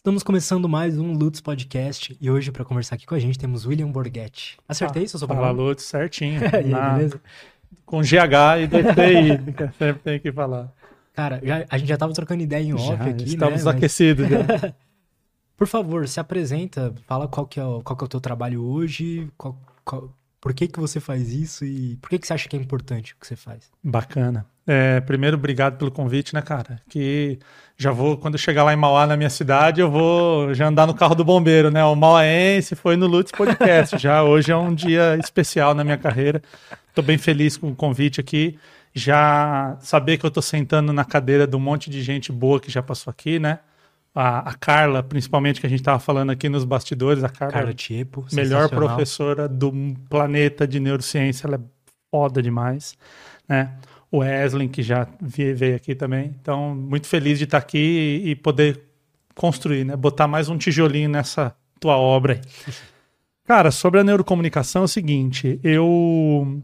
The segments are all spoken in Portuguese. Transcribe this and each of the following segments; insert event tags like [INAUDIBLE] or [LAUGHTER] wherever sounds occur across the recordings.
Estamos começando mais um Lutz Podcast e hoje para conversar aqui com a gente temos William Borghetti. Acertei isso, seu Fala Lutz, certinho. [LAUGHS] Aí, Na- beleza? Com GH e DTI, sempre tem que falar. Cara, já- a gente já tava trocando ideia em off Já, aqui, estamos né? Mas, aquecidos. já. [LAUGHS] por favor, se apresenta, fala qual que é o, qual que é o teu trabalho hoje, qual- qual- por que que você faz isso e por que que você acha que é importante o que você faz? Bacana. É, primeiro, obrigado pelo convite, né, cara? Que já vou, quando eu chegar lá em Mauá, na minha cidade, eu vou já andar no carro do bombeiro, né? O Mauaense foi no Lutz Podcast. já hoje é um dia especial na minha carreira. Tô bem feliz com o convite aqui. Já saber que eu tô sentando na cadeira de um monte de gente boa que já passou aqui, né? A, a Carla, principalmente, que a gente tava falando aqui nos bastidores, a Carla, Carla Tiepo, melhor professora do planeta de neurociência, ela é foda demais, né? O Wesley, que já veio aqui também. Então, muito feliz de estar aqui e, poder construir, né? Botar mais um tijolinho nessa tua obra aí. [LAUGHS] Cara, sobre a neurocomunicação é o seguinte, eu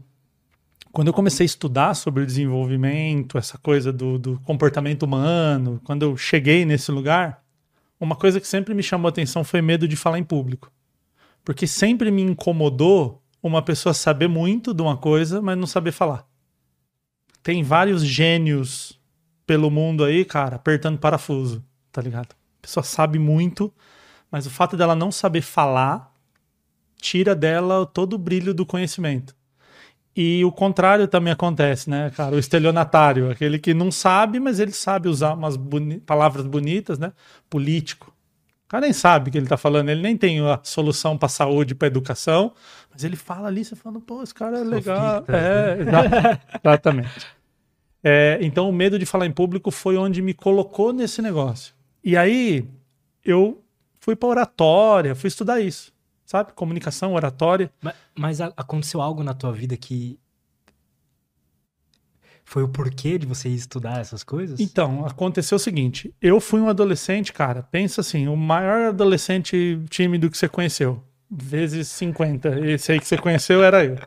quando eu comecei a estudar sobre o desenvolvimento, essa coisa do, do comportamento humano, quando eu cheguei nesse lugar, uma coisa que sempre me chamou a atenção foi medo de falar em público. Porque sempre me incomodou uma pessoa saber muito de uma coisa, mas não saber falar. Tem vários gênios pelo mundo aí, cara, apertando parafuso, tá ligado? A pessoa sabe muito, mas o fato dela não saber falar tira dela todo o brilho do conhecimento. E o contrário também acontece, né, cara? O estelionatário, aquele que não sabe, mas ele sabe usar umas boni- palavras bonitas, né? Político. O cara nem sabe o que ele tá falando, ele nem tem a solução para saúde, para educação, mas ele fala ali, você fala, pô, esse cara é legal. É, [LAUGHS] exa- exatamente. É, então o medo de falar em público foi onde me colocou nesse negócio. E aí eu fui para oratória, fui estudar isso, sabe? Comunicação, oratória. Ma- Mas, a- aconteceu algo na tua vida que foi o porquê de você estudar essas coisas? Então, aconteceu o seguinte: eu fui um adolescente, cara. Pensa assim, o maior adolescente tímido que você conheceu. Vezes 50. Esse aí que você conheceu era eu.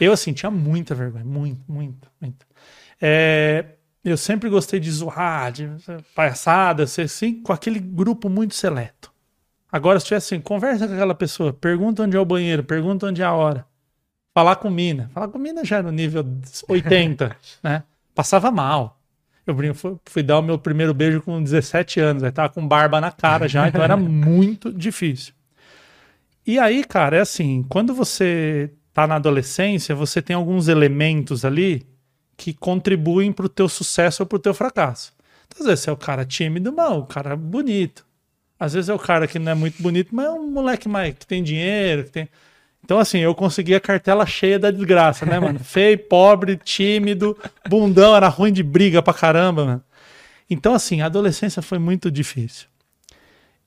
Eu, assim, tinha muita vergonha. Muito, muito, muito. É, eu sempre gostei de zoar, de palhaçada, assim, com aquele grupo muito seleto. Agora, se tivesse assim, conversa com aquela pessoa, pergunta onde é o banheiro, pergunta onde é a hora. Falar com mina. Falar com mina já era no nível 80, [LAUGHS] né? Passava mal. Eu fui, fui dar o meu primeiro beijo com 17 anos, aí tava com barba na cara já, então era [LAUGHS] muito difícil. E aí, cara, é assim, quando você tá na adolescência, você tem alguns elementos ali que contribuem pro teu sucesso ou pro teu fracasso. Então, às vezes você é o cara tímido, mas o cara bonito. Às vezes é o cara que não é muito bonito, mas é um moleque mais que tem dinheiro, que tem. Então, assim, eu consegui a cartela cheia da desgraça, né, mano? [LAUGHS] Feio, pobre, tímido, bundão, era ruim de briga pra caramba, mano. Então, assim, a adolescência foi muito difícil.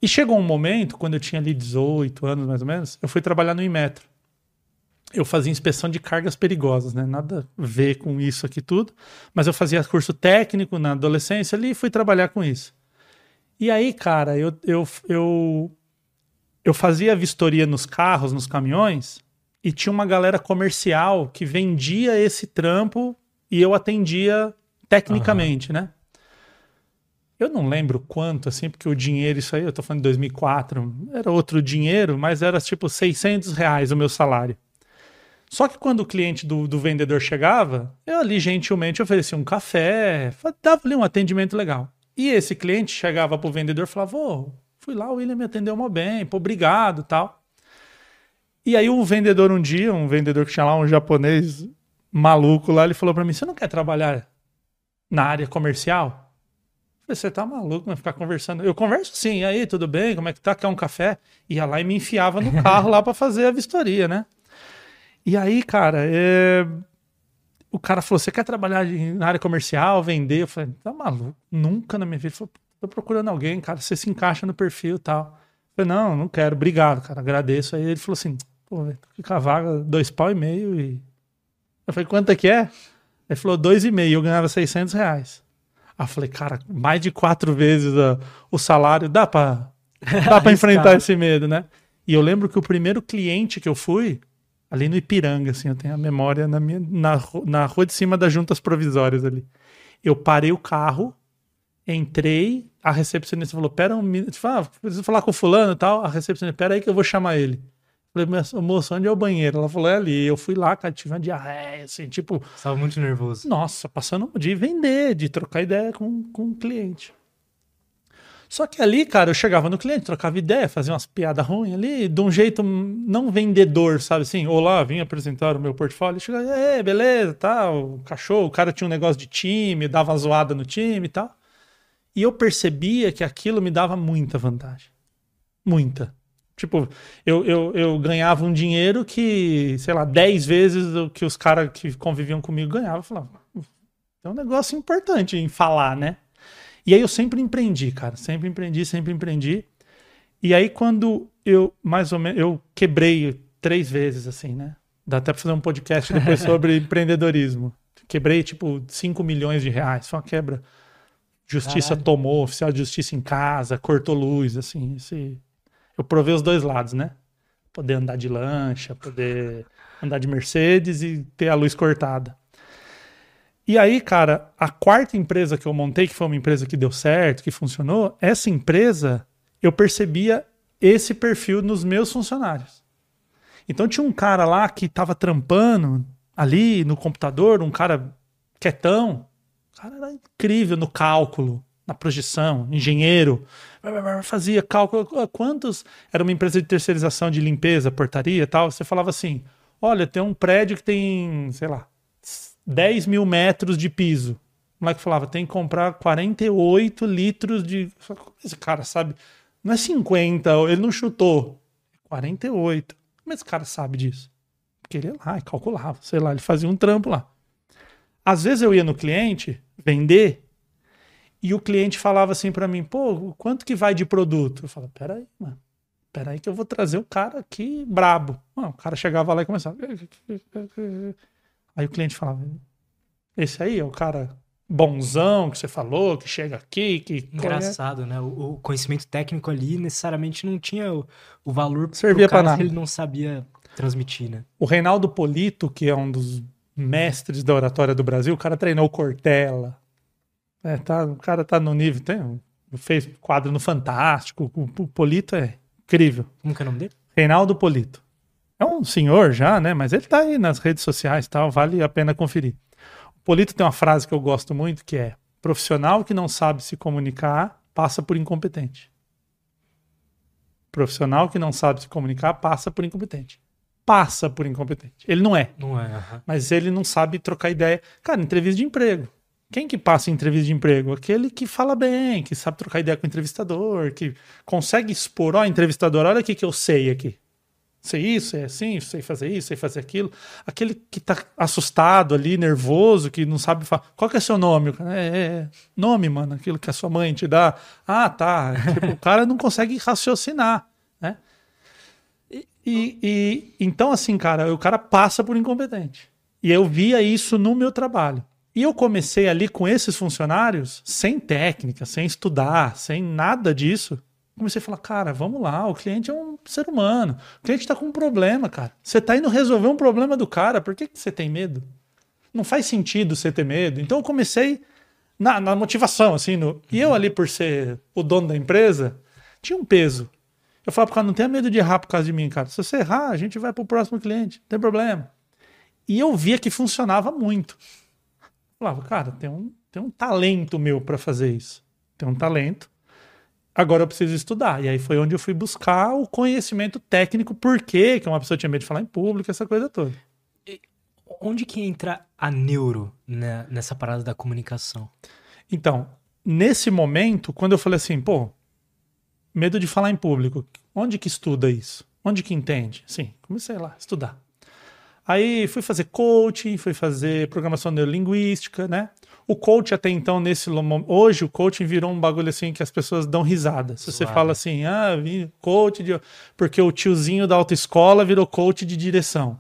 E chegou um momento, quando eu tinha ali 18 anos, mais ou menos, eu fui trabalhar no Inmetro. Eu fazia inspeção de cargas perigosas, né? Nada a ver com isso aqui tudo. Mas eu fazia curso técnico na adolescência ali e fui trabalhar com isso. E aí, cara, eu, eu, eu, eu fazia vistoria nos carros, nos caminhões, e tinha uma galera comercial que vendia esse trampo e eu atendia tecnicamente, né? Eu não lembro quanto, assim, porque o dinheiro, isso aí, eu tô falando de 2004, era outro dinheiro, mas era tipo 600 reais o meu salário. Só que quando o cliente do, do vendedor chegava, eu ali gentilmente oferecia um café, dava ali um atendimento legal. E esse cliente chegava pro vendedor e falava: Ô, fui lá, o William me atendeu mó bem, pô, obrigado tal. E aí o vendedor um dia, um vendedor que tinha lá um japonês maluco lá, ele falou pra mim: Você não quer trabalhar na área comercial? Eu falei, você tá maluco, vai ficar conversando. Eu converso sim, aí, tudo bem? Como é que tá? Quer um café? Ia lá e me enfiava no carro lá pra fazer a vistoria, né? E aí, cara, é, o cara falou: Você quer trabalhar na área comercial, vender? Eu falei: Tá maluco? Nunca na minha vida. Ele falou: Tô procurando alguém, cara, você se encaixa no perfil e tal. Eu falei: Não, não quero, obrigado, cara, agradeço. Aí ele falou assim: Pô, com a vaga, dois pau e meio. E... Eu falei: Quanto é que é? Ele falou: Dois e meio, eu ganhava 600 reais. Aí eu falei: Cara, mais de quatro vezes o salário, dá pra, dá pra [LAUGHS] enfrentar esse medo, né? E eu lembro que o primeiro cliente que eu fui, ali no Ipiranga, assim, eu tenho a memória na, minha, na, na rua de cima das juntas provisórias ali. Eu parei o carro, entrei, a recepcionista falou: Pera um minuto, ah, preciso falar com o fulano e tal. A recepcionista, pera aí que eu vou chamar ele. Falei, moça, onde é o banheiro? Ela falou, é ali. Eu fui lá, cara, tive uma diarreia, assim, tipo. Estava muito nervoso. Nossa, passando de vender, de trocar ideia com, com o cliente. Só que ali, cara, eu chegava no cliente, trocava ideia, fazia umas piadas ruins ali, de um jeito não vendedor, sabe assim? Olá, vim apresentar o meu portfólio. Chegava, é, beleza, tal, cachorro. O cara tinha um negócio de time, dava uma zoada no time e tal. E eu percebia que aquilo me dava muita vantagem. Muita. Tipo, eu, eu, eu ganhava um dinheiro que, sei lá, 10 vezes o que os caras que conviviam comigo ganhavam. Eu falava, é um negócio importante em falar, né? E aí eu sempre empreendi, cara. Sempre empreendi, sempre empreendi. E aí quando eu, mais ou menos, eu quebrei três vezes, assim, né? Dá até pra fazer um podcast depois [LAUGHS] sobre empreendedorismo. Quebrei, tipo, 5 milhões de reais. Foi uma quebra. Justiça Caralho. tomou, oficial de justiça em casa, cortou luz, assim. Esse... Eu provei os dois lados, né? Poder andar de lancha, poder andar de Mercedes e ter a luz cortada. E aí, cara, a quarta empresa que eu montei, que foi uma empresa que deu certo, que funcionou, essa empresa eu percebia esse perfil nos meus funcionários. Então tinha um cara lá que estava trampando ali no computador, um cara quietão. O cara era incrível no cálculo, na projeção, engenheiro. Fazia cálculo. Quantos. Era uma empresa de terceirização de limpeza, portaria e tal. Você falava assim: olha, tem um prédio que tem, sei lá, 10 mil metros de piso. O moleque falava, tem que comprar 48 litros de. Esse cara sabe. Não é 50, ele não chutou. 48. Mas esse cara sabe disso. Porque ele ia lá e calculava, sei lá, ele fazia um trampo lá. Às vezes eu ia no cliente vender e o cliente falava assim para mim, pô, quanto que vai de produto? Eu falava, peraí, mano, peraí que eu vou trazer o cara aqui brabo. Mano, o cara chegava lá e começava. Aí o cliente falava: Esse aí é o cara bonzão que você falou, que chega aqui, que. Engraçado, né? O, o, conhecimento técnico ali necessariamente não tinha o, o valor Servia para nada. que ele não sabia transmitir, né? O Reinaldo Polito, que é um dos mestres da oratória do Brasil, o cara treinou Cortella. É, tá, o cara tá no nível. Tem, fez quadro no Fantástico. O, o Polito é incrível. Como que é o nome dele? Reinaldo Polito. É um senhor já, né? Mas ele tá aí nas redes sociais tal, vale a pena conferir. O Polito tem uma frase que eu gosto muito que é: profissional que não sabe se comunicar passa por incompetente. Profissional que não sabe se comunicar passa por incompetente. Passa por incompetente. Ele não é. Não é. Uhum. Mas ele não sabe trocar ideia. Cara, entrevista de emprego. Quem que passa em entrevista de emprego? Aquele que fala bem, que sabe trocar ideia com o entrevistador, que consegue expor, ó, entrevistador, olha o que eu sei aqui sei isso, sei assim, sei fazer isso, sei fazer aquilo. Aquele que tá assustado ali, nervoso, que não sabe falar. Qual que é seu nome? É, é, é, nome, mano, aquilo que a sua mãe te dá. Ah, tá. [LAUGHS] Tipo, o cara não consegue raciocinar, né? E, e, e, então, assim, cara, o cara passa por incompetente. E eu via isso no meu trabalho. E eu comecei ali com esses funcionários, sem técnica, sem estudar, sem nada disso comecei a falar, cara, vamos lá, o cliente é um ser humano. O cliente está com um problema, cara. Você está indo resolver um problema do cara, por que, que você tem medo? Não faz sentido você ter medo. Então eu comecei na, na motivação, assim. No... E eu ali, por ser o dono da empresa, tinha um peso. Eu falava pro cara, não tenha medo de errar por causa de mim, cara. Se você errar, a gente vai pro próximo cliente, não tem problema. E eu via que funcionava muito. Eu falava, cara, tem um, tem um talento meu para fazer isso. Tem um talento agora eu preciso estudar. E aí foi onde eu fui buscar o conhecimento técnico, por que uma pessoa tinha medo de falar em público, essa coisa toda. E onde que entra a neuro né, nessa parada da comunicação? Então, nesse momento, quando eu falei assim, pô, medo de falar em público, onde que estuda isso? Onde que entende? Sim, comecei lá, a estudar. Aí fui fazer coaching, fui fazer programação neurolinguística, né? O coach até então, nesse hoje, o coaching virou um bagulho assim que as pessoas dão risada. Se você fala assim, ah, coach de... Porque o tiozinho da autoescola virou coach de direção.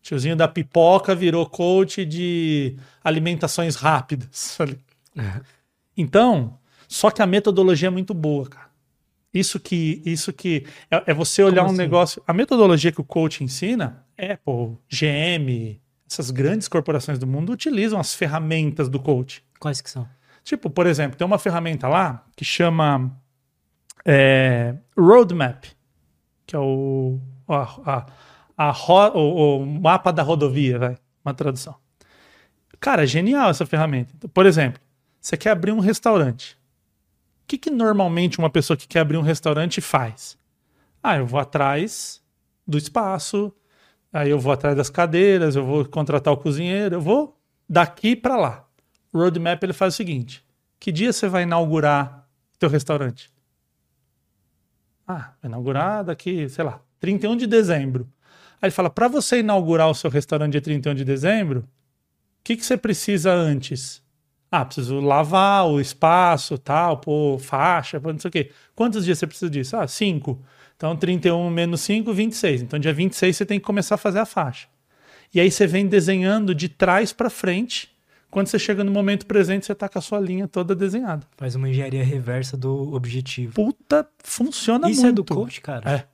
O tiozinho da pipoca virou coach de alimentações rápidas. [LAUGHS] É. Então, só que a metodologia é muito boa, cara. Isso que, isso que é, é você olhar Como um assim? negócio. A metodologia que o coach ensina, Apple, GM, essas grandes corporações do mundo utilizam as ferramentas do coach. Quais que são? Tipo, por exemplo, tem uma ferramenta lá que chama é, Roadmap, que é o, a, a, a o, o, mapa da rodovia, vai, uma tradução. Cara, é genial essa ferramenta. Por exemplo, você quer abrir um restaurante. O que, que normalmente uma pessoa que quer abrir um restaurante faz? Ah, eu vou atrás do espaço, aí eu vou atrás das cadeiras, eu vou contratar o cozinheiro, eu vou daqui para lá. O roadmap ele faz o seguinte: que dia você vai inaugurar teu restaurante? Ah, vai inaugurar daqui, sei lá, 31 de dezembro. Aí ele fala: para você inaugurar o seu restaurante dia 31 de dezembro, o que, que você precisa antes? Ah, preciso lavar o espaço, tal, pôr faixa, não sei o quê. Quantos dias você precisa disso? Ah, cinco. Então, 31 menos 5, 26. Então, dia 26 você tem que começar a fazer a faixa. E aí você vem desenhando de trás para frente. Quando você chega no momento presente, você tá com a sua linha toda desenhada. Faz uma engenharia reversa do objetivo. Puta, funciona Isso muito. Isso é do coach, cara? É.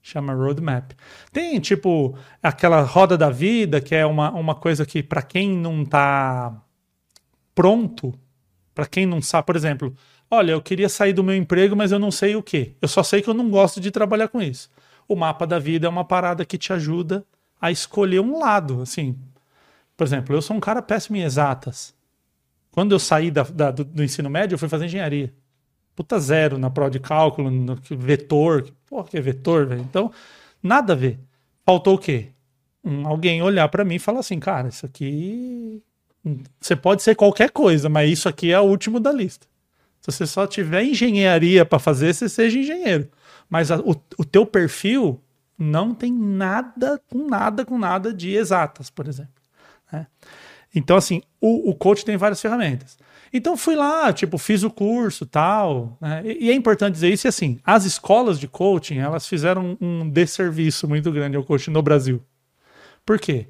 Chama roadmap. Tem, tipo, aquela roda da vida, que é uma, uma coisa que, para quem não tá pronto, para quem não sabe, por exemplo, Olha, eu queria sair do meu emprego, mas eu não sei o que. Eu só sei que eu não gosto de trabalhar com isso. O mapa da vida é uma parada que te ajuda a escolher um lado. Assim, por exemplo, eu sou um cara péssimo em exatas. Quando eu saí da, da, do, do, ensino médio, eu fui fazer engenharia. Puta zero na prova de cálculo, no vetor. Porra, que é vetor, velho? Então, nada a ver. Faltou o quê? Um, alguém olhar para mim e falar assim, cara, isso aqui. Hum, você pode ser qualquer coisa, mas isso aqui é o último da lista. Se você só tiver engenharia para fazer, você seja engenheiro. Mas a, o, o teu perfil não tem nada com nada com nada de exatas, por exemplo. Né? Então, assim, o, o coach tem várias ferramentas. Então fui lá, tipo, fiz o curso tal. Né? E, e, é importante dizer isso assim: as escolas de coaching elas fizeram um, um desserviço muito grande ao coaching no Brasil. Por quê?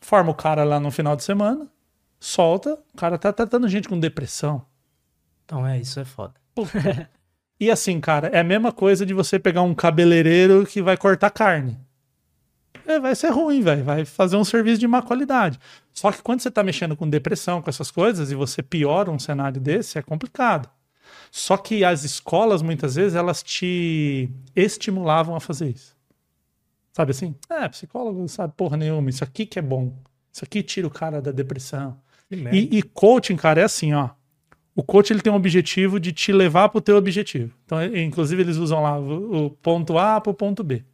Forma o cara lá no final de semana, solta, o cara tá tratando gente com depressão. Então é, isso é foda. [LAUGHS] e assim, cara, é a mesma coisa de você pegar um cabeleireiro que vai cortar carne. É, vai ser ruim, velho. Vai fazer um serviço de má qualidade. Só que quando você tá mexendo com depressão, com essas coisas, e você piora um cenário desse, é complicado. Só que as escolas, muitas vezes, elas te estimulavam a fazer isso. Sabe assim? É, psicólogo não sabe porra nenhuma. Isso aqui que é bom. Isso aqui tira o cara da depressão. E, e coaching, cara, é assim, ó o coach ele tem um objetivo de te levar para o teu objetivo. Então, inclusive, eles usam lá o ponto A para o ponto B.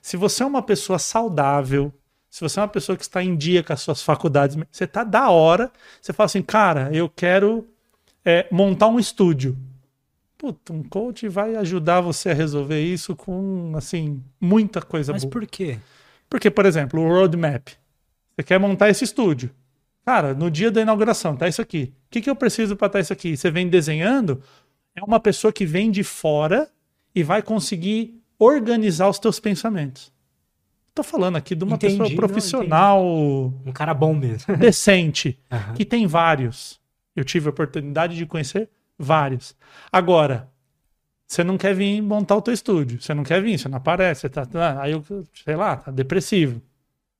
Se você é uma pessoa saudável, se você é uma pessoa que está em dia com as suas faculdades, você está da hora, você fala assim, cara, eu quero é, montar um estúdio. Puta, um coach vai ajudar você a resolver isso com, assim, muita coisa Mas boa. Mas por quê? Porque, por exemplo, o roadmap. Você quer montar esse estúdio. Cara, no dia da inauguração, tá isso aqui. O que, que eu preciso para estar tá isso aqui? Você vem desenhando, é uma pessoa que vem de fora e vai conseguir organizar os teus pensamentos. Tô falando aqui de uma entendi, pessoa profissional. Não, um cara bom mesmo. [LAUGHS] decente. uhum. Que tem vários. Eu tive a oportunidade de conhecer vários. Agora, você não quer vir montar o teu estúdio. Você não quer vir, você não aparece. Você tá, tá aí eu, sei lá, tá depressivo.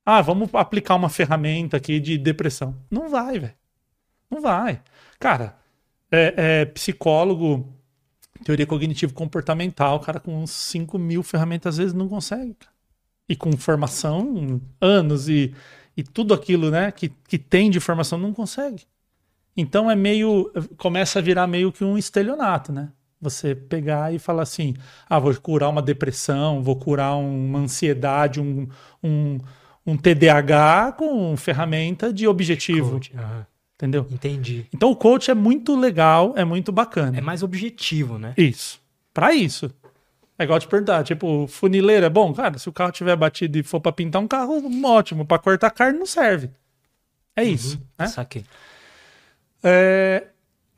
Ah, vamos aplicar uma ferramenta aqui de depressão. Não vai, velho. Não vai. Cara, é, é, psicólogo, teoria cognitivo comportamental, cara, com uns 5 mil ferramentas às vezes não consegue. E com formação, anos e, e tudo aquilo né, que, que tem de formação não consegue. Então é meio. Começa a virar meio que um estelionato, né? Você pegar e falar assim: ah, vou curar uma depressão, vou curar uma ansiedade, um, um um TDAH com ferramenta de objetivo. Entendeu? Entendi. Então o coach é muito legal, é muito bacana. É mais objetivo, né? Isso. Para isso. É igual te perguntar, tipo, funileiro é bom? Cara, se o carro tiver batido e for para pintar um carro, ótimo. Para cortar carne não serve. É uhum, isso. Né? Saquei. É...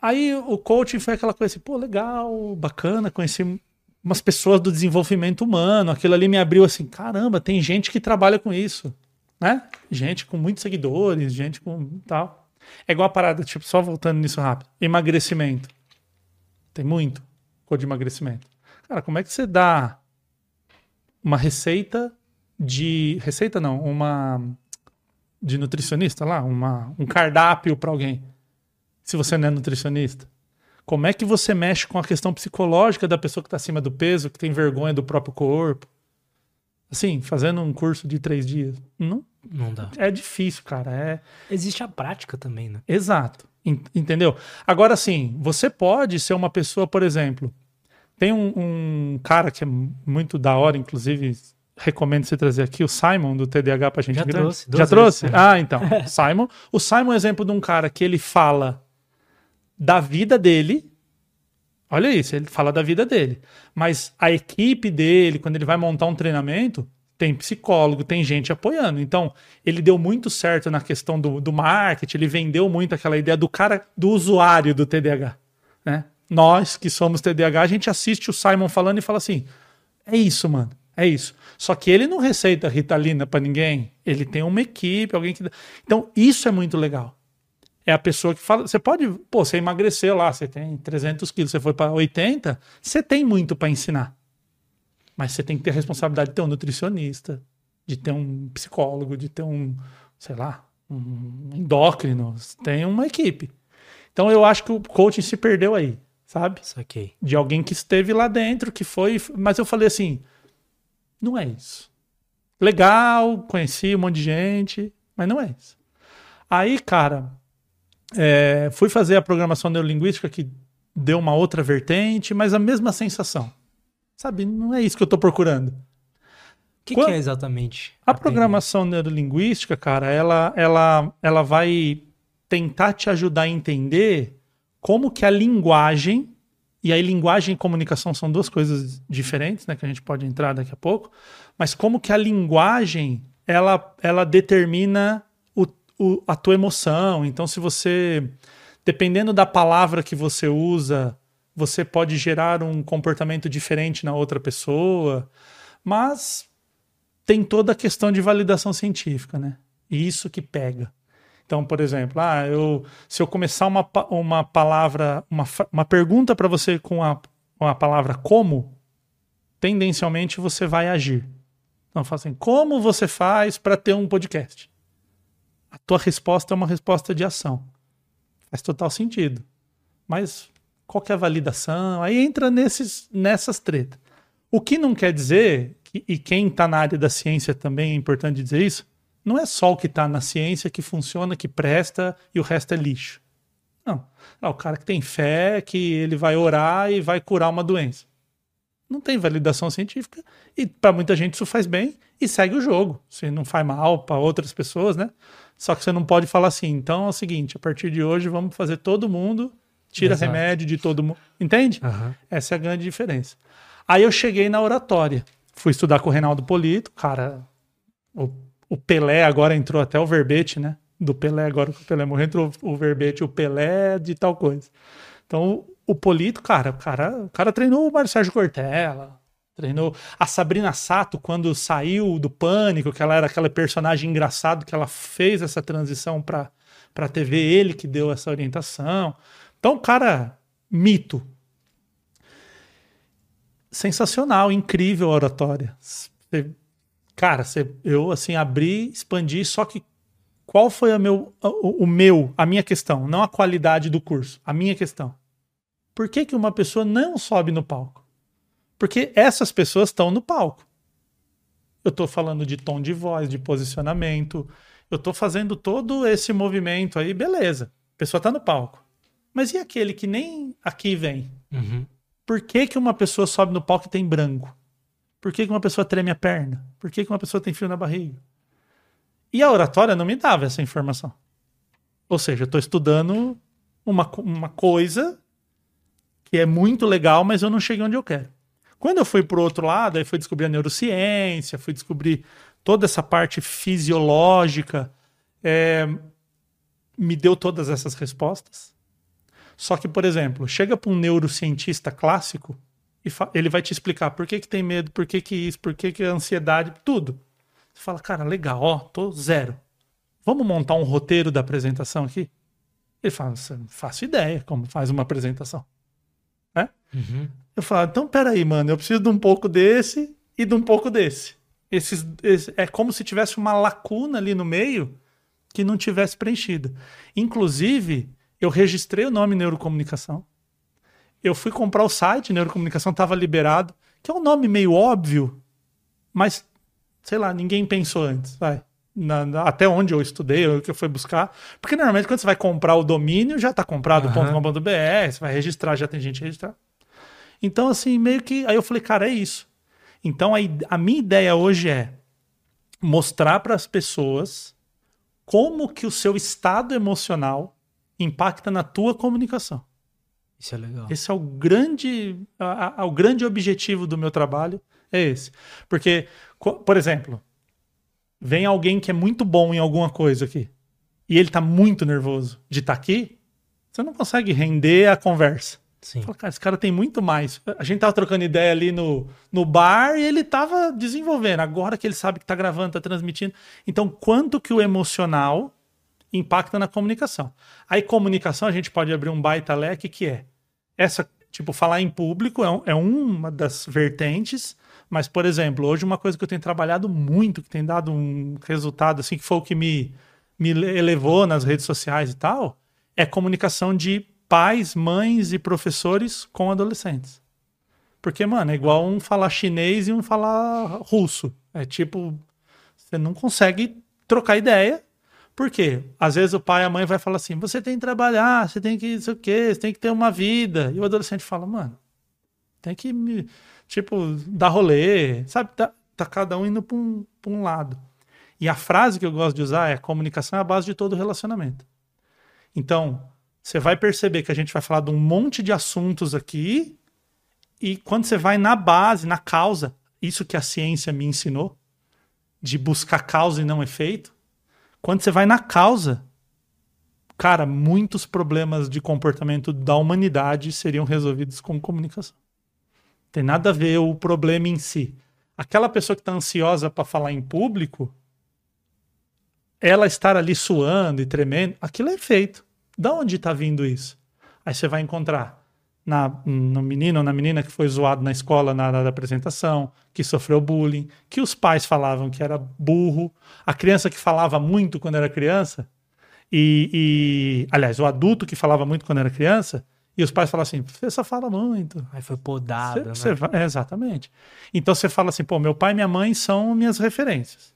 Aí o coaching foi aquela coisa assim, pô, legal, bacana, conheci umas pessoas do desenvolvimento humano. Aquilo ali me abriu assim, caramba, tem gente que trabalha com isso, né? Gente com muitos seguidores, gente com tal. É igual a parada, tipo, só voltando nisso rápido. Emagrecimento. Tem muito cor de emagrecimento. Cara, como é que você dá uma receita de. Receita não, uma. De nutricionista lá, uma, um cardápio para alguém. se você não é nutricionista? Como é que você mexe com a questão psicológica da pessoa que está acima do peso, que tem vergonha do próprio corpo? Assim, fazendo um curso de três dias. Não, Não dá. é difícil, cara. É, Existe a prática também, né? Exato. En- Entendeu? Agora sim, você pode ser uma pessoa, por exemplo. Tem um, um cara que é muito da hora, inclusive, recomendo você trazer aqui, o Simon, do TDAH pra gente Já grande. trouxe, Já duas trouxe? vezes. Ah, então. Simon. O Simon é um exemplo de um cara que ele fala da vida dele. Olha isso, ele fala da vida dele. Mas a equipe dele, quando ele vai montar um treinamento, tem psicólogo, tem gente apoiando. Então, ele deu muito certo na questão do, do marketing, ele vendeu muito aquela ideia do cara, do usuário do TDAH. Né? Nós que somos TDAH, a gente assiste o Simon falando e fala assim: é isso, mano. É isso. Só que ele não receita Ritalina pra ninguém. Ele tem uma equipe, alguém que. Então, isso é muito legal. É a pessoa que fala. Você pode. Pô, você emagreceu lá, você tem 300 quilos, você foi para 80, você tem muito para ensinar. Mas você tem que ter a responsabilidade de ter um nutricionista, de ter um psicólogo, de ter um, sei lá, um endócrino. Tem uma equipe. Então, eu acho que o coaching se perdeu aí, sabe? Saquei. de alguém que esteve lá dentro, que foi. Mas eu falei assim: não é isso. Legal, conheci um monte de gente, mas não é isso. Aí, cara, é, fui fazer a programação neurolinguística que deu uma outra vertente, mas a mesma sensação. Sabe, não é isso que eu tô procurando. O que, Quando- que é exatamente? A aprender? programação neurolinguística, cara, ela, ela, ela vai tentar te ajudar a entender como que a linguagem, e aí linguagem e comunicação são duas coisas diferentes, né, que a gente pode entrar daqui a pouco, mas como que a linguagem, ela, ela determina o, a tua emoção. Então, se você, dependendo da palavra que você usa, você pode gerar um comportamento diferente na outra pessoa, mas tem toda a questão de validação científica, né? E isso que pega. Então, por exemplo, ah, eu, se eu começar uma, uma palavra, uma, uma pergunta para você com a, com a palavra como, tendencialmente você vai agir. Então, fala assim, como você faz para ter um podcast? A tua resposta é uma resposta de ação. Faz total sentido. Mas qual é a validação? Aí entra nesses, nessas tretas. O que não quer dizer, que- e quem está na área da ciência também é importante dizer isso, não é só o que está na ciência que funciona, que presta e o resto é lixo. Não. Ah, o cara que tem fé que ele vai orar e vai curar uma doença. Não tem validação científica e para muita gente isso faz bem e segue o jogo. Se não faz mal para outras pessoas, né? Só que você não pode falar assim. Então é o seguinte: a partir de hoje vamos fazer todo mundo tira Exato. remédio de todo mundo. Entende? Aham. Essa é a grande diferença. Aí eu cheguei na oratória. Fui estudar com o Reinaldo Polito, cara. O, o Pelé agora entrou até o verbete, né? Do Pelé, agora que o Pelé morreu, entrou o verbete, o Pelé de tal coisa. Então, o Polito, cara, o cara, o cara treinou o Mário Sérgio Cortella, treinou a Sabrina Sato quando saiu do Pânico, que ela era aquela personagem engraçado que ela fez essa transição para para TV, ele que deu essa orientação. Então, cara, mito, sensacional, incrível a oratória. Cara, cê- eu assim abri, expandi, só que qual foi a meu, o, o meu, a minha questão, não a qualidade do curso, a minha questão. Por que, que uma pessoa não sobe no palco? Porque essas pessoas estão no palco. Eu estou falando de tom de voz, de posicionamento, eu estou fazendo todo esse movimento aí, beleza. A pessoa está no palco. Mas e aquele que nem aqui vem? Uhum. Por que, que uma pessoa sobe no palco e tem branco? Por que, que uma pessoa treme a perna? Por que, que uma pessoa tem frio na barriga? E a oratória não me dava essa informação. Ou seja, eu estou estudando uma, uma coisa que é muito legal, mas eu não cheguei onde eu quero. Quando eu fui para o outro lado, aí fui descobrir a neurociência, fui descobrir toda essa parte fisiológica, é, me deu todas essas respostas. Só que, por exemplo, chega para um neurocientista clássico e ele vai te explicar por que, que tem medo, por que, que isso, por que, que a ansiedade, tudo. Você fala, cara, legal, ó, tô zero. Vamos montar um roteiro da apresentação aqui? Ele fala, "Nossa, não faço ideia como faz uma apresentação. Uhum. Eu falo, então peraí, mano, eu preciso de um pouco desse e de um pouco desse. Esses, esse- é como se tivesse uma lacuna ali no meio que não tivesse preenchida. Inclusive, Eu registrei o nome Neurocomunicação. Eu fui comprar o site, Neurocomunicação estava liberado, que é um nome meio óbvio, mas, sei lá, ninguém pensou antes, vai. Na, na, até onde eu estudei, o que eu fui buscar. Porque normalmente quando você vai comprar o domínio, já está comprado Aham. .com.br, você vai registrar, já tem gente registrada. Então, assim, meio que. Aí eu falei, cara, é isso. Então, a, a minha ideia hoje é mostrar para as pessoas como que o seu estado emocional impacta na tua comunicação. Isso é legal. Esse é o grande, a- a- o grande objetivo do meu trabalho, é esse. Porque, por exemplo, vem alguém que é muito bom em alguma coisa aqui, e ele tá muito nervoso de estar aqui, você não consegue render a conversa. Sim. Fala, cara, esse cara tem muito mais. A gente tava trocando ideia ali no, no bar e ele tava desenvolvendo. Agora que ele sabe que tá gravando, tá transmitindo. Então, quanto que o emocional impacta na comunicação? Aí, comunicação, a gente pode abrir um baita leque que é essa, tipo, falar em público é, um- é uma das vertentes, mas, por exemplo, hoje uma coisa que eu tenho trabalhado muito, que tem dado um resultado, assim, que foi o que me, me elevou nas redes sociais e tal, é comunicação de pais, mães e professores com adolescentes. Porque, mano, é igual um falar chinês e um falar russo. É tipo, você não consegue trocar ideia. Por quê? Às vezes o pai e a mãe vai falar assim: você tem que trabalhar, você tem que, sei o quê, você tem que ter uma vida. E o adolescente fala, mano, tem que, me, tipo, dar rolê, sabe? Tá, tá cada um indo pra um, pra um lado. E a frase que eu gosto de usar é: comunicação é a base de todo relacionamento. Então, você vai perceber que a gente vai falar de um monte de assuntos aqui, e quando você vai na base, na causa, isso que a ciência me ensinou, de buscar causa e não efeito, quando você vai na causa, cara, muitos problemas de comportamento da humanidade seriam resolvidos com comunicação. Tem nada a ver o problema em si. Aquela pessoa que está ansiosa para falar em público, ela estar ali suando e tremendo, aquilo é feito. Da onde está vindo isso? Aí você vai encontrar na, no menino ou na menina que foi zoado na escola na hora da apresentação, que sofreu bullying, que os pais falavam que era burro, a criança que falava muito quando era criança, e, e aliás, o adulto que falava muito quando era criança, e os pais falavam assim: você só fala muito. Aí foi podada, Cê- cê né? vai- é, exatamente. Então você fala assim, pô, meu pai e minha mãe são minhas referências.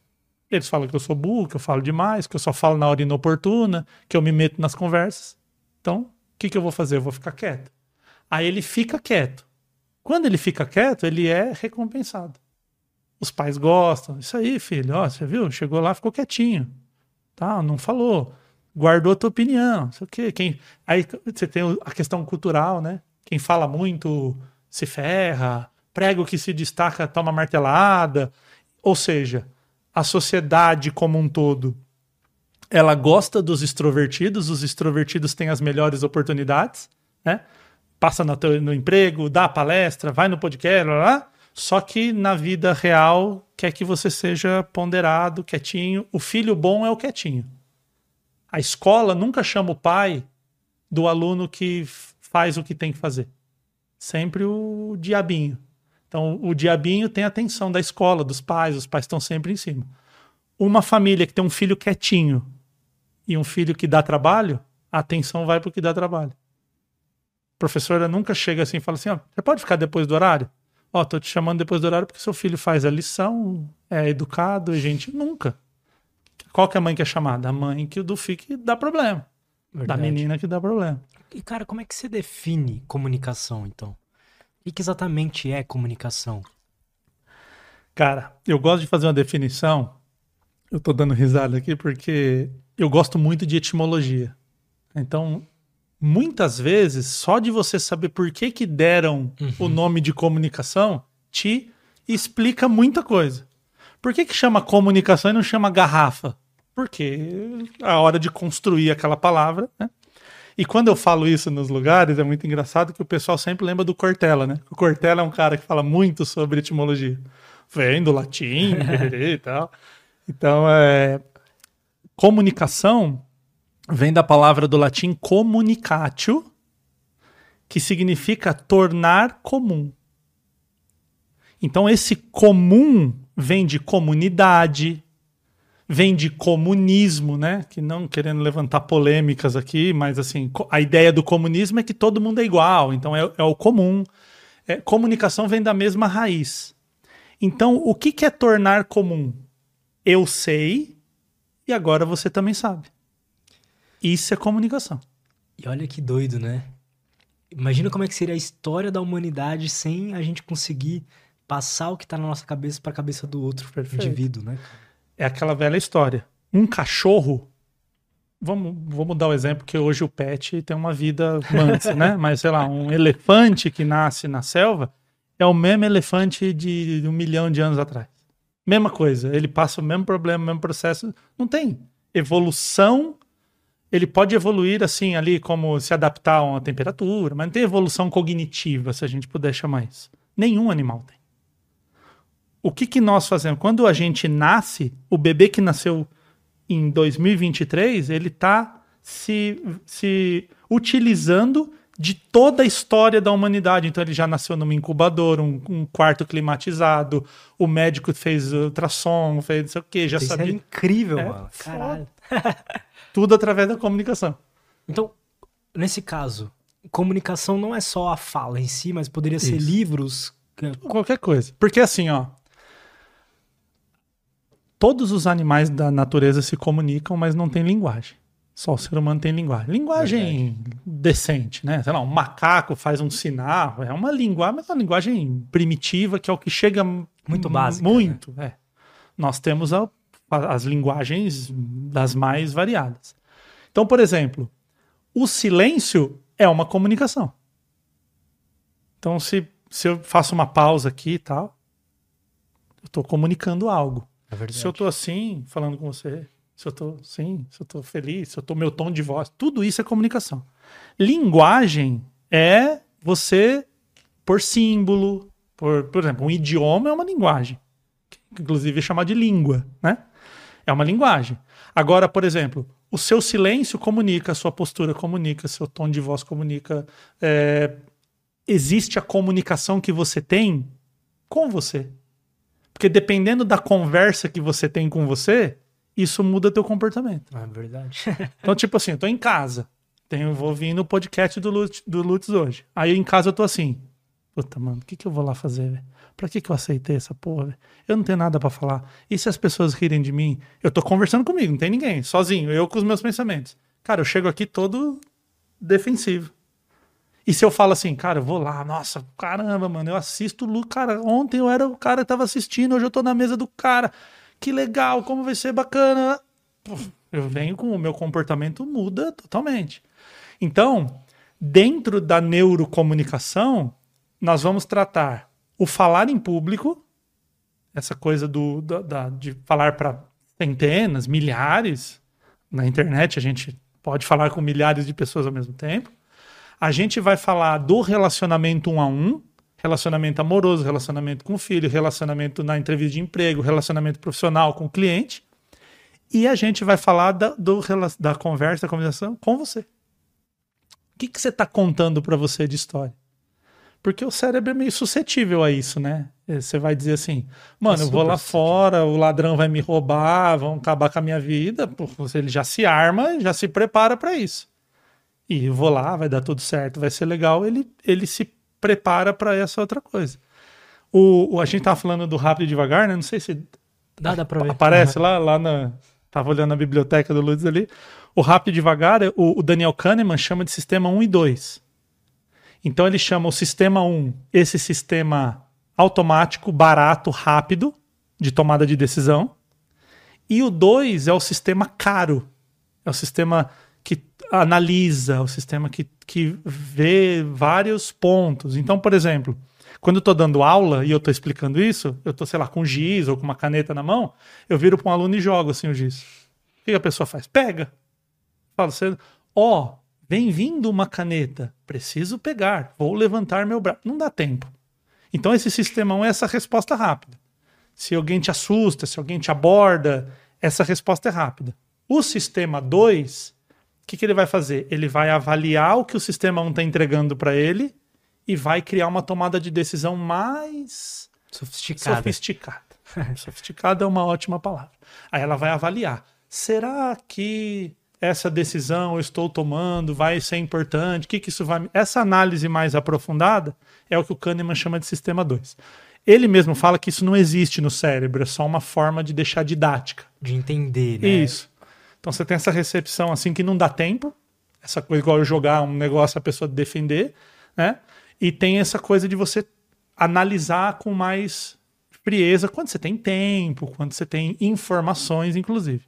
Eles falam que eu sou burro, que eu falo demais, que eu só falo na hora inoportuna, que eu me meto nas conversas. Então, o que, que eu vou fazer? Eu vou ficar quieto. Aí ele fica quieto. Quando ele fica quieto, ele é recompensado. Os pais gostam. Isso aí, filho, ó, você viu? Chegou lá, ficou quietinho. Tá? Não falou. Guardou tua opinião. Não sei o quê. Quem... Aí você tem a questão cultural, né? Quem fala muito se ferra, prega o que se destaca, toma martelada. Ou seja, a sociedade como um todo, ela gosta dos extrovertidos, os extrovertidos têm as melhores oportunidades, né? Passa no, no emprego, dá palestra, vai no podcast, lá, lá, só que na vida real quer que você seja ponderado, quietinho. O filho bom é o quietinho. A escola nunca chama o pai do aluno que faz o que tem que fazer. Sempre o diabinho. Então, o diabinho tem a atenção da escola, dos pais, os pais estão sempre em cima. Uma família que tem um filho quietinho e um filho que dá trabalho, a atenção vai para o que dá trabalho. A professora nunca chega assim e fala assim: ó, você pode ficar depois do horário? Ó, tô te chamando depois do horário porque seu filho faz a lição, é educado, e gente. Nunca. Qual que é a mãe que é chamada? A mãe que o do fique dá problema. Verdade. Da menina que dá problema. E, cara, como é que você define comunicação, então? O que, exatamente é comunicação? Cara, eu gosto de fazer uma definição. Eu tô dando risada aqui porque eu gosto muito de etimologia. Então, muitas vezes, só de você saber por que que deram o nome de comunicação, te explica muita coisa. Por que que chama comunicação e não chama garrafa? Porque a hora de construir aquela palavra, né? E quando eu falo isso nos lugares, é muito engraçado que o pessoal sempre lembra do Cortella, né? O Cortella é um cara que fala muito sobre etimologia. Vem do latim, [LAUGHS] e tal. Então, é... comunicação vem da palavra do latim communicatio, que significa tornar comum. Então, esse comum vem de comunidade, vem de comunismo, né? Que não querendo levantar polêmicas aqui, mas assim, a ideia do comunismo é que todo mundo é igual, então é, é o comum. É, comunicação vem da mesma raiz. Então, o que, que é tornar comum? Eu sei e agora você também sabe. Isso é comunicação. E olha que doido, né? Imagina como é que seria a história da humanidade sem a gente conseguir passar o que está na nossa cabeça para a cabeça do outro Perfeito. indivíduo, né? É aquela velha história. Um cachorro, vamos, vamos dar o um exemplo que hoje o pet tem uma vida mansa, né? [LAUGHS] Mas sei lá, um elefante que nasce na selva é o mesmo elefante de, de um milhão de anos atrás. Mesma coisa, ele passa o mesmo problema, o mesmo processo. Não tem evolução ele pode evoluir assim ali como se adaptar a uma temperatura, mas não tem evolução cognitiva, se a gente puder chamar isso. Nenhum animal tem. O que, que nós fazemos? Quando a gente nasce, o bebê que nasceu em 2023, ele está se, se utilizando de toda a história da humanidade. Então ele já nasceu numa incubadora, um, um quarto climatizado, o médico fez ultrassom, fez não sei o quê, já Isso é sabia. é incrível, é, mano. Caralho. [LAUGHS] Tudo através da comunicação. Então, nesse caso, comunicação não é só a fala em si, mas poderia ser Isso. livros. Qualquer coisa. Porque assim, ó. Todos os animais da natureza se comunicam, mas não tem linguagem. Só o ser humano tem linguagem. Linguagem Verdade. decente, né? Sei lá, um macaco faz um sinal. É uma linguagem, mas é uma linguagem primitiva, que é o que chega. Muito básica. Muito, né? é. Nós temos a as linguagens das mais variadas. Então, por exemplo, o silêncio é uma comunicação. Então, se, se eu faço uma pausa aqui e tal, eu estou comunicando algo. É se eu estou assim, falando com você, se eu estou sim, se eu estou feliz, se eu estou meu tom de voz, tudo isso é comunicação. Linguagem é você por símbolo, por, por exemplo, um idioma é uma linguagem, inclusive é de língua, né? É uma linguagem. Agora, por exemplo, o seu silêncio comunica, a sua postura comunica, seu tom de voz comunica. É... Existe a comunicação que você tem com você. Porque dependendo da conversa que você tem com você, isso muda teu comportamento. É verdade. [LAUGHS] então, tipo assim, eu tô em casa. Tenho, vou vir no podcast do Lutz, do Lutz hoje. Aí em casa eu tô assim. Puta, mano, o que, que eu vou lá fazer, velho? Pra que, que eu aceitei essa porra? Eu não tenho nada para falar. E se as pessoas rirem de mim? Eu tô conversando comigo, não tem ninguém, sozinho, eu com os meus pensamentos. Cara, eu chego aqui todo defensivo. E se eu falo assim, cara, eu vou lá, nossa, caramba, mano, eu assisto o cara, ontem eu era o cara que tava assistindo, hoje eu tô na mesa do cara. Que legal, como vai ser bacana. Eu venho com o meu comportamento muda totalmente. Então, dentro da neurocomunicação, nós vamos tratar o falar em público, essa coisa do, da, da de falar para centenas, milhares, na internet a gente pode falar com milhares de pessoas ao mesmo tempo. A gente vai falar do relacionamento um a um, relacionamento amoroso, relacionamento com o filho, relacionamento na entrevista de emprego, relacionamento profissional com o cliente. E a gente vai falar da, do, da conversa, da conversação com você. O que, que você está contando para você de história? Porque o cérebro é meio suscetível a isso, né? É, você vai dizer assim, mano, eu vou lá fora, o ladrão vai me roubar, vão acabar com a minha vida. Ele já se arma, já se prepara para isso. E vou lá, vai dar tudo certo, vai ser legal. Ele, ele se prepara para essa outra coisa. O, o, a gente tava falando do rápido e devagar, né? Não sei se dá, dá pra ver. aparece uhum. lá, lá na. Tava olhando a biblioteca do Lutz ali. O rápido e devagar, o, o Daniel Kahneman chama de sistema 1 e 2. Então ele chama o sistema 1, esse sistema automático, barato, rápido, de tomada de decisão. E o 2 é o sistema caro. É o sistema analisa, o sistema que, que vê vários pontos. Então, por exemplo, quando eu estou dando aula e eu estou explicando isso, eu estou, sei lá, com giz ou com uma caneta na mão, eu viro para um aluno e jogo assim o giz. O que a pessoa faz? Pega. Fala, você, ó, oh, Vem vindo uma caneta, preciso pegar, vou levantar meu braço. Não dá tempo. Então esse sistema é essa resposta rápida. Se alguém te assusta, se alguém te aborda, essa resposta é rápida. O sistema 2, o que, que, ele vai fazer? Ele vai avaliar o que o sistema 1 um está entregando para ele e vai criar uma tomada de decisão mais sofisticada. sofisticada. [LAUGHS] Sofisticado é uma ótima palavra. Aí ela vai avaliar. Será que essa decisão eu estou tomando vai ser importante? O que, que isso vai. Essa análise mais aprofundada é o que o Kahneman chama de sistema 2. Ele mesmo fala que isso não existe no cérebro, é só uma forma de deixar didática. De entender, né? Isso. Então você tem essa recepção assim que não dá tempo, essa coisa igual eu jogar um negócio a pessoa defender, né? E tem essa coisa de você analisar com mais frieza quando você tem tempo, quando você tem informações, inclusive.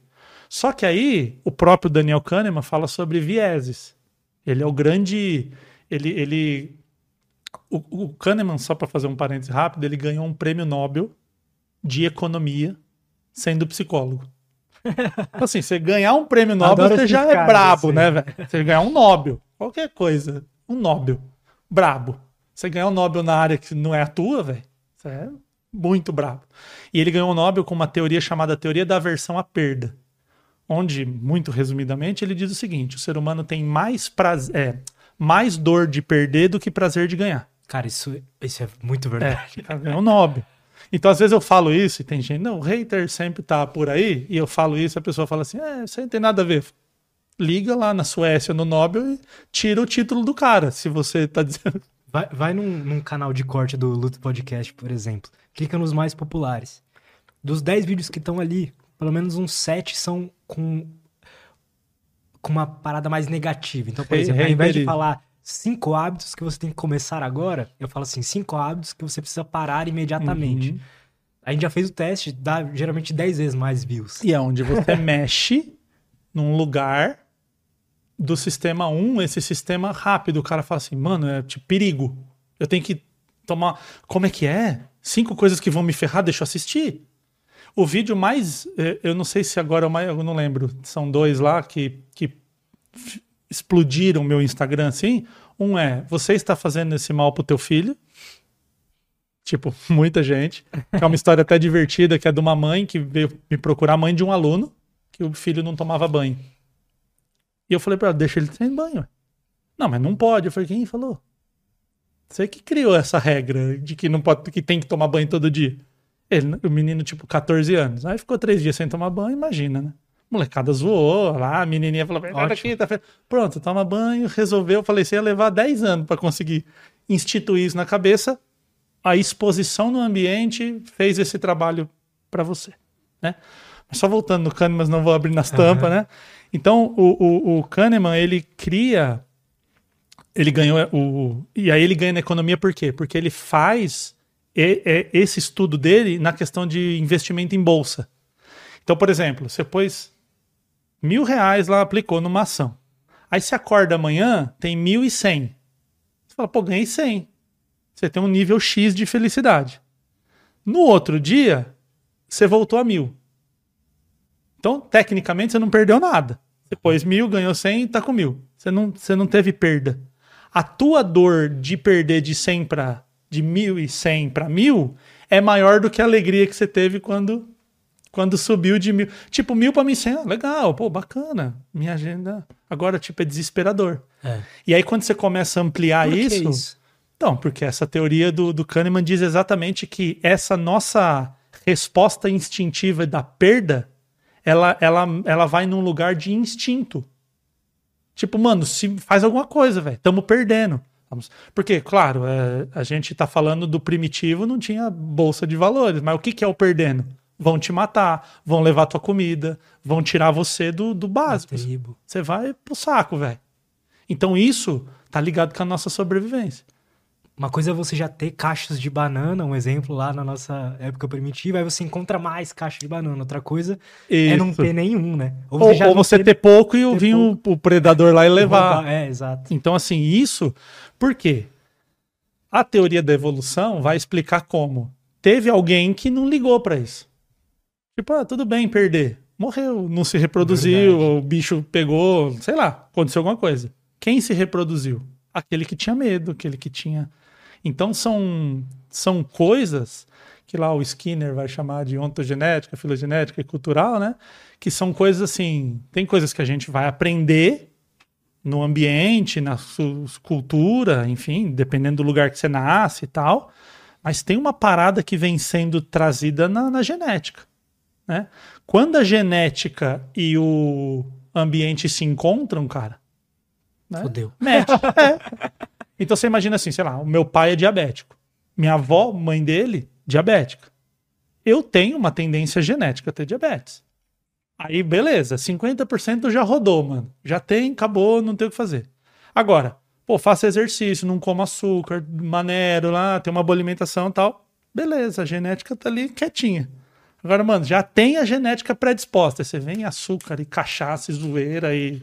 Só que aí o próprio Daniel Kahneman fala sobre vieses. Ele é o grande. Ele. ele o, o Kahneman, só para fazer um parêntese rápido, ele ganhou um prêmio Nobel de economia sendo psicólogo. Então, assim, você ganhar um prêmio Nobel, Adoro você já é brabo, assim. né, velho? Você ganhar um Nobel, qualquer coisa, um Nobel, brabo. Você ganhar um Nobel na área que não é a tua, velho, você é muito brabo. E ele ganhou um Nobel com uma teoria chamada teoria da aversão à perda, onde, muito resumidamente, ele diz o seguinte: o ser humano tem mais prazer, é, mais dor de perder do que prazer de ganhar. Cara, isso, isso é muito É, verdade. é um Nobel. Então, às vezes eu falo isso e tem gente, não, o hater sempre tá por aí, e eu falo isso, a pessoa fala assim, é, isso aí não tem nada a ver. Liga lá na Suécia, no Nobel, e tira o título do cara, se você tá dizendo. Vai, vai num, num canal de corte do Luto Podcast, por exemplo. Clica nos mais populares. Dos 10 vídeos que estão ali, pelo menos uns 7 são com, com uma parada mais negativa. Então, por exemplo, ao invés de falar cinco hábitos que você tem que começar agora, eu falo assim, cinco hábitos que você precisa parar imediatamente. Uhum. A gente já fez o teste, dá geralmente 10 vezes mais views. E é onde você [LAUGHS] mexe num lugar do sistema 1, esse sistema rápido. O cara fala assim, mano, é tipo perigo. Eu tenho que tomar. Como é que é? Cinco coisas que vão me ferrar, deixa eu assistir. O vídeo mais. eh, Eu não sei se agora é o mais. Eu não lembro. São dois lá que, que explodiram meu Instagram assim. Um é: você está fazendo esse mal pro teu filho. Tipo, [LAUGHS] muita gente. É uma história até divertida, que é de uma mãe que veio me procurar, mãe de um aluno, que o filho não tomava banho. E eu falei pra ela, deixa ele sem banho. ué." Não, mas não pode. Eu falei, quem falou? Você que criou essa regra de que não pode, que tem que tomar banho todo dia. Ele, o menino, tipo, 14 anos. Aí ficou três dias sem tomar banho, imagina, né? Molecada zoou lá, a menininha falou, Ótimo. aqui, tá fe-" Pronto, toma banho, resolveu. Eu falei, você ia levar 10 anos pra conseguir instituir isso na cabeça. A exposição no ambiente fez esse trabalho pra você, né? Só voltando no Kahneman, mas não vou abrir nas tampas, né? Então, o, o, o Kahneman, ele cria ele ganhou o e aí ele ganha na economia por quê? Porque ele faz esse estudo dele na questão de investimento em bolsa. Então, por exemplo, você pôs mil reais lá, aplicou numa ação. Aí você acorda amanhã, tem mil e cem. Você fala, pô, ganhei 100. Você tem um nível X de felicidade. No outro dia, você voltou a mil. Então, tecnicamente, você não perdeu nada. Você pôs mil, ganhou 100 e tá com mil. Você não, você não teve perda. A tua dor de perder de 100 para de 1.100 para mil é maior do que a alegria que você teve quando quando subiu de mil. Tipo, mil para 1.100, ah, legal, pô, bacana. Minha agenda agora, tipo, é desesperador. É. E aí, quando você começa a ampliar isso, isso? Então, porque essa teoria do, do Kahneman diz exatamente que essa nossa resposta instintiva da perda, ela, ela, ela vai num lugar de instinto. Tipo, mano, se faz alguma coisa, velho, estamos perdendo. Porque, claro, é, a gente tá falando do primitivo, não tinha bolsa de valores, mas o que, que é o perdendo? Vão te matar, vão levar tua comida, vão tirar você do, do básico. Você vai pro saco, velho. Então isso tá ligado com a nossa sobrevivência. Uma coisa é você já ter caixas de banana, um exemplo lá na nossa época primitiva, aí você encontra mais caixas de banana. Outra coisa é não Isso. ter nenhum, né? Ou, ou não você ter pouco e ter vir o, o predador lá e levar. É, exato. Então, assim, isso. Por quê? A teoria da evolução vai explicar como. Teve alguém que não ligou pra isso. Tipo, ah, tudo bem perder. Morreu, não se reproduziu, Verdade. o bicho pegou, sei lá, aconteceu alguma coisa. Quem se reproduziu? Aquele que tinha medo, aquele que tinha. Então são, são coisas que lá o Skinner vai chamar de ontogenética, filogenética e cultural, né? Que são coisas assim. Tem coisas que a gente vai aprender no ambiente, na sua cultura, enfim, dependendo do lugar que você nasce e tal. Mas tem uma parada que vem sendo trazida na, na genética. Né? Quando a genética e o ambiente se encontram, cara. Né? Mete. É. Então você imagina assim, sei lá, o meu pai é diabético. Minha avó, mãe dele, diabética. Eu tenho uma tendência genética a ter diabetes. Aí, beleza, 50% já rodou, mano. Já tem, acabou, não tem o que fazer. Agora, pô, faça exercício, não coma açúcar, maneiro lá, tem uma boa alimentação e tal. Beleza, a genética tá ali quietinha. Agora, mano, já tem a genética predisposta. Você vem açúcar e cachaça e zoeira e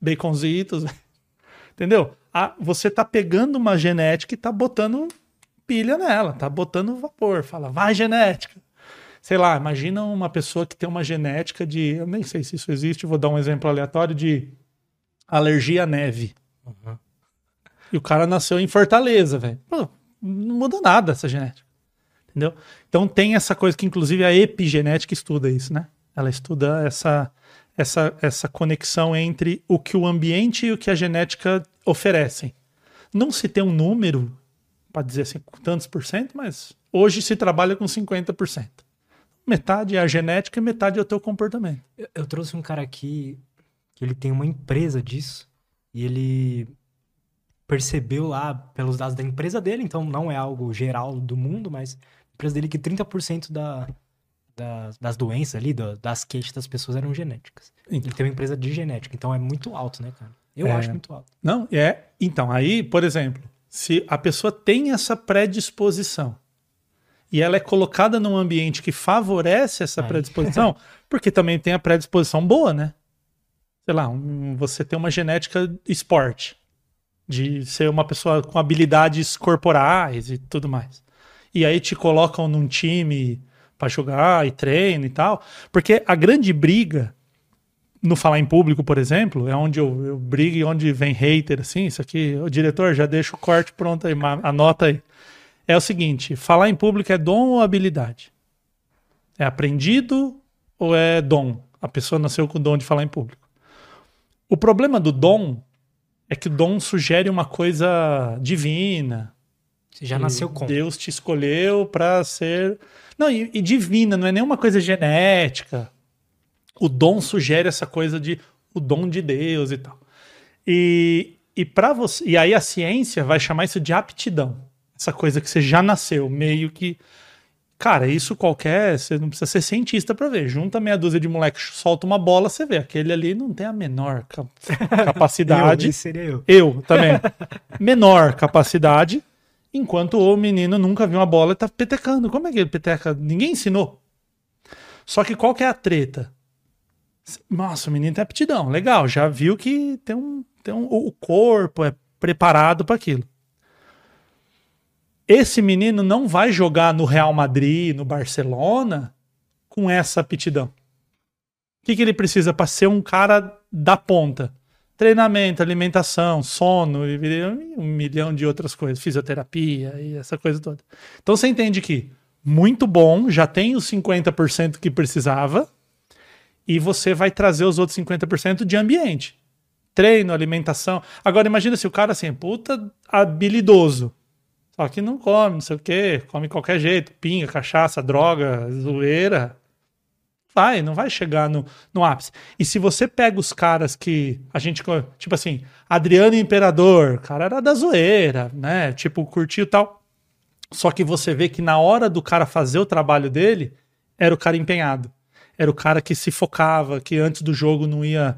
baconzitos. [LAUGHS] Entendeu? Ah, você tá pegando uma genética e tá botando pilha nela, tá botando vapor. Fala, vai genética. Sei lá, imagina uma pessoa que tem uma genética de. Eu nem sei se isso existe, vou dar um exemplo aleatório de alergia à neve. Uhum. E o cara nasceu em Fortaleza, velho. Não muda nada essa genética. Entendeu? Então tem essa coisa que, inclusive, a epigenética estuda isso, né? Ela estuda essa, essa, essa conexão entre o que o ambiente e o que a genética oferecem. Não se tem um número para dizer assim, tantos por cento, mas hoje se trabalha com 50%. Metade é a genética e metade é o teu comportamento. Eu, eu trouxe um cara aqui que ele tem uma empresa disso e ele percebeu lá pelos dados da empresa dele, então não é algo geral do mundo, mas empresa dele que 30% da, da, das doenças ali, da, das queixas das pessoas eram genéticas. Então. Ele tem uma empresa de genética, então é muito alto, né, cara? Eu É. acho muito alto. Não, é. Então, aí, por exemplo, se a pessoa tem essa predisposição e ela é colocada num ambiente que favorece essa Aí. predisposição, [LAUGHS] porque também tem a predisposição boa, né? Sei lá, um- você tem uma genética esporte, de ser uma pessoa com habilidades corporais e tudo mais. E aí te colocam num time pra jogar e treino e tal, porque a grande briga no falar em público, por exemplo, é onde eu, eu brigo e onde vem hater, assim, isso aqui, o diretor, já deixa o corte pronto aí, anota aí. É o seguinte, falar em público é dom ou habilidade? É aprendido ou é dom? A pessoa nasceu com o dom de falar em público. O problema do dom é que o dom sugere uma coisa divina, Você já nasceu com. Deus te escolheu para ser. Não, e, e divina, não é nenhuma coisa genética. O dom sugere essa coisa de o dom de Deus e tal. E, e para você. E aí a ciência vai chamar isso de aptidão. Essa coisa que você já nasceu, meio que. Cara, isso qualquer. Você não precisa ser cientista para ver. Junta meia dúzia de moleque, solta uma bola, você vê. Aquele ali não tem a menor cap- [LAUGHS] capacidade. Eu, seria eu. Eu também. Menor capacidade, enquanto o menino nunca viu uma bola e tá petecando. Como é que ele peteca? Ninguém ensinou. Só que qual que é a treta? Nossa, o menino tem aptidão. Legal, já viu que tem um, tem um, o corpo é preparado para aquilo. Esse menino não vai jogar no Real Madrid, no Barcelona, com essa aptidão. O que, que ele precisa para ser um cara da ponta? Treinamento, alimentação, sono e um milhão de outras coisas, fisioterapia e essa coisa toda. Então você entende que muito bom, já tem os 50% que precisava, e você vai trazer os outros 50% de ambiente. Treino, alimentação. Agora imagina se o cara assim, é puta habilidoso. Só que não come, não sei o quê, come qualquer jeito, pinga, cachaça, droga, zoeira. Vai, não vai chegar no, no ápice. E se você pega os caras que a gente, tipo assim, Adriano Imperador, cara era da zoeira, né? Tipo, curtiu tal. Só que você vê que na hora do cara fazer o trabalho dele, era o cara empenhado. Era o cara que se focava, que antes do jogo não ia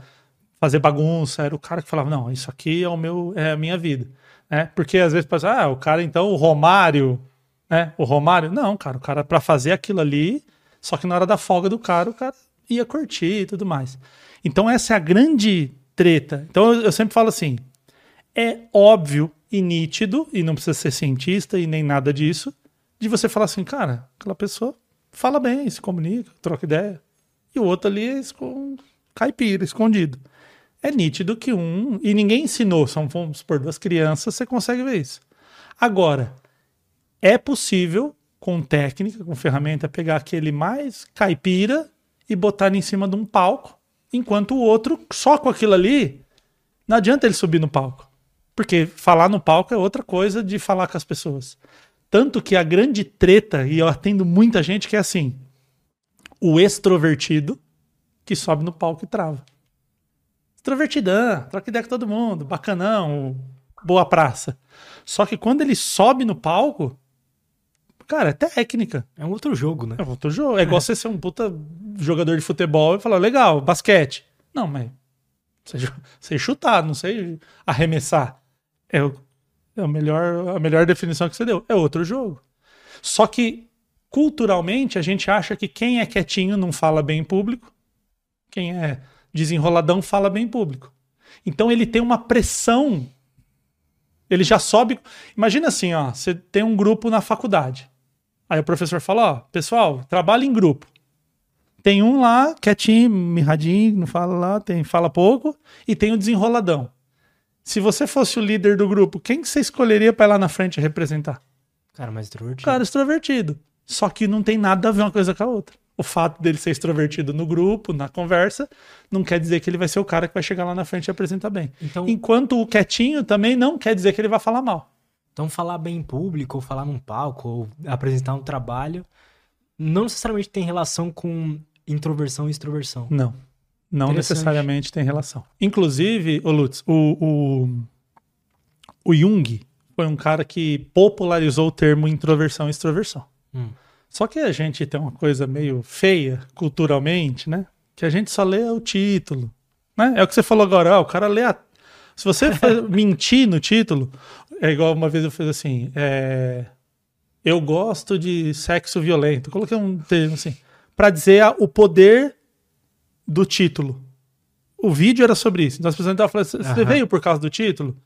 fazer bagunça, era o cara que falava, não, isso aqui é o meu, é a minha vida. Né? Porque às vezes pensa, ah, o cara então, o Romário, né? O Romário, não, cara, o cara para fazer aquilo ali, só que na hora da folga do cara, o cara ia curtir e tudo mais. Então essa é a grande treta. Então eu, eu sempre falo assim, é óbvio e nítido, e não precisa ser cientista e nem nada disso, de você falar assim, cara, aquela pessoa fala bem, se comunica, troca ideia. E o outro ali é escon... caipira, escondido. É nítido que um. E ninguém ensinou, são, vamos supor, duas crianças, você consegue ver isso. Agora, é possível, com técnica, com ferramenta, pegar aquele mais caipira e botar ele em cima de um palco, enquanto o outro, só com aquilo ali, não adianta ele subir no palco. Porque falar no palco é outra coisa de falar com as pessoas. Tanto que a grande treta, e eu atendo muita gente que é assim: o extrovertido que sobe no palco e trava. Extrovertidão, troca ideia com todo mundo, bacanão, boa praça. Só que quando ele sobe no palco, cara, é técnica. É um outro jogo, né? É um outro jogo. É igual você ser um puta jogador de futebol e falar, legal, basquete. Não, mas sei, chutar, não sei arremessar. É, é o melhor, a melhor definição que você deu. É outro jogo. Só que, culturalmente, a gente acha que quem é quietinho não fala bem em público. Quem é desenroladão fala bem em público. Então ele tem uma pressão. Ele já sobe. Imagina assim, ó, você tem um grupo na faculdade. Aí o professor fala, ó, pessoal, trabalha em grupo. Tem um lá, quietinho, mirradinho, não fala lá, tem, fala pouco, e tem o desenroladão. Se você fosse o líder do grupo, quem que você escolheria para ir lá na frente representar? Cara, mais extrovertido. Cara extrovertido. Só que não tem nada a ver uma coisa com a outra o fato dele ser extrovertido no grupo, na conversa, não quer dizer que ele vai ser o cara que vai chegar lá na frente e apresentar bem. Então, Enquanto o quietinho também não quer dizer que ele vai falar mal. Então, falar bem em público, ou falar num palco, ou apresentar um trabalho, não necessariamente tem relação com introversão e extroversão. Não. Não necessariamente tem relação. Inclusive, o Lutz, o, o, o Jung foi um cara que popularizou o termo introversão e extroversão. Hum. Só que a gente tem uma coisa meio feia culturalmente, né? Que a gente só lê o título. Né? É o que você falou agora, ah, o cara lê a. Se você [LAUGHS] mentir no título, é igual uma vez eu fiz assim: é... eu gosto de sexo violento. Coloquei um termo assim, para dizer o poder do título. O vídeo era sobre isso. Então as pessoas estavam falando: você uhum. veio por causa do título?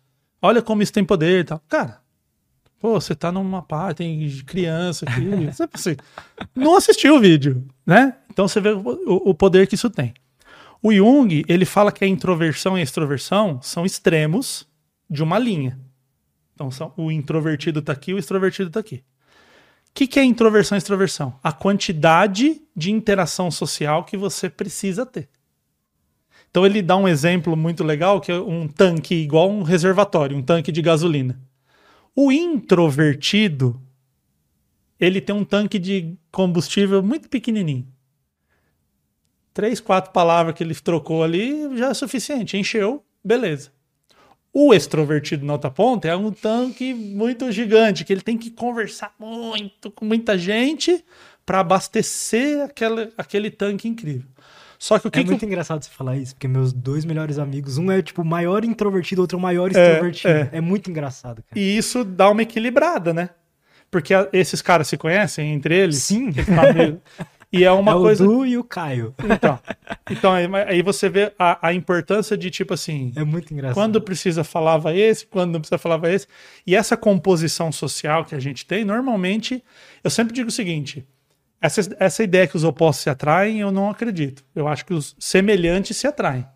Olha como isso tem poder e tal. Cara, Pô, você tá numa parte, tem criança aqui. [LAUGHS] você, não assistiu o vídeo, né? Então você vê o, o, poder que isso tem. O Jung, ele fala que a introversão e a extroversão são extremos de uma linha. Então são, o introvertido tá aqui, o extrovertido tá aqui. O que, que é introversão e extroversão? A quantidade de interação social que você precisa ter. Então ele dá um exemplo muito legal, que é um tanque igual um reservatório, um tanque de gasolina. O introvertido, ele tem um tanque de combustível muito pequenininho. Três, quatro palavras que ele trocou ali já é suficiente. Encheu, beleza. O extrovertido na outra ponta é um tanque muito gigante, que ele tem que conversar muito com muita gente para abastecer aquele, aquele tanque incrível. Só que o que É muito que... engraçado você falar isso, porque meus dois melhores amigos, um é tipo maior introvertido, outro é o maior extrovertido. É, é. é muito engraçado, cara. E isso dá uma equilibrada, né? Porque esses caras se conhecem entre eles? Sim. [LAUGHS] E é uma é coisa. O Du e o Caio. Então, [LAUGHS] então aí, você vê a, a, importância de tipo assim. É muito engraçado. Quando precisa falava esse, quando não precisa falava esse. E essa composição social que a gente tem, normalmente, eu sempre digo o seguinte: essa, essa ideia que os opostos se atraem, eu não acredito. Eu acho que os semelhantes se atraem.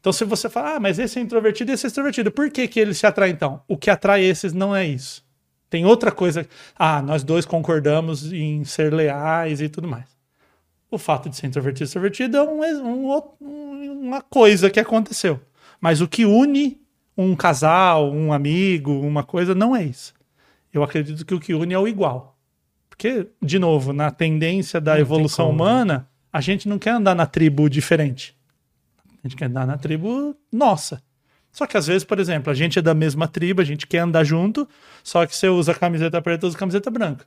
Então, se você falar, ah, mas esse é introvertido e esse é extrovertido, por que, que eles se atraem então? O que atrai esses não é isso. Tem outra coisa. Ah, nós dois concordamos em ser leais e tudo mais. O fato de ser introvertido e extrovertido é um, um, uma coisa que aconteceu. Mas o que une um casal, um amigo, uma coisa, não é isso. Eu acredito que o que une é o igual. Porque, de novo, na tendência da não evolução como, né? humana, a gente não quer andar na tribo diferente. A gente quer andar na tribo nossa. Só que às vezes, por exemplo, a gente é da mesma tribo, a gente quer andar junto, só que você usa camiseta preta, usa camiseta branca.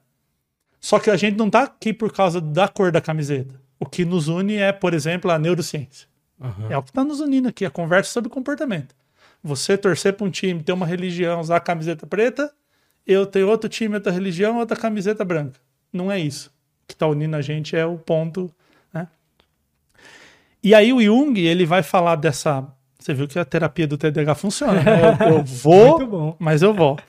Só que a gente não tá aqui por causa da cor da camiseta. O que nos une é, por exemplo, a neurociência. Uhum. É o que está nos unindo aqui, a conversa sobre comportamento. Você torcer para um time, ter uma religião, usar a camiseta preta, eu tenho outro time, outra religião, outra camiseta branca. Não é isso. O que está unindo a gente é o ponto. Né? E aí o Jung ele vai falar dessa. Você viu que a terapia do TDAH funciona. Né? Eu, eu [LAUGHS] vou, mas eu vou.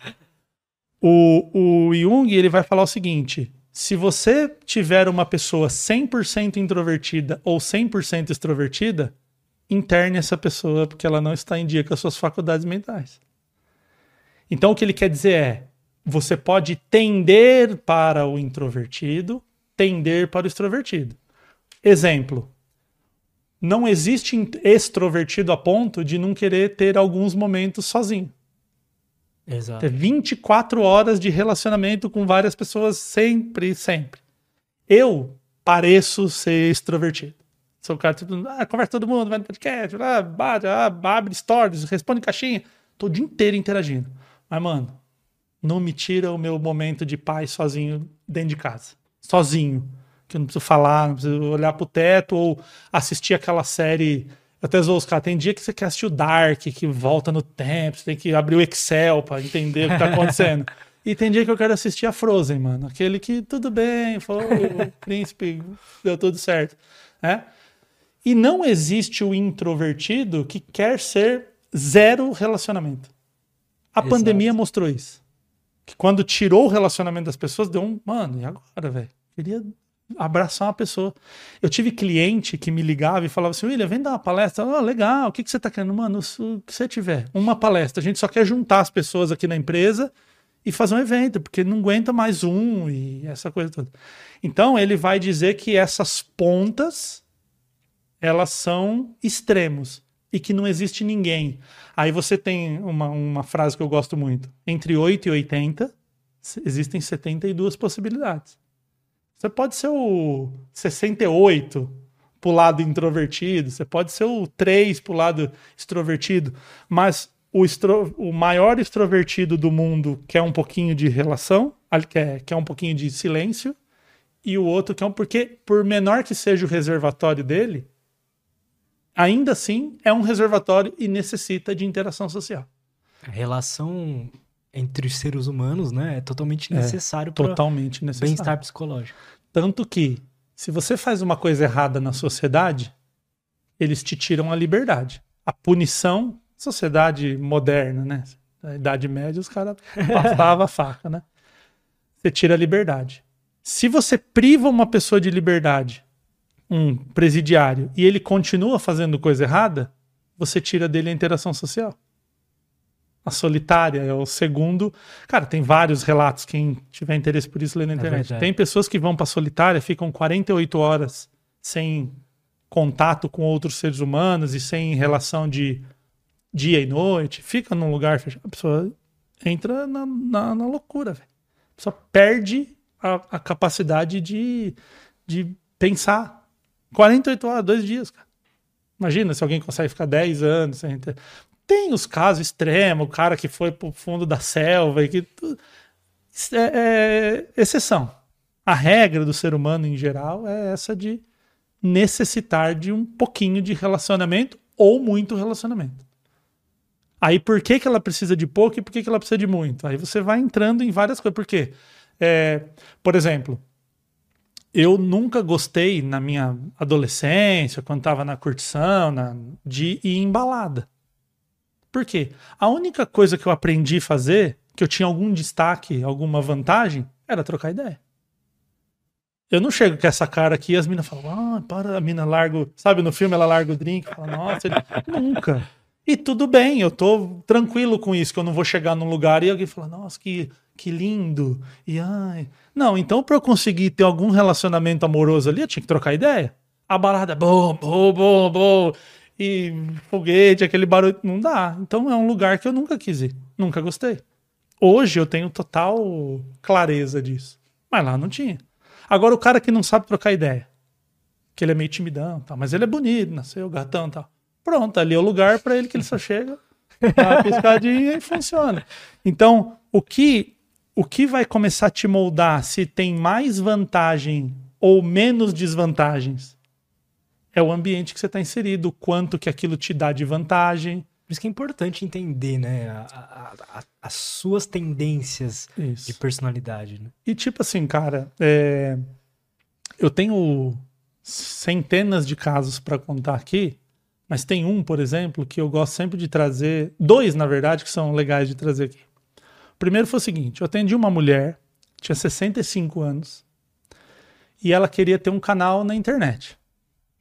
O, o Jung ele vai falar o seguinte: se você tiver uma pessoa 100% introvertida ou 100% extrovertida, interne essa pessoa porque ela não está em dia com as suas faculdades mentais. Então o que ele quer dizer é: você pode tender para o introvertido, tender para o extrovertido. Exemplo: não existe extrovertido a ponto de não querer ter alguns momentos sozinho. Exato. Ter 24 horas de relacionamento com várias pessoas sempre, sempre. Eu pareço ser extrovertido. Sou o cara, tipo, ah, conversa todo mundo, vai no podcast, bate, abre stories, responde caixinha. Tô o dia inteiro interagindo. Mas, mano, não me tira o meu momento de paz sozinho dentro de casa. Sozinho. Que eu não preciso falar, não preciso olhar pro teto ou assistir aquela série. Até os caras. Tem dia que você quer assistir o Dark, que volta no tempo, você tem que abrir o Excel para entender o que tá acontecendo. [LAUGHS] E tem dia que eu quero assistir a Frozen, mano. Aquele que tudo bem, foi o [LAUGHS] príncipe, deu tudo certo. Né? E não existe o introvertido que quer ser zero relacionamento. A Exato. pandemia mostrou isso. Que quando tirou o relacionamento das pessoas, deu um. Mano, e agora, velho? Queria abraçar uma pessoa. Eu tive cliente que me ligava e falava assim: William, vem dar uma palestra. Oh, legal, o que, que você tá querendo? Mano, o que você tiver. Uma palestra. A gente só quer juntar as pessoas aqui na empresa e fazer um evento, porque não aguenta mais um e essa coisa toda. Então, ele vai dizer que essas pontas elas são extremos e que não existe ninguém. Aí você tem uma, uma frase que eu gosto muito: entre 8 e 80, existem 72 possibilidades. Você pode ser o 68 pro lado introvertido, você pode ser o 3 pro lado extrovertido, mas o, extro, o maior extrovertido do mundo quer um pouquinho de relação, quer, quer um pouquinho de silêncio, e o outro quer um. Porque, por menor que seja o reservatório dele, ainda assim é um reservatório e necessita de interação social. A relação entre os seres humanos, né, é totalmente necessário para Totalmente necessário. bem-estar psicológico. Tanto que, se você faz uma coisa errada na sociedade, eles te tiram a liberdade. A punição, sociedade moderna, né? Na Idade Média, os caras [LAUGHS] passavam a faca, né? Você tira a liberdade. Se você priva uma pessoa de liberdade, um presidiário, e ele continua fazendo coisa errada, você tira dele a interação social. A solitária é o segundo. Cara, tem vários relatos. Quem tiver interesse por isso, lê na internet. verdade. tem pessoas que vão pra solitária, ficam 48 horas sem contato com outros seres humanos e sem relação de dia e noite. Fica num lugar fechado. A pessoa entra na, na, na loucura, velho. A pessoa perde a, a capacidade de, de pensar. 48 horas, dois dias, cara. Imagina se alguém consegue ficar 10 anos sem ter... Tem os casos extremos, o cara que foi pro fundo da selva e que. É, é exceção. A regra do ser humano em geral é essa de necessitar de um pouquinho de relacionamento ou muito relacionamento. Aí por que, que ela precisa de pouco e por que, que ela precisa de muito? Aí você vai entrando em várias coisas. Por quê? É, por exemplo, eu nunca gostei na minha adolescência, quando estava na curtição, na- de ir em balada. Por quê? A única coisa que eu aprendi a fazer, que eu tinha algum destaque, alguma vantagem, era trocar ideia. Eu não chego com essa cara aqui as minas falam, ah, para, a mina larga, o-" sabe, no filme ela larga o drink, fala, nossa, ele... [LAUGHS] nunca. E tudo bem, eu tô tranquilo com isso, que eu não vou chegar num lugar e alguém fala, nossa, que, que lindo. E ai. Não, então para eu conseguir ter algum relacionamento amoroso ali, eu tinha que trocar ideia. A balada, bom, bom, bom, bom. E foguete, aquele barulho. Não dá. Então é um lugar que eu nunca quis ir. Nunca gostei. Hoje eu tenho total clareza disso. Mas lá não tinha. Agora o cara que não sabe trocar ideia. Que ele é meio timidão, tal, mas ele é bonito, nasceu gatão e tal. Pronto, ali é o lugar para ele que ele só [LAUGHS] chega, dá uma piscadinha e funciona. Então, o que o que vai começar a te moldar se tem mais vantagem ou menos desvantagens? É o ambiente que você está inserido, o quanto que aquilo te dá de vantagem. Por isso que é importante entender, né, a- a- a- as suas tendências Isso. de personalidade, né? E tipo assim, cara, é, eu tenho centenas de casos para contar aqui, mas tem um, por exemplo, que eu gosto sempre de trazer, dois, na verdade, que são legais de trazer aqui. O primeiro foi o seguinte: eu atendi uma mulher, tinha 65 anos, e ela queria ter um canal na internet.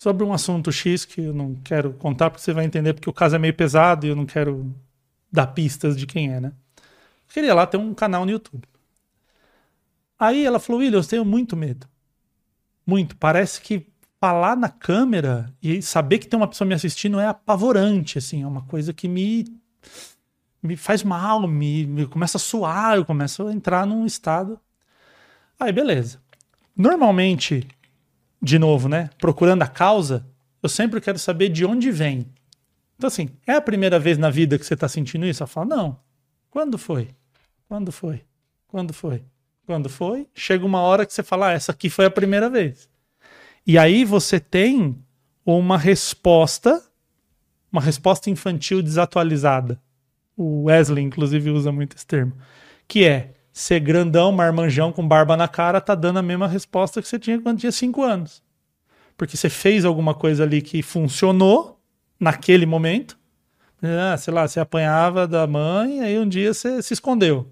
Sobre um assunto X que eu não quero contar, porque você vai entender, porque o caso é meio pesado e eu não quero dar pistas de quem é, né? Queria lá ter um canal no YouTube. Aí ela falou: William, eu tenho muito medo. Muito. Parece que falar na câmera e saber que tem uma pessoa me assistindo é apavorante, assim, é uma coisa que me me faz mal, me, me começa a suar, eu começo a entrar num estado. Aí, beleza. Normalmente, de novo, né? Procurando a causa, eu sempre quero saber de onde vem. Então, assim, é a primeira vez na vida que você está sentindo isso? Eu falo, não. Quando foi? Quando foi? Quando foi? Quando foi? Chega uma hora que você fala, ah, essa aqui foi a primeira vez. E aí você tem uma resposta, uma resposta infantil desatualizada. O Wesley, inclusive, usa muito esse termo. Que é ser grandão, marmanjão com barba na cara, tá dando a mesma resposta que você tinha quando tinha 5 anos. Porque você fez alguma coisa ali que funcionou naquele momento. Ah, sei lá, você apanhava da mãe, aí um dia você se escondeu.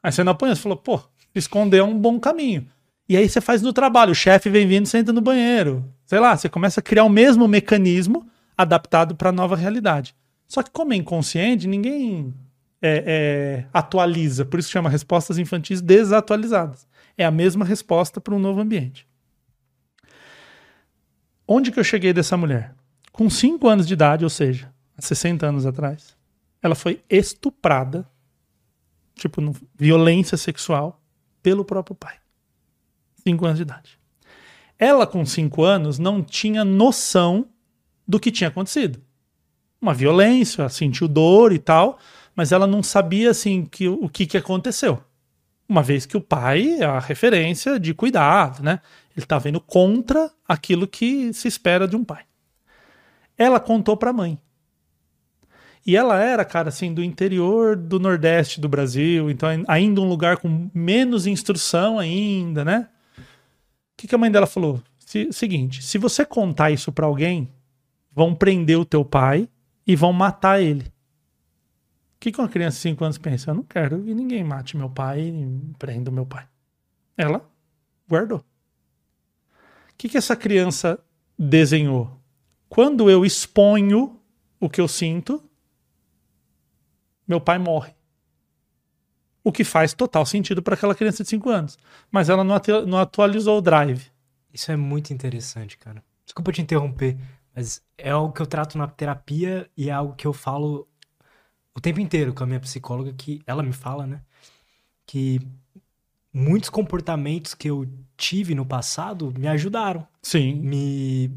Aí você não apanhou, você falou, pô, esconder é um bom caminho. E aí você faz no trabalho, o chefe vem vindo, senta no banheiro. Sei lá, você começa a criar o mesmo mecanismo adaptado para a nova realidade. Só que como é inconsciente, ninguém é, é, atualiza. Por isso chama respostas infantis desatualizadas. É a mesma resposta para um novo ambiente. Onde que eu cheguei dessa mulher? Com 5 anos de idade, ou seja, há 60 anos atrás, ela foi estuprada, tipo, no, violência sexual, pelo próprio pai. 5 anos de idade. Ela, com 5 anos, não tinha noção do que tinha acontecido. Uma violência, sentiu dor e tal, mas ela não sabia assim que, o que, que aconteceu. Uma vez que o pai é a referência de cuidado, né? Ele estava indo contra aquilo que se espera de um pai. Ela contou para a mãe. E ela era, cara, assim, do interior do Nordeste do Brasil, então ainda um lugar com menos instrução ainda, né? O que, que a mãe dela falou? Se, seguinte, se você contar isso para alguém, vão prender o teu pai e vão matar ele que, que uma criança de 5 anos pensa? Eu não quero que ninguém mate meu pai prenda meu pai. Ela guardou. O que, que essa criança desenhou? Quando eu exponho o que eu sinto, meu pai morre. O que faz total sentido para aquela criança de 5 anos. Mas ela não, atu não atualizou o drive. Isso é muito interessante, cara. Desculpa te interromper, mas é algo que eu trato na terapia e é algo que eu falo o tempo inteiro com a minha psicóloga que ela me fala, né? Que muitos comportamentos que eu tive no passado me ajudaram. Sim. Me,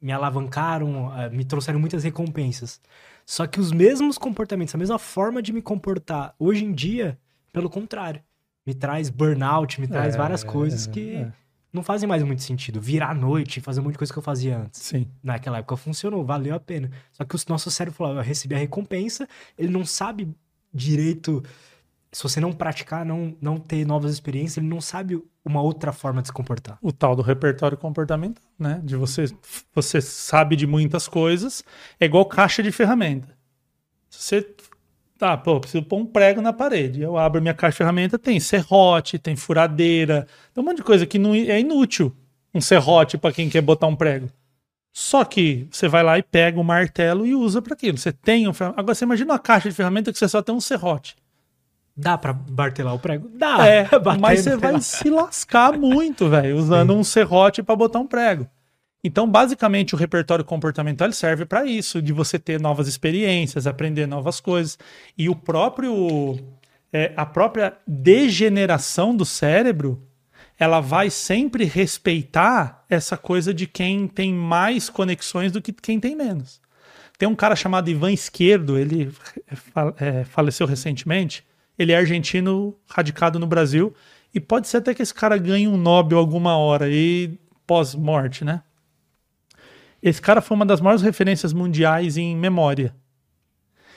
me alavancaram, eh, me trouxeram muitas recompensas. Só que os mesmos comportamentos, a mesma forma de me comportar hoje em dia, pelo contrário, me traz burnout, me traz é, várias coisas que é não fazem mais muito sentido. Virar à noite, fazer um monte de coisa que eu fazia antes. Sim. Naquela época funcionou, valeu a pena. Só que o nosso cérebro falou, eu recebi a recompensa, ele não sabe direito. Se você não praticar, não, não ter novas experiências, ele não sabe uma outra forma de se comportar. O tal do repertório comportamental, né? De você, você sabe de muitas coisas, é igual caixa de ferramenta. Se você Tá, pô, preciso pôr um prego na parede. Eu abro minha caixa de ferramenta, tem serrote, tem furadeira, tem um monte de coisa que não é inútil. Um serrote para quem quer botar um prego. Só que você vai lá e pega o um martelo e usa para aquilo. Você tem um Agora você imagina uma caixa de ferramenta que você só tem um serrote. Dá para martelar o prego? Dá. É, [LAUGHS] mas você vai se lascar muito, velho, usando Sim. um serrote para botar um prego. Então, basicamente, o repertório comportamental serve para isso, de você ter novas experiências, aprender novas coisas. E o próprio. É, a própria degeneração do cérebro, ela vai sempre respeitar essa coisa de quem tem mais conexões do que quem tem menos. Tem um cara chamado Ivan Esquerdo, ele é, faleceu recentemente. Ele é argentino, radicado no Brasil. E pode ser até que esse cara ganhe um Nobel alguma hora aí pós-morte, né? Esse cara foi uma das maiores referências mundiais em memória.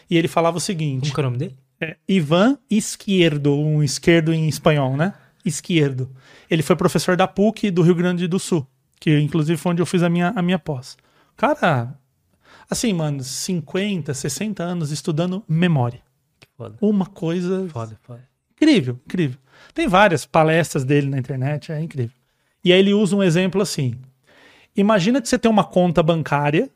E ele falava o seguinte: Como é o nome dele? É Ivan Esquerdo, um esquerdo em espanhol, né? Esquerdo. Ele foi professor da PUC do Rio Grande do Sul, que inclusive foi onde eu fiz a minha, a minha pós. Cara, assim, mano, 50, 60 anos estudando memória. Que foda. Uma coisa. Foda, foda. Incrível, incrível. Tem várias palestras dele na internet, é incrível. E aí ele usa um exemplo assim: Imagina que você tem uma conta bancária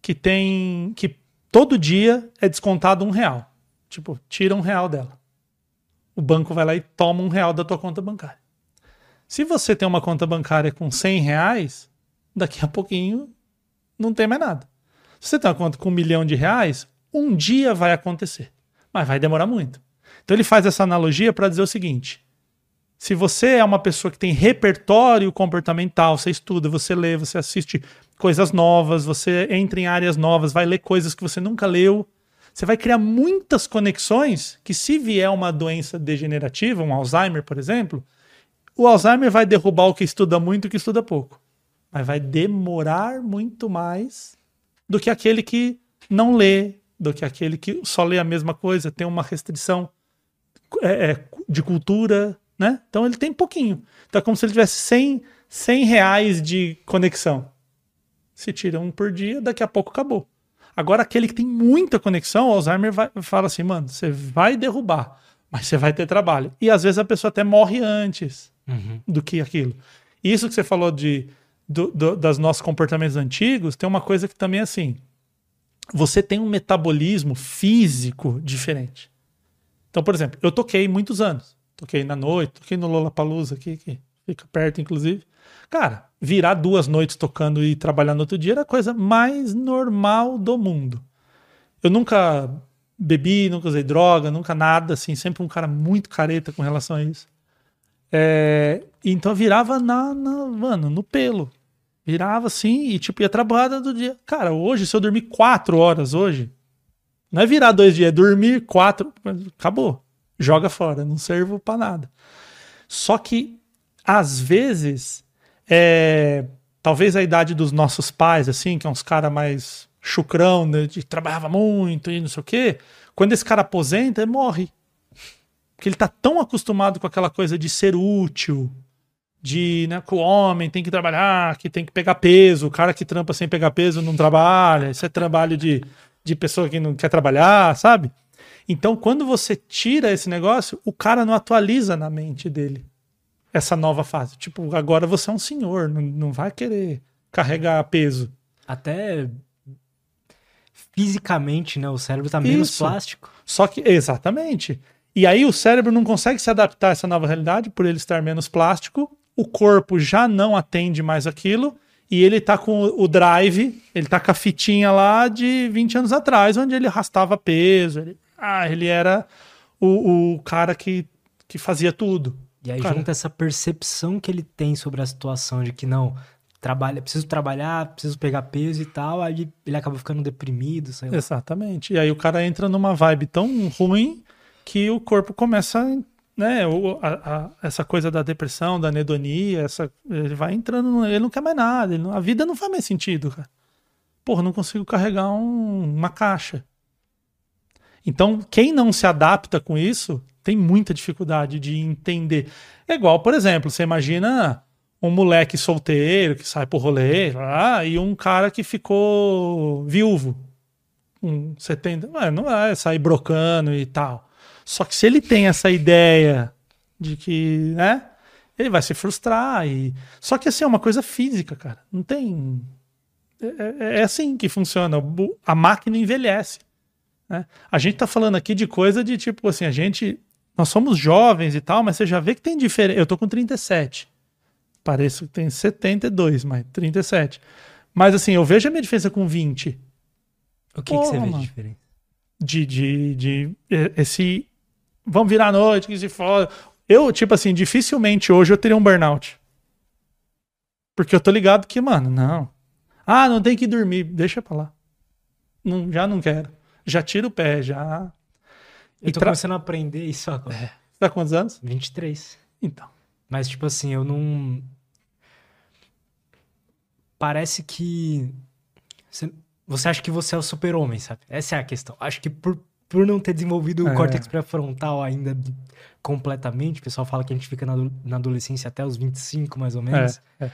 que tem. que todo dia é descontado um real. Tipo, tira um real dela. O banco vai lá e toma um real da tua conta bancária. Se você tem uma conta bancária com 100 reais, daqui a pouquinho não tem mais nada. Se você tem uma conta com um milhão de reais, um dia vai acontecer. mas vai demorar muito. Então ele faz essa analogia para dizer o seguinte: se você é uma pessoa que tem repertório comportamental, você estuda, você lê, você assiste coisas novas, você entra em áreas novas, vai ler coisas que você nunca leu, você vai criar muitas conexões que, se vier uma doença degenerativa, um Alzheimer, por exemplo, o Alzheimer vai derrubar o que estuda muito e o que estuda pouco. Mas vai demorar muito mais do que aquele que não lê, do que aquele que só lê a mesma coisa, tem uma restrição é, é, de cultura, né? Então ele tem pouquinho. Então é como se ele tivesse 100, 100 reais de conexão. Se tira um por dia, daqui a pouco acabou. Agora, aquele que tem muita conexão, o Alzheimer vai, fala assim, mano, você vai derrubar, mas você vai ter trabalho. E às vezes a pessoa até morre antes uhum. do que aquilo. Isso que você falou de, do, do, das nossos comportamentos antigos, tem uma coisa que também é assim. Você tem um metabolismo físico diferente. Então, por exemplo, eu toquei muitos anos. Toquei na noite, toquei no Lollapalooza aqui, que fica perto, inclusive. Cara, virar duas noites tocando e trabalhar no outro dia era a coisa mais normal do mundo. Eu nunca bebi, nunca usei droga, nunca nada, assim, sempre um cara muito careta com relação a isso. É, então eu virava na, na, mano, no pelo. Virava assim e tipo ia trabalhar do dia. Cara, hoje, se eu dormir quatro horas hoje, não é virar dois dias, é dormir quatro, acabou. Joga fora, não servo para nada. Só que, às vezes, é, talvez a idade dos nossos pais, assim, que é uns caras mais chucrão, né, de trabalhava muito e não sei o quê, quando esse cara aposenta, ele morre. Porque ele tá tão acostumado com aquela coisa de ser útil, de né, que o homem tem que trabalhar, que tem que pegar peso, o cara que trampa sem pegar peso não trabalha, isso é trabalho de, de pessoa que não quer trabalhar, sabe? Então, quando você tira esse negócio, o cara não atualiza na mente dele essa nova fase. Tipo, agora você é um senhor, não, não vai querer carregar peso. Até fisicamente, né? O cérebro tá menos Isso. plástico. Só que, exatamente. E aí o cérebro não consegue se adaptar a essa nova realidade por ele estar menos plástico. O corpo já não atende mais aquilo. E ele tá com o drive, ele tá com a fitinha lá de 20 anos atrás, onde ele arrastava peso. Ele, ah, ele era o, o cara que, que fazia tudo. E aí Cara. junta essa percepção que ele tem sobre a situação de que não, trabalha, preciso trabalhar, preciso pegar peso e tal, aí ele acaba ficando deprimido, sei lá. Exatamente. E aí o cara entra numa vibe tão ruim que o corpo começa, né, a, a, essa coisa da depressão, da anedonia, essa, ele vai entrando, ele não quer mais nada, não, a vida não faz mais sentido, cara. Porra, não consigo carregar um, uma caixa. Então, quem não se adapta com isso tem muita dificuldade de entender. É igual, por exemplo, você imagina um moleque solteiro que sai pro rolê ah, e um cara que ficou viúvo. Um 70. Ué, não é sair brocando e tal. Só que se ele tem essa ideia de que, né? Ele vai se frustrar. E... Só que assim, é uma coisa física, cara. Não tem. É, é, é assim que funciona. A máquina envelhece. Né? A gente tá falando aqui de coisa de tipo assim, a gente nós somos jovens e tal, mas você já vê que tem diferença. Eu tô com 37. Pareço que tem 72, mas 37. Mas assim, eu vejo a minha diferença com 20. O que, que você vê de diferença? De, de, de, esse. Vamos virar a noite, que se for. Eu, tipo assim, dificilmente hoje eu teria um burnout. Porque eu tô ligado que, mano, não. Ah, não tem que dormir. Deixa pra lá. Não, já não quero. Já tira o pé, já eu tô tra... começando a aprender isso agora. É. Você tá quantos anos? 23. Então. Mas, tipo assim, eu não. Parece que. Você acha que você é o super-homem, sabe? Essa é a questão. Acho que por, por não ter desenvolvido é. o córtex pré-frontal ainda completamente, o pessoal fala que a gente fica na, na adolescência até os 25, mais ou menos. É, é.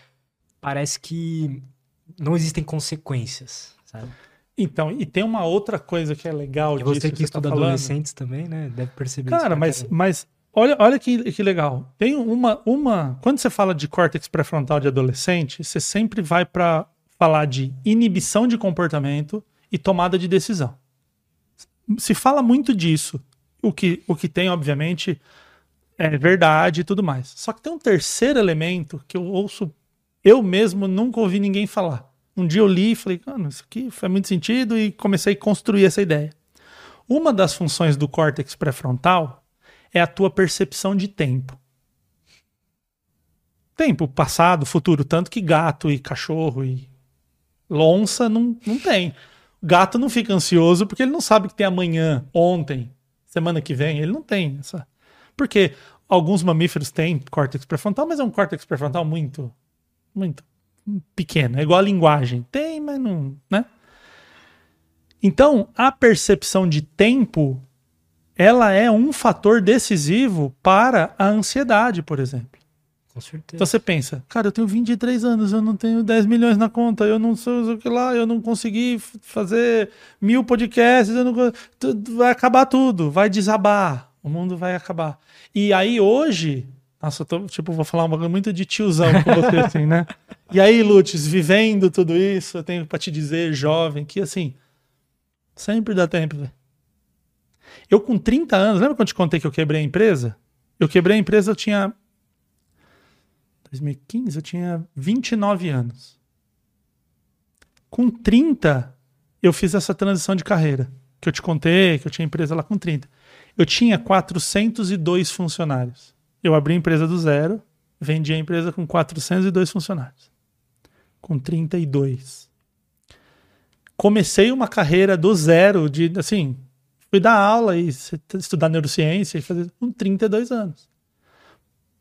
Parece que não existem consequências, sabe? Então, e tem uma outra coisa que é legal e você que, que estuda tá adolescentes também, né? Deve perceber Cara, isso. mas, mas olha, olha que, que legal. Tem uma, uma. Quando você fala de córtex pré-frontal de adolescente, você sempre vai para falar de inibição de comportamento e tomada de decisão. Se fala muito disso. O que, o que tem, obviamente, é verdade e tudo mais. Só que tem um terceiro elemento que eu ouço, eu mesmo nunca ouvi ninguém falar um dia eu li e falei, mano, isso aqui faz muito sentido e comecei a construir essa ideia. Uma das funções do córtex pré-frontal é a tua percepção de tempo. Tempo, passado, futuro. Tanto que gato e cachorro e lonça não, não tem. Gato não fica ansioso porque ele não sabe que tem amanhã, ontem, semana que vem. Ele não tem essa. Porque alguns mamíferos têm córtex pré-frontal, mas é um córtex pré-frontal muito, muito pequeno. É igual a linguagem. Tem, mas não. Né? Então, a percepção de tempo ela é um fator decisivo para a ansiedade, por exemplo. Com certeza. Então você pensa, cara, eu tenho 23 anos, eu não tenho 10 milhões na conta, eu não sou o que lá, eu não consegui fazer mil podcasts, eu não, vai acabar tudo, vai desabar, o mundo vai acabar. E aí hoje, nossa, eu tô, tipo, vou falar uma coisa muito de tiozão com você, [LAUGHS] assim, né? E aí, Lutz, vivendo tudo isso, eu tenho para te dizer, jovem, que assim, sempre dá tempo, velho. Eu com 30 anos, lembra quando eu te contei que eu quebrei a empresa? Eu quebrei a empresa, eu tinha 2015, eu tinha 29 anos. Com 30, eu fiz essa transição de carreira. Que eu te contei, que eu tinha empresa lá com 30. Eu tinha 402 funcionários. Eu abri a empresa do zero, vendi a empresa com 402 funcionários. Com 32. Comecei uma carreira do zero, de assim, fui dar aula e estudar neurociência e fazer com 32 anos.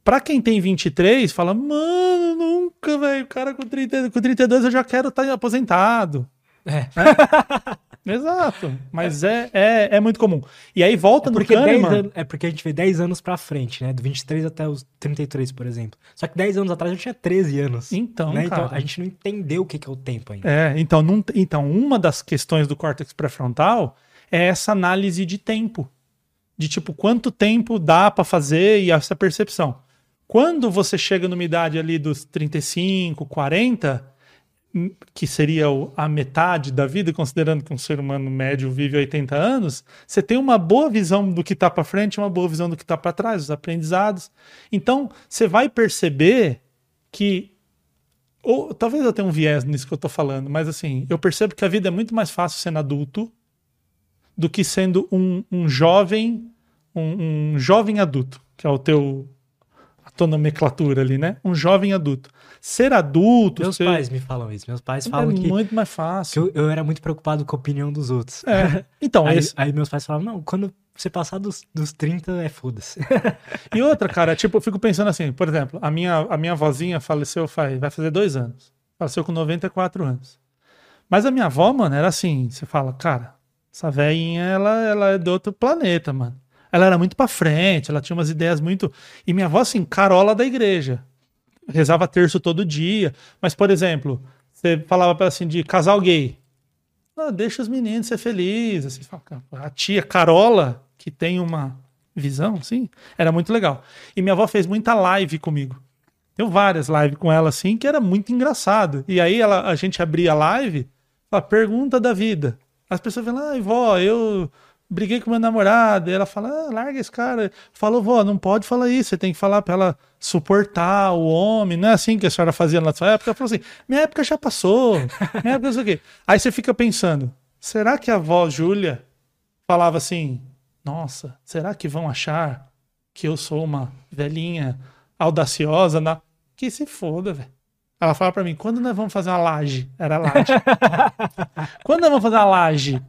Pra quem tem 23, fala, mano, nunca, velho, o cara com, 30, com 32 eu já quero estar tá aposentado. É. é. [LAUGHS] Exato. Mas é, é, é, muito comum. E aí volta é no Kahneman... Anos, é porque a gente vê 10 anos pra frente, né? Do 23 até os 33, por exemplo. Só que 10 anos atrás eu tinha 13 anos. Então, né? Então a gente não entendeu o que é o tempo ainda. É, então, não, então uma das questões do córtex pré-frontal é essa análise de tempo. De tipo, quanto tempo dá para fazer e essa percepção. Quando você chega numa idade ali dos 35, 40, hum, que seria a metade da vida, considerando que um ser humano médio vive 80 anos, você tem uma boa visão do que está para frente, uma boa visão do que está para trás, os aprendizados. Então, você vai perceber que ou talvez eu tenha um viés nisso que eu estou falando, mas assim, eu percebo que a vida é muito mais fácil sendo adulto do que sendo um, um jovem, um, um jovem adulto, que é o teu tua nomenclatura ali, né? Um jovem adulto. Ser adulto. Meus ser... pais me falam isso. Meus pais falam é que. É muito mais fácil. eu, eu, era muito preocupado com a opinião dos outros. É. [LAUGHS] Então, aí, esse... aí meus pais falavam: não, quando você passar dos, dos 30, é foda-se. [LAUGHS] e outra, cara, tipo, eu fico pensando assim, por exemplo, a minha, a minha vozinha faleceu faz, vai fazer dois anos. Faleceu com 94 anos. Mas a minha avó, mano, era assim: você fala, cara, essa velhinha, ela, ela é de outro planeta, mano ela era muito para frente, ela tinha umas ideias muito. E minha avó, assim, carola da igreja. Rezava terço todo dia. Mas, por exemplo, você falava assim de casal gay. Ah, deixa os meninos ser felizes. Assim, a tia Carola, que tem uma visão, assim, era muito legal. E minha avó fez muita live comigo. Tenho várias lives com ela, assim, que era muito engraçado. E aí ela, a gente abria a live, a pergunta da vida. As pessoas falam, ai, vó, eu briguei com meu namorado, e ela fala, ah, larga esse cara. Falou, vó, não pode falar isso, você tem que falar pra ela suportar o homem, não é assim que a senhora fazia na sua época? Ela falou assim, minha época já passou, minha época não sei o quê. Aí você fica pensando, será que a avó Júlia falava assim, nossa, será que vão achar que eu sou uma velhinha audaciosa? Na... Que se foda, velho. Ela fala pra mim, quando nós vamos fazer uma laje? Era laje. [LAUGHS] quando nós vamos fazer uma laje?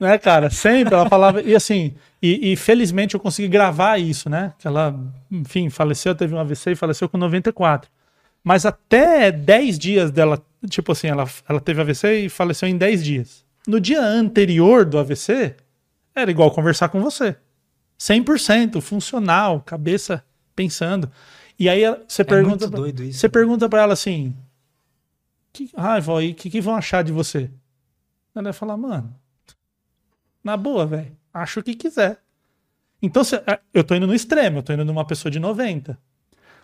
Né, cara? Sempre ela falava. E assim, e, e, felizmente eu consegui gravar isso, né? Que ela, enfim, faleceu, teve um AVC e faleceu com 94. Mas até 10 dias dela, tipo assim, ela, ela teve AVC e faleceu em 10 dias. No dia anterior do AVC, era igual conversar com você. 100% funcional, cabeça pensando. E aí você é pergunta, você pergunta para ela assim: que, ah, vó, e o que, que vão achar de você? Ela vai falar, mano, na boa, velho. Acho o que quiser. Então, se, é, eu tô indo no extremo, eu tô indo numa pessoa de 90.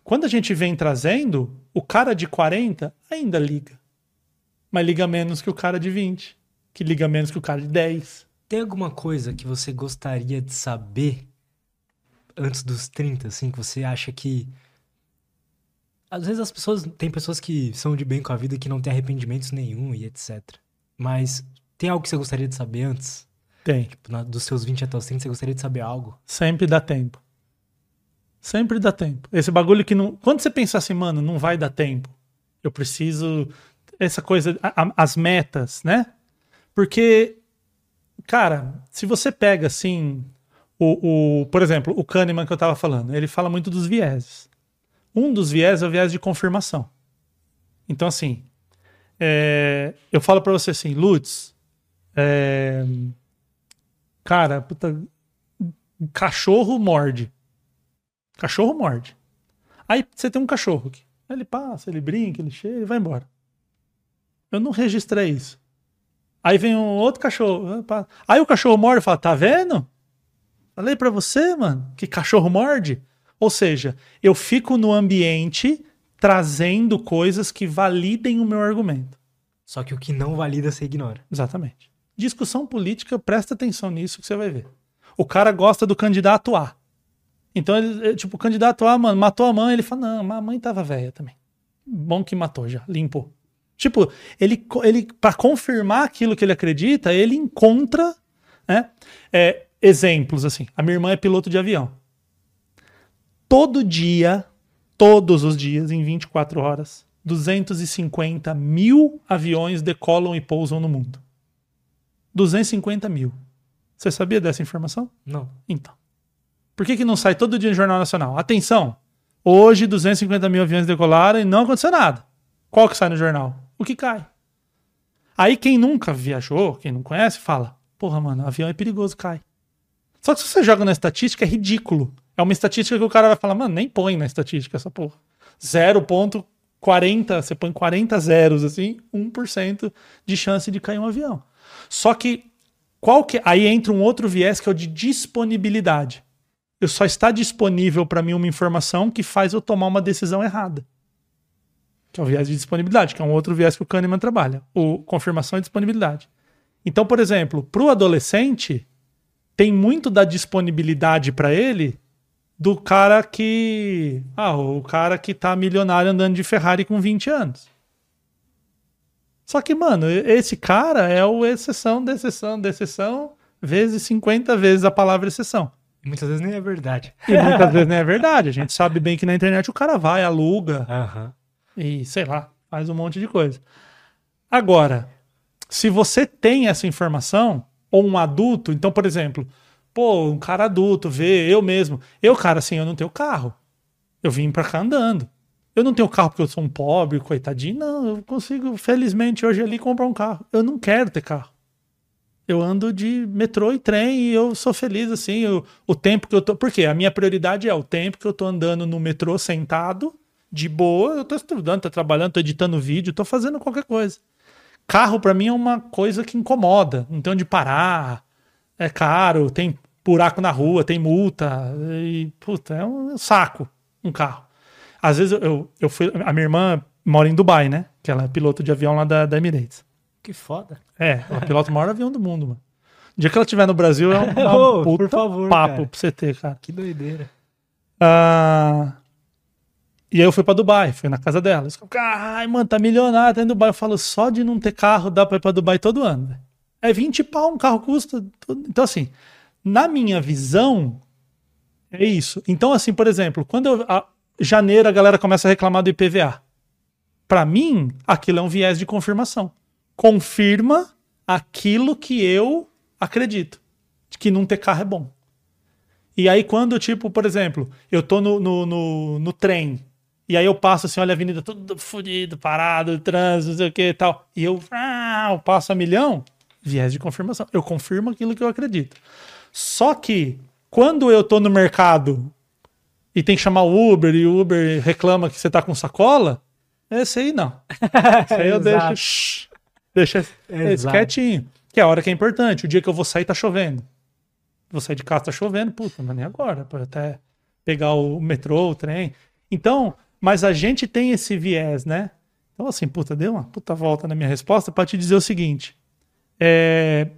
Quando a gente vem trazendo, o cara de 40 ainda liga. Mas liga menos que o cara de 20. Que liga menos que o cara de 10. Tem alguma coisa que você gostaria de saber antes dos 30, assim, que você acha que. Às vezes as pessoas. Tem pessoas que são de bem com a vida que não tem arrependimentos nenhum e etc. Mas tem algo que você gostaria de saber antes? Tem. Tipo, na- dos seus 20 até os 30, você gostaria de saber algo? Sempre dá tempo. Sempre dá tempo. Esse bagulho que não. Quando você pensar assim, mano, não vai dar tempo. Eu preciso. Essa coisa. a- a- as metas, né? Porque, cara, se você pega assim. O, o, por exemplo, o Kahneman que eu tava falando, ele fala muito dos vieses. Um dos vieses é o viés de confirmação. Então, assim, é, eu falo pra você assim, Lutz, é, cara, puta, cachorro morde. Cachorro morde. Aí você tem um cachorro aqui. Ele passa, ele brinca, ele chega e vai embora. Eu não registrei isso. Aí vem um outro cachorro. pá. Aí o cachorro morde e fala: Tá vendo? Falei pra você, mano, que cachorro morde. Ou seja, eu fico no ambiente trazendo coisas que validem o meu argumento. Só que o que não valida, você ignora. Exatamente. Discussão política, presta atenção nisso que você vai ver. O cara gosta do candidato A. Então, ele, é, tipo, o candidato A, mano, matou a mãe, ele fala, não, a mãe tava velha também. Bom que matou já, limpou. Tipo, ele, ele para confirmar aquilo que ele acredita, ele encontra né, é, exemplos, assim. A minha irmã é piloto de avião. Todo dia, todos os dias, em 24 horas, 250 mil aviões decolam e pousam no mundo. 250 mil. Você sabia dessa informação? Não. Então. Por que, que não sai todo dia no Jornal Nacional? Atenção! Hoje 250 mil aviões decolaram e não aconteceu nada. Qual que sai no jornal? O que cai. Aí quem nunca viajou, quem não conhece, fala: Porra, mano, avião é perigoso, cai. Só que se você joga na estatística, é ridículo. É uma estatística que o cara vai falar, mano, nem põe na estatística essa porra. 0,40, você põe 40 zeros, assim, 1% de chance de cair um avião. Só que, qual que. Aí entra um outro viés que é o de disponibilidade. Eu só está disponível para mim uma informação que faz eu tomar uma decisão errada. Que é o viés de disponibilidade, que é um outro viés que o Kahneman trabalha. O confirmação e disponibilidade. Então, por exemplo, para o adolescente, tem muito da disponibilidade para ele do cara que. Ah, o cara que tá milionário andando de Ferrari com 20 anos. Só que, mano, esse cara é o exceção da exceção da exceção, vezes 50 vezes a palavra exceção. E muitas vezes nem é verdade. E muitas vezes não é verdade. A gente sabe bem que na internet o cara vai, aluga Aham. e, sei lá, faz um monte de coisa. Agora, se você tem essa informação, ou um adulto, então, por exemplo, pô, um cara adulto vê, eu mesmo. Eu, cara, assim, eu não tenho carro. Eu vim pra cá andando. Eu não tenho carro porque eu sou um pobre, coitadinho. Não, eu consigo, felizmente, hoje ali comprar um carro. Eu não quero ter carro. Eu ando de metrô e trem e eu sou feliz assim. eu- o tempo que eu tô. Por quê? A minha prioridade é o tempo que eu tô andando no metrô sentado, de boa. Eu tô estudando, tô trabalhando, tô editando vídeo, tô fazendo qualquer coisa. Carro, pra mim, é uma coisa que incomoda. Não tem onde parar. É caro, tem buraco na rua, tem multa. E, puta, é um saco um carro. Às vezes eu, eu, fui. A minha irmã mora em Dubai, né? Que ela é piloto de avião lá da, da Emirates. Que foda. É, ela pilota o maior avião do mundo, mano. O dia que ela estiver no Brasil é um [LAUGHS] por puta favor, papo cara. pra você ter, cara. Que doideira. Ah, e aí eu fui pra Dubai, fui na casa dela. Eles Ai, mano, tá milionário, tá em Dubai. Eu falo, só de não ter carro dá pra ir pra Dubai todo ano. É 20 pau, um carro custa. tudo. Então, assim, na minha visão, é isso. Então, assim, por exemplo, quando eu, a, janeiro a galera começa a reclamar do IPVA. Pra mim, aquilo é um viés de confirmação. Confirma aquilo que eu acredito. De que não ter carro é bom. E aí, quando, tipo, por exemplo, eu tô no, no, no, no trem, e aí eu passo assim, olha a avenida tudo fodido, parado, trânsito, não sei o que e tal. E eu, ah, eu passo a milhão, viés de confirmação. Eu confirmo aquilo que eu acredito. Só que, quando eu tô no mercado e tem que chamar o Uber, e o Uber reclama que você tá com sacola, esse aí não. [LAUGHS] Esse aí eu deixo, deixa esse quietinho. Que é a hora que é importante. O dia que eu vou sair tá chovendo. Vou sair de casa, tá chovendo, puta, mas nem agora, para até pegar o metrô, o trem. Então, mas a gente tem esse viés, né? Então, assim, puta, deu uma puta volta na minha resposta para te dizer o seguinte: é,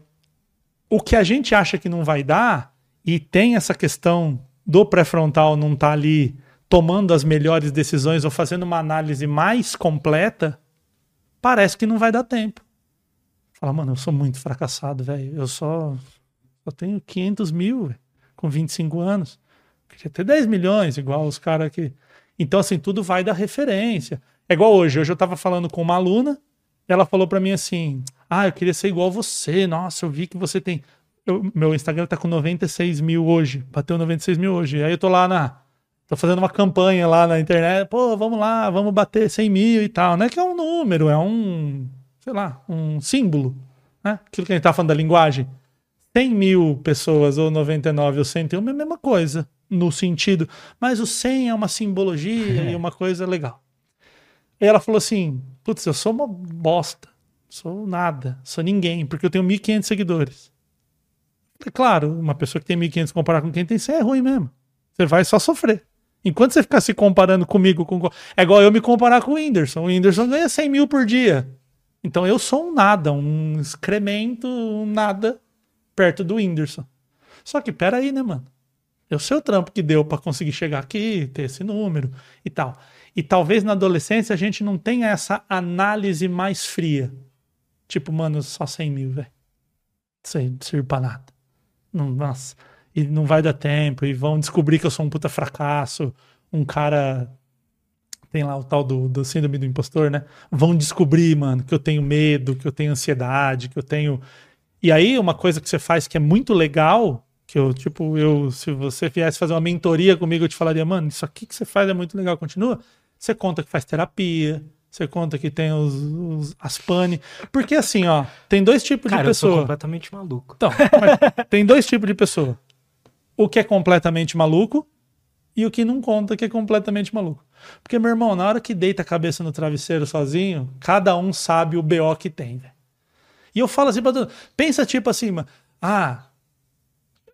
o que a gente acha que não vai dar, e tem essa questão do pré-frontal não estar ali tomando as melhores decisões ou fazendo uma análise mais completa, parece que não vai dar tempo. Fala, mano, eu sou muito fracassado, velho. Eu só Só tenho 500 mil, véio, com 25 anos. Queria ter 10 milhões, igual os caras que. Então, assim, tudo vai da referência. É igual hoje. Hoje eu tava falando com uma aluna, ela falou para mim assim: Ah, eu queria ser igual você. Nossa, eu vi que você tem. Eu, meu Instagram tá com 96 mil hoje. Bateu 96 mil hoje. Aí eu tô lá na. Tô fazendo uma campanha lá na internet. Pô, vamos lá, vamos bater 100 mil e tal. Não é que é um número, é um. Sei lá, um símbolo. Né? Aquilo que a gente tá falando da linguagem. 100 mil pessoas, ou 99 ou 101 é a mesma coisa no sentido, mas o 100 é uma simbologia e uma coisa legal. E ela falou assim: Putz, eu sou uma bosta, sou nada, sou ninguém, porque eu tenho 1.500 seguidores. É claro, uma pessoa que tem 1.500 comparar com quem tem 100 é ruim mesmo. Você vai só sofrer. Enquanto você ficar se comparando comigo, com... é igual eu me comparar com o Whindersson. O Whindersson ganha 100 mil por dia. Então eu sou um nada, um excremento, um nada perto do Whindersson. Só que peraí, né, mano? É o seu trampo que deu para conseguir chegar aqui, ter esse número e tal. E talvez na adolescência a gente não tenha essa análise mais fria. Tipo, mano, só 100 mil, velho. Isso aí não serve pra nada. Não, nossa. E não vai dar tempo. E vão descobrir que eu sou um puta fracasso. Um cara. Tem lá o tal do, do síndrome do impostor, né? Vão descobrir, mano, que eu tenho medo, que eu tenho ansiedade, que eu tenho. E aí, uma coisa que você faz que é muito legal que eu, tipo, eu, se você viesse fazer uma mentoria comigo, eu te falaria, mano, isso aqui que você faz é muito legal, continua. Você conta que faz terapia, você conta que tem os, os as pane. Porque assim, ó, tem dois tipos Cara, de pessoa. Eu sou completamente maluco. Então, tem dois tipos de pessoa. O que é completamente maluco e o que não conta que é completamente maluco. Porque, meu irmão, na hora que deita a cabeça no travesseiro sozinho, cada um sabe o BO que tem, velho. E eu falo assim pra todo pensa tipo assim, ah,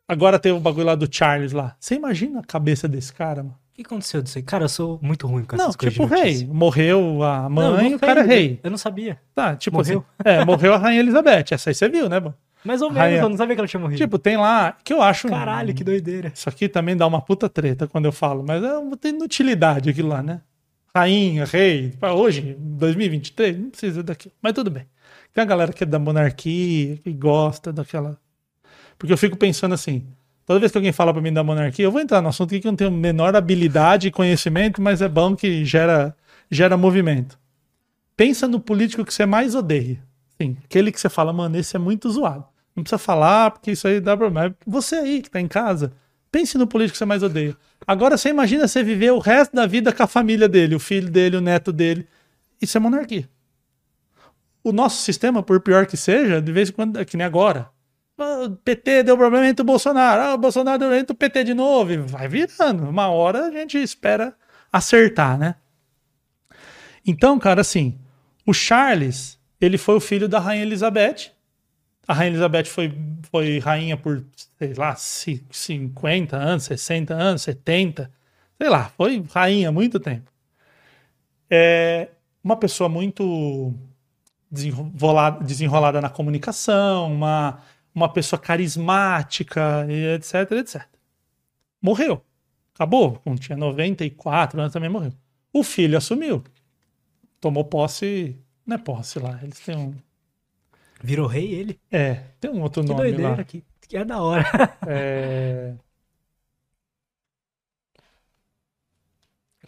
Agora teve o bagulho lá do Charles lá. Você imagina a cabeça desse cara, mano? O que aconteceu disso aí? Cara, eu sou muito ruim com essas não, coisas. Tipo, rei. Morreu a mãe e o cara é rei. Eu não sabia. Tá, tipo morreu. assim. É, morreu a Rainha Elizabeth. Essa aí você viu, né, mano? Mais ou menos, Rainha... eu não sabia que ela tinha morrido. Tipo, tem lá, que eu acho. Caralho, um... que doideira. Isso aqui também dá uma puta treta quando eu falo, mas é uma inutilidade aquilo lá, né? Rainha, rei. Hoje, 2023, não precisa daquilo. Mas tudo bem. Tem a galera que é da monarquia, que gosta daquela porque eu fico pensando assim, toda vez que alguém fala para mim da monarquia, eu vou entrar no assunto que eu não tenho menor habilidade e conhecimento, mas é bom que gera, gera movimento. Pensa no político que você mais odeia. Sim, aquele que você fala, mano, esse é muito zoado. Não precisa falar, porque isso aí dá problema. Você aí que tá em casa, pense no político que você mais odeia. Agora você imagina você viver o resto da vida com a família dele, o filho dele, o neto dele. Isso é monarquia. O nosso sistema, por pior que seja, de vez em quando, é que nem agora, PT deu problema entre o Bolsonaro. Ah, o Bolsonaro deu entre o PT de novo. E vai virando. Uma hora a gente espera acertar, né? Então, cara, assim, o Charles, ele foi o filho da Rainha Elizabeth. A Rainha Elizabeth foi, foi rainha por, sei lá, 50 anos, 60 anos, 70. Sei lá, foi rainha há muito tempo. É uma pessoa muito desenrolada, desenrolada na comunicação, uma uma pessoa carismática, etc, etc. Morreu. Acabou. Quando tinha 94 anos também morreu. O filho assumiu. Tomou posse. Não é posse lá. Eles têm um. Virou rei ele? É, tem um outro que nome doideira, lá. Que, que é da hora. [LAUGHS] É.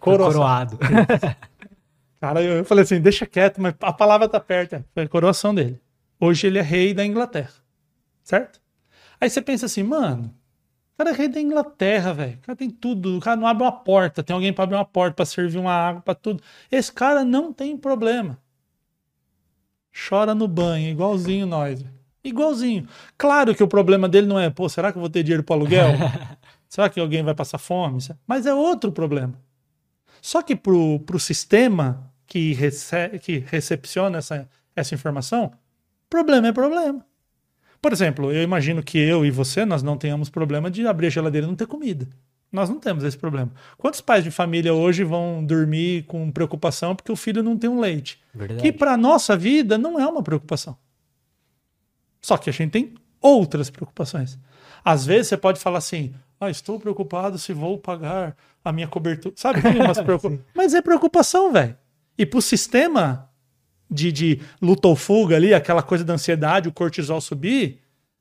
Coroado. [LAUGHS] Cara, eu falei assim, deixa quieto, mas a palavra tá perto. Foi a coroação dele. Hoje ele é rei da Inglaterra. Certo? Aí você pensa assim, mano, o cara é rei da Inglaterra, velho. O cara tem tudo. O cara não abre uma porta. Tem alguém para abrir uma porta, para servir uma água, para tudo. Esse cara não tem problema. Chora no banho, igualzinho nós. Véio. Igualzinho. Claro que o problema dele não é, pô, será que eu vou ter dinheiro para aluguel? [LAUGHS] será que alguém vai passar fome? Mas é outro problema. Só que pro, pro sistema que, rece que recepciona essa, essa informação, problema é problema. Por exemplo, eu imagino que eu e você, nós não tenhamos problema de abrir a geladeira e não ter comida. Nós não temos esse problema. Quantos pais de família hoje vão dormir com preocupação porque o filho não tem um leite? Verdade. Que para nossa vida não é uma preocupação. Só que a gente tem outras preocupações. Às vezes você pode falar assim: ah, estou preocupado se vou pagar a minha cobertura. Sabe? [LAUGHS] Preocup... Mas é preocupação, velho. E para o sistema de, de luta ou fuga ali, aquela coisa da ansiedade, o cortisol subir,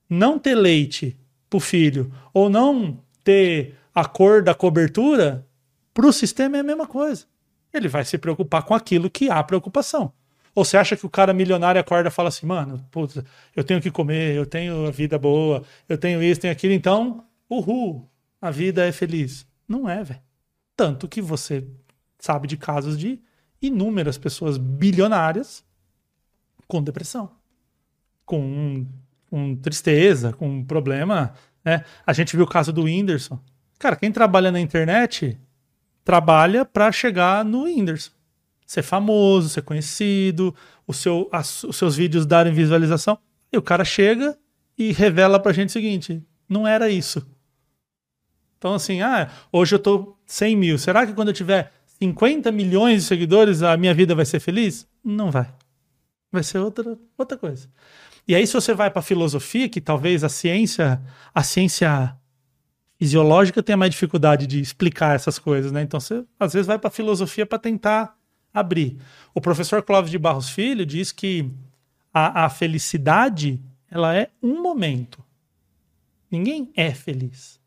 não ter leite pro filho, ou não ter a cor da cobertura, pro sistema é a mesma coisa. Ele vai se preocupar com aquilo que há preocupação. Ou você acha que o cara milionário acorda e fala assim, mano, puta, eu tenho que comer, eu tenho a vida boa, eu tenho isso, tenho aquilo, então, uhul, a vida é feliz. Não é, velho. Tanto que você sabe de casos de inúmeras pessoas bilionárias com depressão, com, com tristeza, com problema. Né? A gente viu o caso do Whindersson. Cara, quem trabalha na internet trabalha para chegar no Whindersson ser famoso, ser conhecido, seu, as, os seus vídeos darem visualização. E o cara chega e revela pra gente o seguinte: não era isso. Então, assim, ah, hoje eu tô 100 mil. Será que quando eu tiver 50 milhões de seguidores a minha vida vai ser feliz? Não vai. Vai ser outra, outra coisa. E aí, se você vai para filosofia, que talvez a ciência, a ciência fisiológica tenha mais dificuldade de explicar essas coisas, né? Então, você às vezes vai para filosofia para tentar abrir. O professor Clóvis de Barros Filho diz que a, a felicidade ela é um momento. Ninguém é feliz.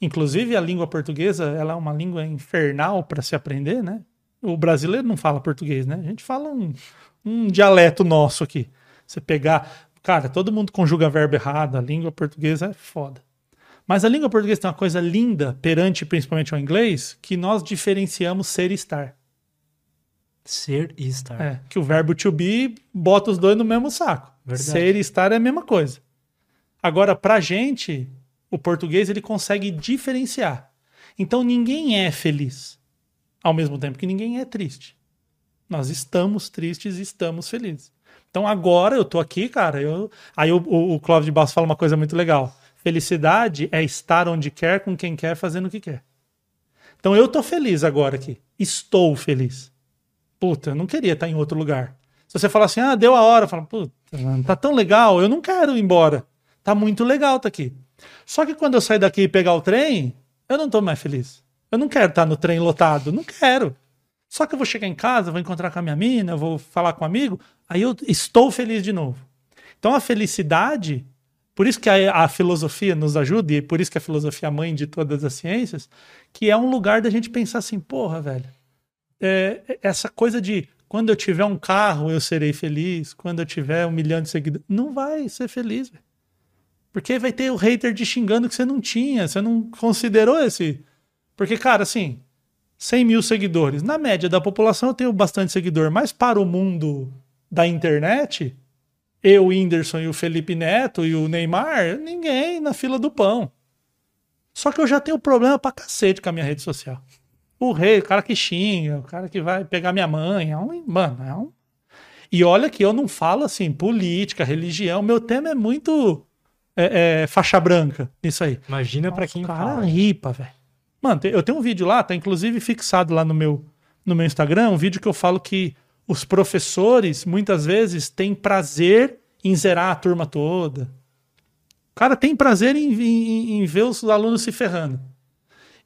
Inclusive a língua portuguesa ela é uma língua infernal para se aprender, né? O brasileiro não fala português, né? A gente fala um, um dialeto nosso aqui. Você pegar, cara, todo mundo conjuga verbo errado. A língua portuguesa é foda. Mas a língua portuguesa tem uma coisa linda perante principalmente ao inglês, que nós diferenciamos ser e estar. Ser e estar. É, que o verbo to be bota os dois no mesmo saco. Verdade. Ser e estar é a mesma coisa. Agora, pra gente, o português ele consegue diferenciar. Então ninguém é feliz ao mesmo tempo que ninguém é triste. Nós estamos tristes e estamos felizes. Então agora eu tô aqui, cara. Eu... Aí o, o, o Clóvis de Bastos fala uma coisa muito legal. Felicidade é estar onde quer, com quem quer, fazendo o que quer. Então eu tô feliz agora aqui. Estou feliz. Puta, eu não queria estar em outro lugar. Se você falar assim, ah, deu a hora, fala, puta, tá tão legal, eu não quero ir embora. Tá muito legal tá aqui. Só que quando eu sair daqui e pegar o trem, eu não tô mais feliz. Eu não quero estar no trem lotado, não quero. Só que eu vou chegar em casa, vou encontrar com a minha mina, vou falar com um amigo, aí eu estou feliz de novo. Então a felicidade, por isso que a, a filosofia nos ajuda, e por isso que a filosofia é a mãe de todas as ciências, que é um lugar da gente pensar assim, porra, velho, é, essa coisa de quando eu tiver um carro eu serei feliz, quando eu tiver um milhão de seguidores. Não vai ser feliz, véio. Porque vai ter o hater te xingando que você não tinha, você não considerou esse. Porque, cara, assim, 100 mil seguidores. Na média da população eu tenho bastante seguidor, mas para o mundo da internet, eu, o Whindersson e o Felipe Neto e o Neymar, ninguém na fila do pão. Só que eu já tenho problema pra cacete com a minha rede social. O rei, o cara que xinga, o cara que vai pegar minha mãe. É um, mano, é um. E olha que eu não falo assim, política, religião. Meu tema é muito é, é, faixa branca, isso aí. Imagina para quem cara fala. ripa, velho. Mano, eu tenho um vídeo lá, tá inclusive fixado lá no meu, no meu Instagram, um vídeo que eu falo que os professores, muitas vezes, têm prazer em zerar a turma toda. O cara tem prazer em, em, em ver os alunos se ferrando.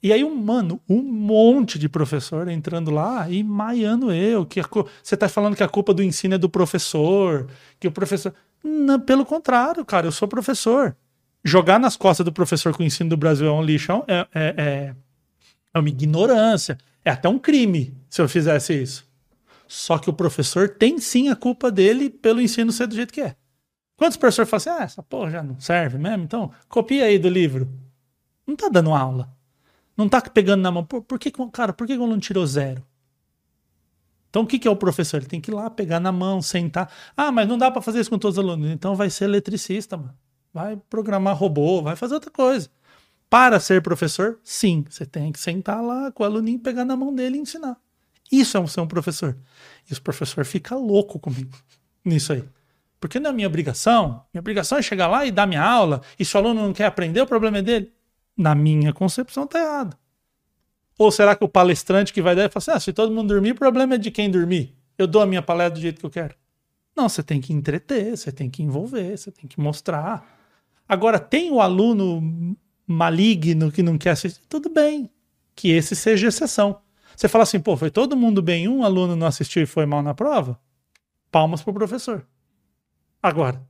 E aí, um, mano, um monte de professor entrando lá e maiando eu. que Você tá falando que a culpa do ensino é do professor, que o professor. Não, pelo contrário, cara, eu sou professor. Jogar nas costas do professor que o ensino do Brasil é um lixo é, é, é, é uma ignorância. É até um crime se eu fizesse isso. Só que o professor tem sim a culpa dele pelo ensino ser do jeito que é. Quantos professores falam assim, ah, essa porra já não serve mesmo? Então, copia aí do livro. Não tá dando aula. Não tá pegando na mão. Por, por que, cara, por que o aluno tirou zero? Então, o que, que é o professor? Ele tem que ir lá, pegar na mão, sentar. Ah, mas não dá para fazer isso com todos os alunos. Então, vai ser eletricista, mano. Vai programar robô, vai fazer outra coisa. Para ser professor, sim, você tem que sentar lá com o aluninho, pegar na mão dele e ensinar. Isso é ser um professor. E o professor fica louco comigo [LAUGHS] nisso aí. Porque não é minha obrigação. Minha obrigação é chegar lá e dar minha aula. E se o aluno não quer aprender, o problema é dele na minha concepção, tá errado. Ou será que o palestrante que vai dar fala assim: ah, se todo mundo dormir, o problema é de quem dormir. Eu dou a minha palestra do jeito que eu quero. Não, você tem que entreter, você tem que envolver, você tem que mostrar. Agora, tem o aluno maligno que não quer assistir, tudo bem, que esse seja exceção. Você fala assim, pô, foi todo mundo bem, um aluno não assistiu e foi mal na prova? Palmas pro professor. Agora,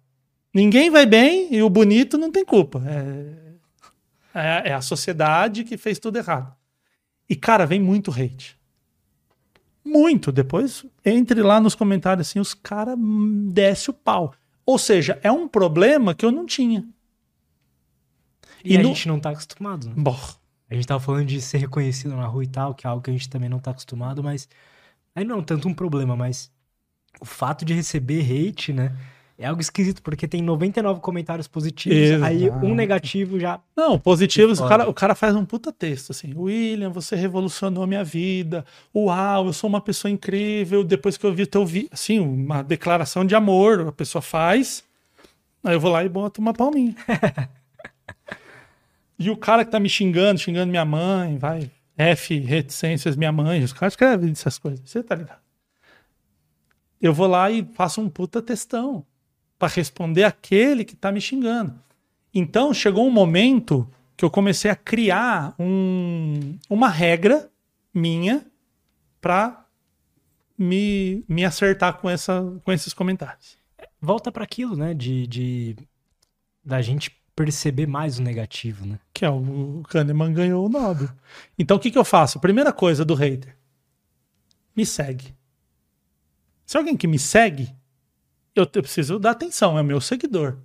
Ninguém vai bem e o bonito não tem culpa. É, é, é a sociedade que fez tudo errado. E, cara, vem muito hate. Muito. Depois, entre lá nos comentários assim, os caras desce o pau. Ou seja, é um problema que eu não tinha. E, E a no- gente não tá acostumado, né? Bom, A gente tava falando de ser reconhecido na rua e tal, que é algo que a gente também não tá acostumado, mas. Aí não é tanto um problema, mas o fato de receber hate, né? É algo esquisito, porque tem 99 comentários positivos, aí Exato. um negativo já. Não, positivos, o cara, o cara faz um puta texto, assim. William, você revolucionou minha vida. Uau, eu sou uma pessoa incrível. Depois que eu vi teu vídeo. Assim, uma declaração de amor, a pessoa faz. Aí eu vou lá e boto uma palminha. [LAUGHS] e o cara que tá me xingando, xingando minha mãe, vai. F, reticências, minha mãe. Os caras escrevem essas coisas. Você tá ligado? Eu vou lá e faço um puta textão para responder aquele que tá me xingando. Então chegou um momento que eu comecei a criar um- uma regra minha para me, me acertar com, essa, com esses comentários. Volta pra aquilo, né? De, de. Da gente perceber mais o negativo, né? Que é o, o Kahneman ganhou o Nobel. Então o que, que eu faço? Primeira coisa do hater: me segue. Se alguém que me segue, eu, eu preciso dar atenção, é o meu seguidor.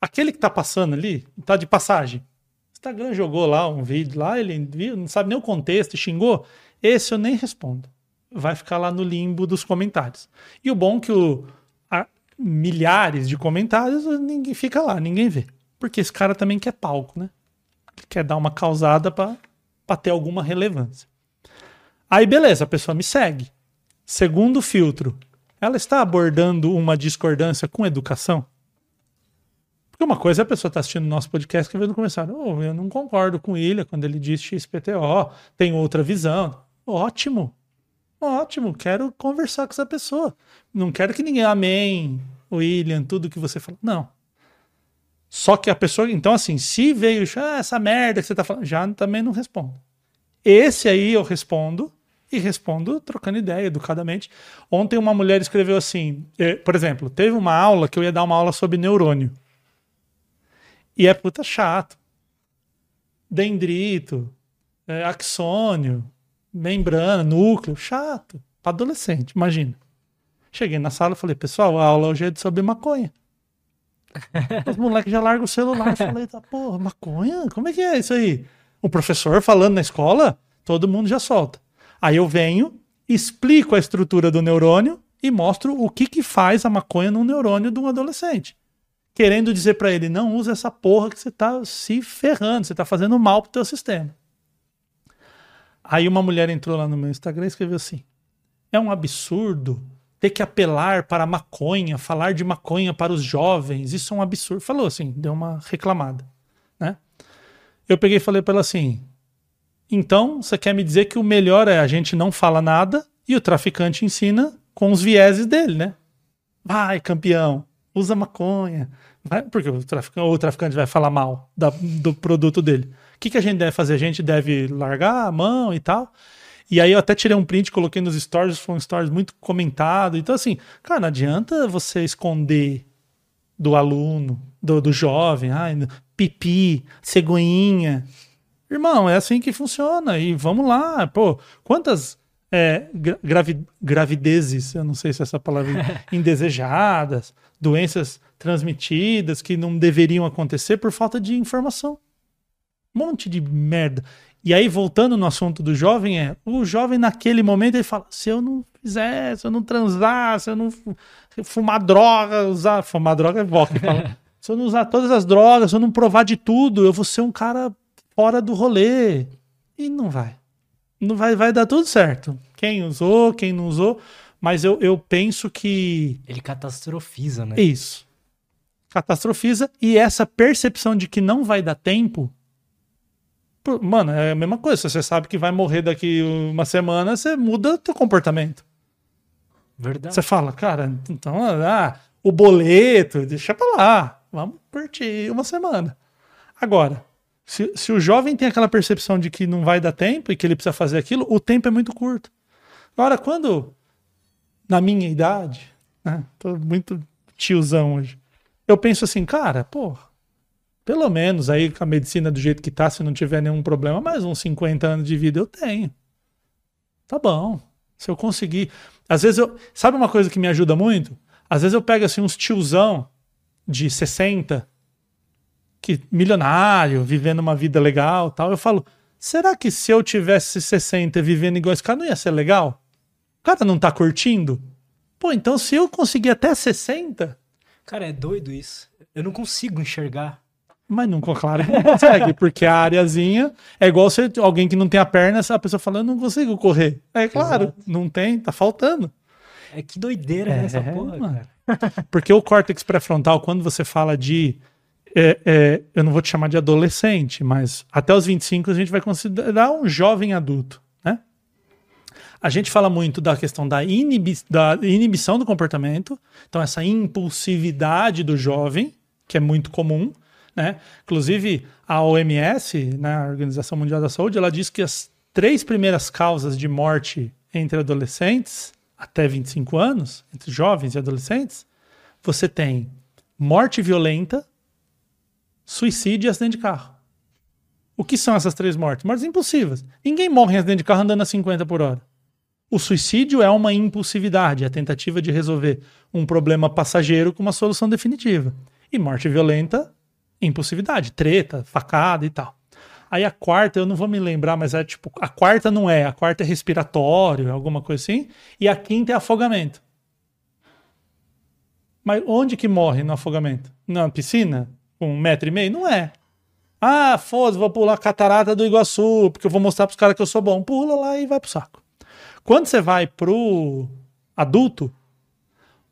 Aquele que tá passando ali, tá de passagem. Instagram jogou lá um vídeo lá, ele viu, não sabe nem o contexto, xingou. Esse eu nem respondo. Vai ficar lá no limbo dos comentários. E o bom é que o, a- milhares de comentários, ninguém fica lá, ninguém vê. Porque esse cara também quer palco, né? Ele quer dar uma causada pra ter alguma relevância. Aí, beleza, a pessoa me segue. Segundo filtro, ela está abordando uma discordância com educação? Porque uma coisa é a pessoa estar assistindo o nosso podcast que veio no começar. Oh, eu não concordo com ele quando ele diz XPTO, tem outra visão. Ótimo. Ótimo, quero conversar com essa pessoa. Não quero que ninguém amém, William, tudo que você fala. Não. Só que a pessoa, então assim, se veio ah, essa merda que você tá falando, já também não respondo. Esse aí eu respondo e respondo trocando ideia, educadamente. Ontem uma mulher escreveu assim, eh, por exemplo, teve uma aula que eu ia dar uma aula sobre neurônio. E é puta chato. Dendrito, eh, axônio, membrana, núcleo, chato. Pra adolescente, imagina. Cheguei na sala e falei, pessoal, a aula hoje é sobre maconha. [LAUGHS] Os moleques já largam o celular. Eu falei, tá, porra, maconha? Como é que é isso aí? O professor falando na escola, todo mundo já solta. Aí eu venho, explico a estrutura do neurônio e mostro o que, que faz a maconha no neurônio de um adolescente. Querendo dizer pra ele, não usa essa porra que você tá se ferrando, você tá fazendo mal pro teu sistema. Aí uma mulher entrou lá no meu Instagram e escreveu assim: é um absurdo ter que apelar para a maconha, falar de maconha para os jovens, isso é um absurdo. Falou assim, deu uma reclamada, né? Eu peguei e falei para ela assim: então você quer me dizer que o melhor é a gente não fala nada e o traficante ensina com os vieses dele, né? Vai, campeão, usa maconha. Vai, porque o traficante, o traficante vai falar mal da- do produto dele. O que, que a gente deve fazer? A gente deve largar a mão e tal. E aí eu até tirei um print, coloquei nos stories, foi um stories muito comentado. Então, assim, cara, não adianta você esconder do aluno, do, do jovem, ai, pipi, cegonhinha. Irmão, é assim que funciona. E vamos lá, pô, quantas é, gra- gravi- gravidezes, eu não sei se essa palavra [LAUGHS] indesejadas, doenças transmitidas que não deveriam acontecer por falta de informação. Um monte de merda. E aí, voltando no assunto do jovem, é o jovem naquele momento ele fala: se eu não fizer, se eu não transar, se eu não fu- fumar droga, usar. Fumar droga é fala. [LAUGHS] se eu não usar todas as drogas, se eu não provar de tudo, eu vou ser um cara fora do rolê. E não vai. Não vai, vai dar tudo certo. Quem usou, quem não usou. Mas eu, eu penso que Ele catastrofiza, né? isso. Catastrofiza. E essa percepção de que não vai dar tempo. Mano, é a mesma coisa. Se você sabe que vai morrer daqui uma semana, você muda o teu comportamento. Verdade. Você fala, cara, então, ah, o boleto, deixa pra lá. Vamos curtir uma semana. Agora, se, se o jovem tem aquela percepção de que não vai dar tempo e que ele precisa fazer aquilo, o tempo é muito curto. Agora, quando, na minha idade, né, tô muito tiozão hoje, eu penso assim, cara, pô, pelo menos aí com a medicina do jeito que tá, se não tiver nenhum problema, mais uns 50 anos de vida eu tenho. Tá bom. Se eu conseguir. Às vezes eu. Sabe uma coisa que me ajuda muito? Às vezes eu pego assim uns tiozão de 60, que milionário, vivendo uma vida legal tal. Eu falo, será que se eu tivesse 60 vivendo igual esse cara, não ia ser legal? O cara não tá curtindo? Pô, então se eu conseguir até 60. Cara, é doido isso. Eu não consigo enxergar. Mas não, claro, não consegue, porque a areazinha é igual se alguém que não tem a perna, a pessoa fala, eu não consigo correr. É claro, Exato. não tem, tá faltando. É que doideira é, essa porra, mano. cara. Porque o córtex pré-frontal, quando você fala de. É, é, eu não vou te chamar de adolescente, mas até os 25 a gente vai considerar um jovem adulto. Né? A gente fala muito da questão da, inibi da inibição do comportamento, então essa impulsividade do jovem, que é muito comum. Né? Inclusive, a OMS, né, a Organização Mundial da Saúde, ela diz que as três primeiras causas de morte entre adolescentes até 25 anos, entre jovens e adolescentes, você tem morte violenta, suicídio e acidente de carro. O que são essas três mortes? Mortes impulsivas. Ninguém morre em acidente de carro andando a 50 por hora. O suicídio é uma impulsividade, a tentativa de resolver um problema passageiro com uma solução definitiva. E morte violenta impulsividade, treta, facada e tal. Aí a quarta, eu não vou me lembrar, mas é tipo, a quarta não é, a quarta é respiratório, alguma coisa assim, e a quinta é afogamento. Mas onde que morre no afogamento? Na piscina? Com um metro e meio? Não é. Ah, foda-se, vou pular a catarata do Iguaçu, porque eu vou mostrar pros caras que eu sou bom. Pula lá e vai pro saco. Quando você vai pro adulto,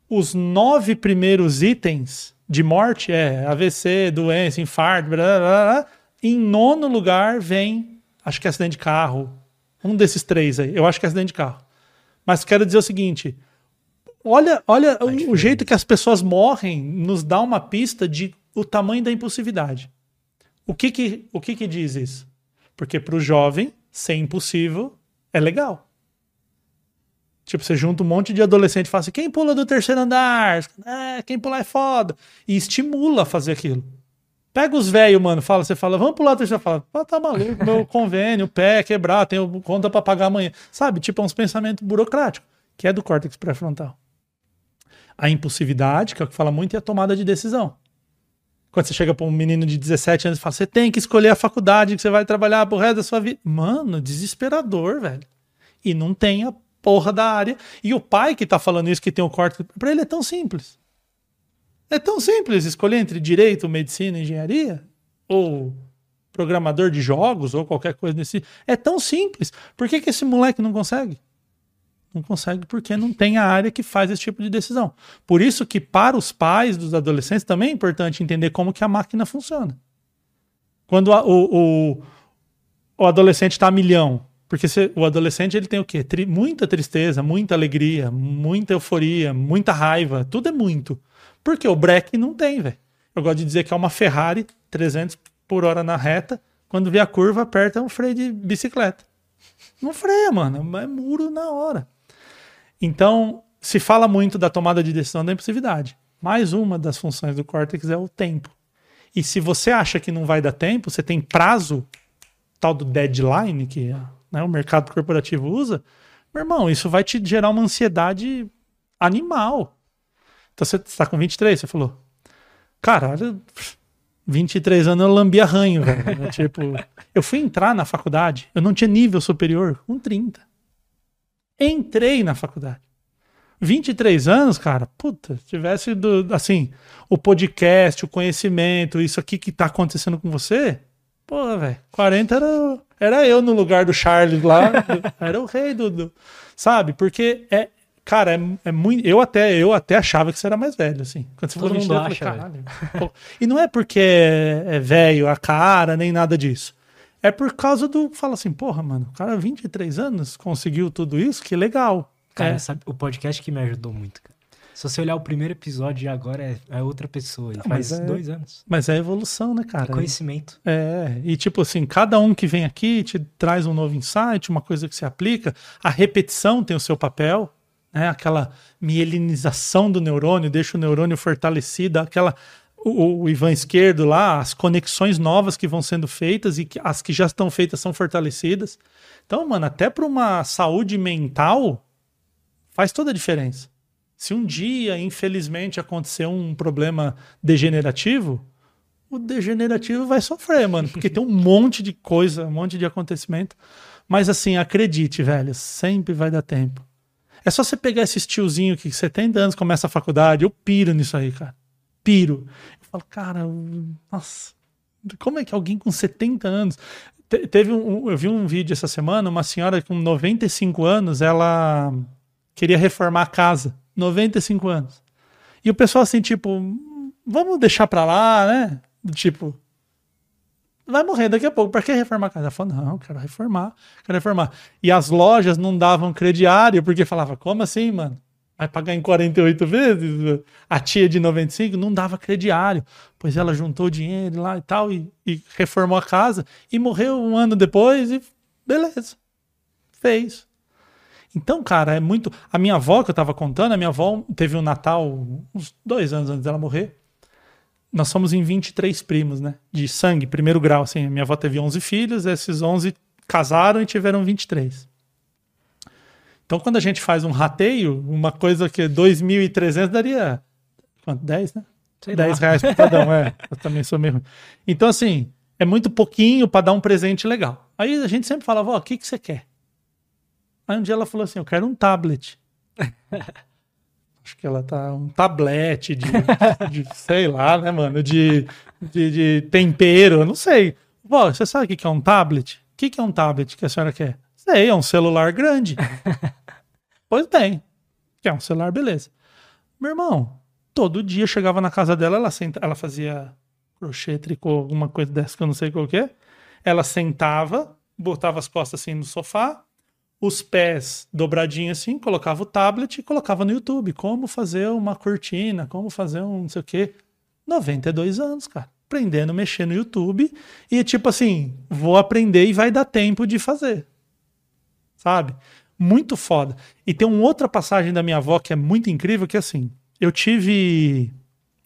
os nove primeiros itens de morte é AVC, doença, infarto, blá, blá, blá. Em nono lugar vem, acho que é acidente de carro. Um desses três aí. Eu acho que é acidente de carro. Mas quero dizer o seguinte: olha, olha o, o jeito que as pessoas morrem nos dá uma pista de o tamanho da impulsividade. O que que, o que, que diz isso? Porque para o jovem, ser impossível é legal. Tipo, você junta um monte de adolescente e fala assim: quem pula do terceiro andar? É, quem pular é foda. E estimula a fazer aquilo. Pega os velhos, mano, fala, você fala, vamos pular do terceiro, fala, ah, tá maluco, meu [LAUGHS] convênio, pé quebrar, tenho conta para pagar amanhã. Sabe? Tipo, é uns pensamentos burocráticos, que é do córtex pré-frontal. A impulsividade, que é o que fala muito, e a tomada de decisão. Quando você chega para um menino de 17 anos e fala, você tem que escolher a faculdade que você vai trabalhar pro resto da sua vida. Mano, desesperador, velho. E não tem a porra da área. E o pai que tá falando isso, que tem o corte, para ele é tão simples. É tão simples escolher entre direito, medicina, engenharia, ou programador de jogos, ou qualquer coisa desse. É tão simples. Por que, que esse moleque não consegue? Não consegue porque não tem a área que faz esse tipo de decisão. Por isso que para os pais dos adolescentes também é importante entender como que a máquina funciona. Quando a, o, o, o adolescente está a milhão, porque se, o adolescente ele tem o quê? Tri, muita tristeza, muita alegria, muita euforia, muita raiva. Tudo é muito. Porque o break não tem, velho. Eu gosto de dizer que é uma Ferrari 300 por hora na reta. Quando vê a curva, aperta um freio de bicicleta. Não freia, mano. É muro na hora. Então, se fala muito da tomada de decisão da impulsividade. Mais uma das funções do córtex é o tempo. E se você acha que não vai dar tempo, você tem prazo, tal do deadline, que né, o mercado corporativo usa, meu irmão, isso vai te gerar uma ansiedade animal. Então você está com 23, você falou. Caralho, 23 anos eu lambi arranho, velho. [LAUGHS] tipo, eu fui entrar na faculdade, eu não tinha nível superior com 30. Entrei na faculdade. 23 anos, cara, puta, tivesse do, assim, o podcast, o conhecimento, isso aqui que tá acontecendo com você, pô, velho, 40 era era eu no lugar do Charles lá. [LAUGHS] era o rei do, do, Sabe? Porque é. Cara, é, é, muito. Eu até, eu até achava que você era mais velho, assim. Quando você Todo falou mundo acha, falei, E não é porque é, é velho a cara, nem nada disso. É por causa do. Fala assim, porra, mano, o cara, 23 anos, conseguiu tudo isso, que legal. Cara, é. sabe, o podcast que me ajudou muito, cara. Se você olhar o primeiro episódio de agora, é, é outra pessoa. Ele faz é, dois anos. Mas é evolução, né, cara? É conhecimento. É, e tipo assim, cada um que vem aqui te traz um novo insight, uma coisa que se aplica. A repetição tem o seu papel, né? Aquela mielinização do neurônio, deixa o neurônio fortalecido, aquela o, o Ivan esquerdo lá, as conexões novas que vão sendo feitas e que, as que já estão feitas são fortalecidas. Então, mano, até para uma saúde mental faz toda a diferença. Se um dia, infelizmente, acontecer um problema degenerativo, o degenerativo vai sofrer, mano, porque tem um [LAUGHS] monte de coisa, um monte de acontecimento. Mas assim, acredite, velho, sempre vai dar tempo. É só você pegar esse tiozinho que 70 anos começa a faculdade, eu piro nisso aí, cara. Piro. Falo, cara, nossa, como é que alguém com 70 anos. Te, teve um, eu vi um vídeo essa semana, uma senhora com 95 anos, ela queria reformar a casa. 95 anos. E o pessoal assim, tipo, vamos deixar pra lá, né? Tipo, vai morrer daqui a pouco. Pra que reformar a casa? Ela falou, não, quero reformar, quero reformar. E as lojas não davam crediário, porque falava, como assim, mano? Vai pagar em 48 vezes? A tia de 95 não dava crediário. Pois ela juntou dinheiro lá e tal, e, e reformou a casa, e morreu um ano depois, e beleza. Fez. Então, cara, é muito. A minha avó, que eu tava contando, a minha avó teve um Natal uns dois anos antes dela morrer nós somos em 23 primos, né? De sangue, primeiro grau, assim. Minha avó teve 11 filhos, esses 11 casaram e tiveram 23. Então, quando a gente faz um rateio, uma coisa que 2.300 daria. Quanto? 10, né? Sei 10 lá. reais por cada um, é. Eu também sou meio. Então, assim, é muito pouquinho para dar um presente legal. Aí a gente sempre falava, ó, o que, que você quer? Aí um dia ela falou assim: eu quero um tablet. [LAUGHS] Acho que ela tá um tablete de, de sei lá, né, mano? De, de, de tempero, eu não sei. Pô, você sabe o que é um tablet? O que é um tablet que a senhora quer? Sei, é um celular grande. [LAUGHS] pois bem, que é um celular, beleza. Meu irmão, todo dia chegava na casa dela, ela, senta, ela fazia crochê, tricô, alguma coisa dessa que eu não sei qual que é. Ela sentava, botava as costas assim no sofá, os pés dobradinhos assim, colocava o tablet e colocava no YouTube. Como fazer uma cortina, como fazer um não sei o quê. 92 anos, cara. Aprendendo a mexer no YouTube. E tipo assim, vou aprender e vai dar tempo de fazer. Sabe? Muito foda. E tem uma outra passagem da minha avó que é muito incrível, que é assim, eu tive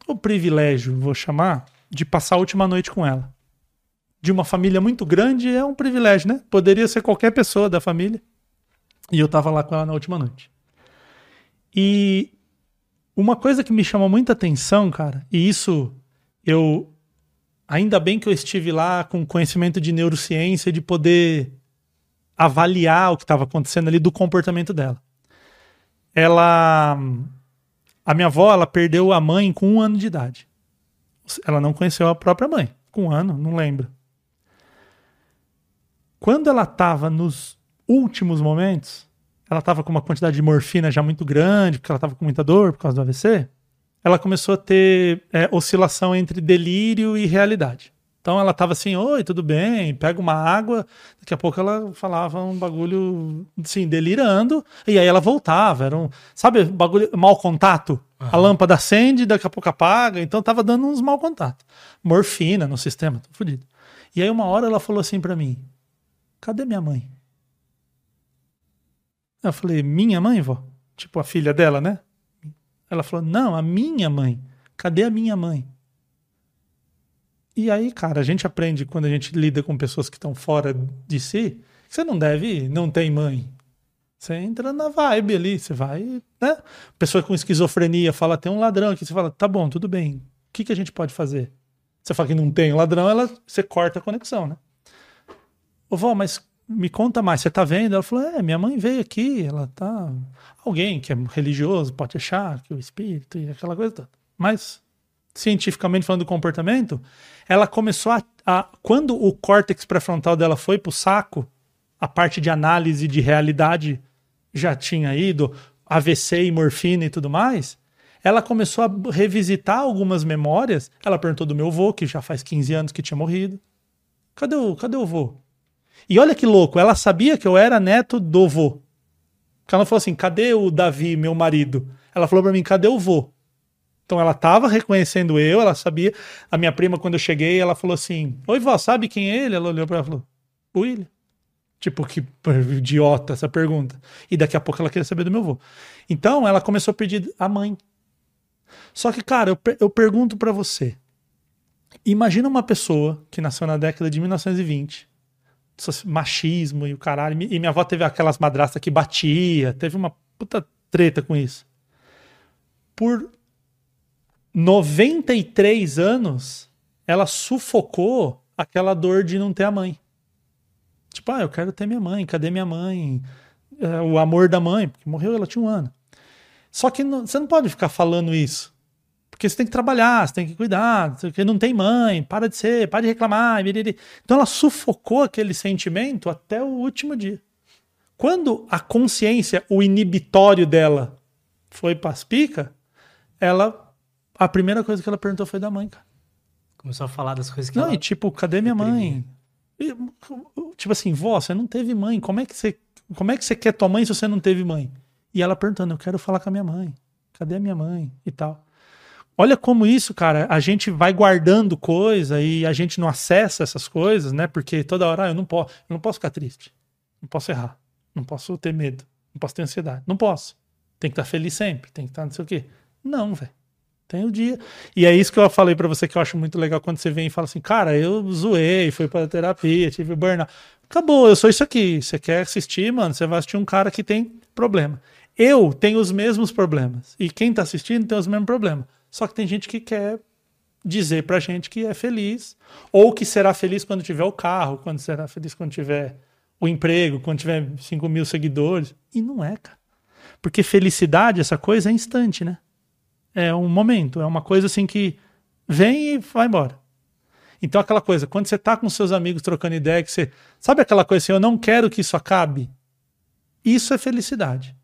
o privilégio, vou chamar, de passar a última noite com ela. De uma família muito grande é um privilégio, né? Poderia ser qualquer pessoa da família. E eu tava lá com ela na última noite. E uma coisa que me chamou muita atenção, cara, e isso eu. Ainda bem que eu estive lá com conhecimento de neurociência, de poder avaliar o que estava acontecendo ali do comportamento dela. Ela. A minha avó, ela perdeu a mãe com um ano de idade. Ela não conheceu a própria mãe. Com um ano, não lembro. Quando ela estava nos últimos momentos, ela estava com uma quantidade de morfina já muito grande, porque ela estava com muita dor por causa do AVC, ela começou a ter é, oscilação entre delírio e realidade. Então ela estava assim, oi, tudo bem, pega uma água. Daqui a pouco ela falava um bagulho, assim, delirando. E aí ela voltava. Era um, sabe, bagulho, mau contato? Uhum. A lâmpada acende, daqui a pouco apaga. Então tava dando uns mau contato. Morfina no sistema, tô fudido. E aí uma hora ela falou assim para mim, cadê minha mãe? Eu falei, minha mãe, vó? Tipo, a filha dela, né? Ela falou, não, a minha mãe. Cadê a minha mãe? E aí, cara, a gente aprende quando a gente lida com pessoas que estão fora de si, você não deve, não tem mãe. Você entra na vibe ali, você vai, né? Pessoa com esquizofrenia fala, tem um ladrão aqui, você fala, tá bom, tudo bem. O que, que a gente pode fazer? Você fala que não tem ladrão, ela, você corta a conexão, né? Ô, vó, mas me conta mais, você tá vendo? Ela falou, é, minha mãe veio aqui, ela tá... Alguém que é religioso pode achar que o espírito e aquela coisa toda. Mas, cientificamente falando do comportamento, ela começou a... a quando o córtex pré-frontal dela foi pro saco, a parte de análise de realidade já tinha ido, AVC e morfina e tudo mais, ela começou a revisitar algumas memórias. Ela perguntou do meu avô, que já faz 15 anos que tinha morrido. Cadê o, cadê o avô? E olha que louco, ela sabia que eu era neto do vô. Porque ela falou assim: cadê o Davi, meu marido? Ela falou para mim: cadê o vô? Então ela estava reconhecendo eu, ela sabia. A minha prima, quando eu cheguei, ela falou assim: Oi, vó, sabe quem é ele? Ela olhou para ela e falou: William. Tipo, que idiota essa pergunta. E daqui a pouco ela queria saber do meu avô. Então ela começou a pedir a mãe. Só que, cara, eu, eu pergunto para você: Imagina uma pessoa que nasceu na década de 1920, machismo e o caralho, e minha avó teve aquelas madrastas que batia, teve uma puta treta com isso. Por 93 anos, ela sufocou aquela dor de não ter a mãe. Tipo, ah, eu quero ter minha mãe, cadê minha mãe? É, o amor da mãe, porque morreu, ela tinha um ano. Só que não, você não pode ficar falando isso. Porque você tem que trabalhar, você tem que cuidar, porque não tem mãe, para de ser, para de reclamar. Então ela sufocou aquele sentimento até o último dia. Quando a consciência, o inibitório dela foi as pica, ela. A primeira coisa que ela perguntou foi da mãe, cara. Começou a falar das coisas que não, ela. E tipo, cadê minha mãe? E, tipo assim, vó, você não teve mãe. Como é que você, como é que você quer tua mãe se você não teve mãe? E ela perguntando, eu quero falar com a minha mãe. Cadê a minha mãe? E tal. Olha como isso, cara, a gente vai guardando coisa e a gente não acessa essas coisas, né? Porque toda hora ah, eu não posso, eu não posso ficar triste. Não posso errar. Não posso ter medo. Não posso ter ansiedade. Não posso. Tem que estar feliz sempre. Tem que estar não sei o quê. Não, velho. Tem o dia. E é isso que eu falei para você que eu acho muito legal quando você vem e fala assim, cara, eu zoei, fui pra terapia, tive burnout. Acabou, eu sou isso aqui. Você quer assistir, mano? Você vai assistir um cara que tem problema. Eu tenho os mesmos problemas. E quem tá assistindo tem os mesmos problemas. Só que tem gente que quer dizer pra gente que é feliz, ou que será feliz quando tiver o carro, quando será feliz quando tiver o emprego, quando tiver 5 mil seguidores. E não é, cara. Porque felicidade, essa coisa, é instante, né? É um momento, é uma coisa assim que vem e vai embora. Então, aquela coisa, quando você tá com seus amigos trocando ideia, que você. Sabe aquela coisa assim, eu não quero que isso acabe? Isso é felicidade.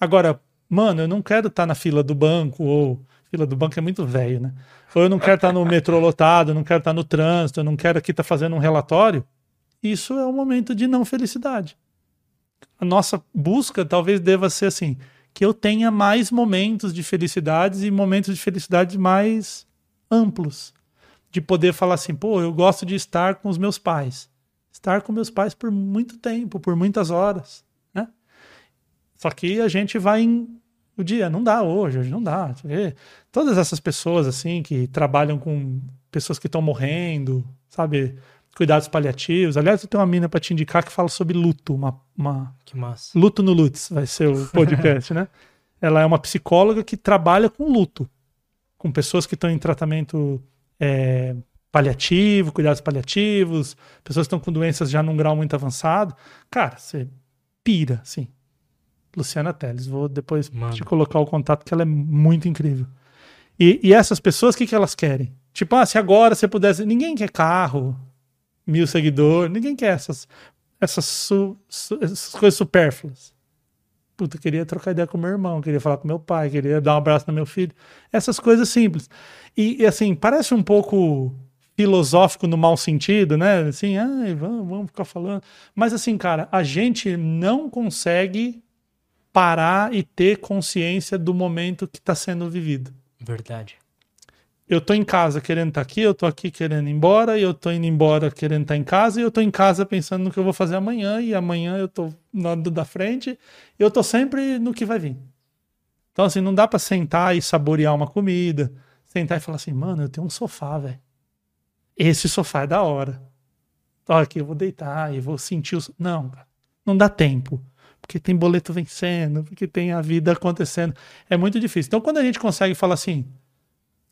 Agora, mano, eu não quero estar tá na fila do banco, ou. Fila do banco é muito velho, né? Ou eu não quero estar tá no metrô lotado, eu não quero estar tá no trânsito, eu não quero aqui estar fazendo um relatório. Isso é um momento de não felicidade. A nossa busca talvez deva ser assim: que eu tenha mais momentos de felicidades e momentos de felicidade mais amplos. De poder falar assim, pô, eu gosto de estar com os meus pais. Estar com meus pais por muito tempo, por muitas horas. Né? Só que a gente vai em o dia, não dá hoje, hoje não dá. Todas essas pessoas assim que trabalham com pessoas que estão morrendo, sabe? Cuidados paliativos. Aliás, eu tenho uma mina para te indicar que fala sobre luto. Uma, uma... Que massa. Luto no Lutz vai ser o [LAUGHS] podcast, né? Ela é uma psicóloga que trabalha com luto, com pessoas que estão em tratamento é, paliativo, cuidados paliativos, pessoas que estão com doenças já num grau muito avançado. Cara, você pira, sim. Luciana Teles, vou depois Mano. te colocar o contato, que ela é muito incrível. E, e essas pessoas, o que, que elas querem? Tipo, ah, se agora você pudesse. Ninguém quer carro, mil seguidores. Ninguém quer essas, essas, su, su, essas coisas supérfluas. Puta, queria trocar ideia com meu irmão, queria falar com meu pai, queria dar um abraço no meu filho. Essas coisas simples. E, e assim, parece um pouco filosófico no mau sentido, né? Assim, ai, vamos, vamos ficar falando. Mas assim, cara, a gente não consegue parar e ter consciência do momento que está sendo vivido. Verdade eu tô em casa querendo estar tá aqui, eu tô aqui querendo ir embora, e eu tô indo embora querendo estar tá em casa, e eu tô em casa pensando no que eu vou fazer amanhã, e amanhã eu tô na da frente, e eu tô sempre no que vai vir. Então, assim, não dá para sentar e saborear uma comida, sentar e falar assim, mano, eu tenho um sofá, velho. Esse sofá é da hora. Olha aqui, eu vou deitar e vou sentir o. Não, não dá tempo. Porque tem boleto vencendo, porque tem a vida acontecendo. É muito difícil. Então, quando a gente consegue falar assim,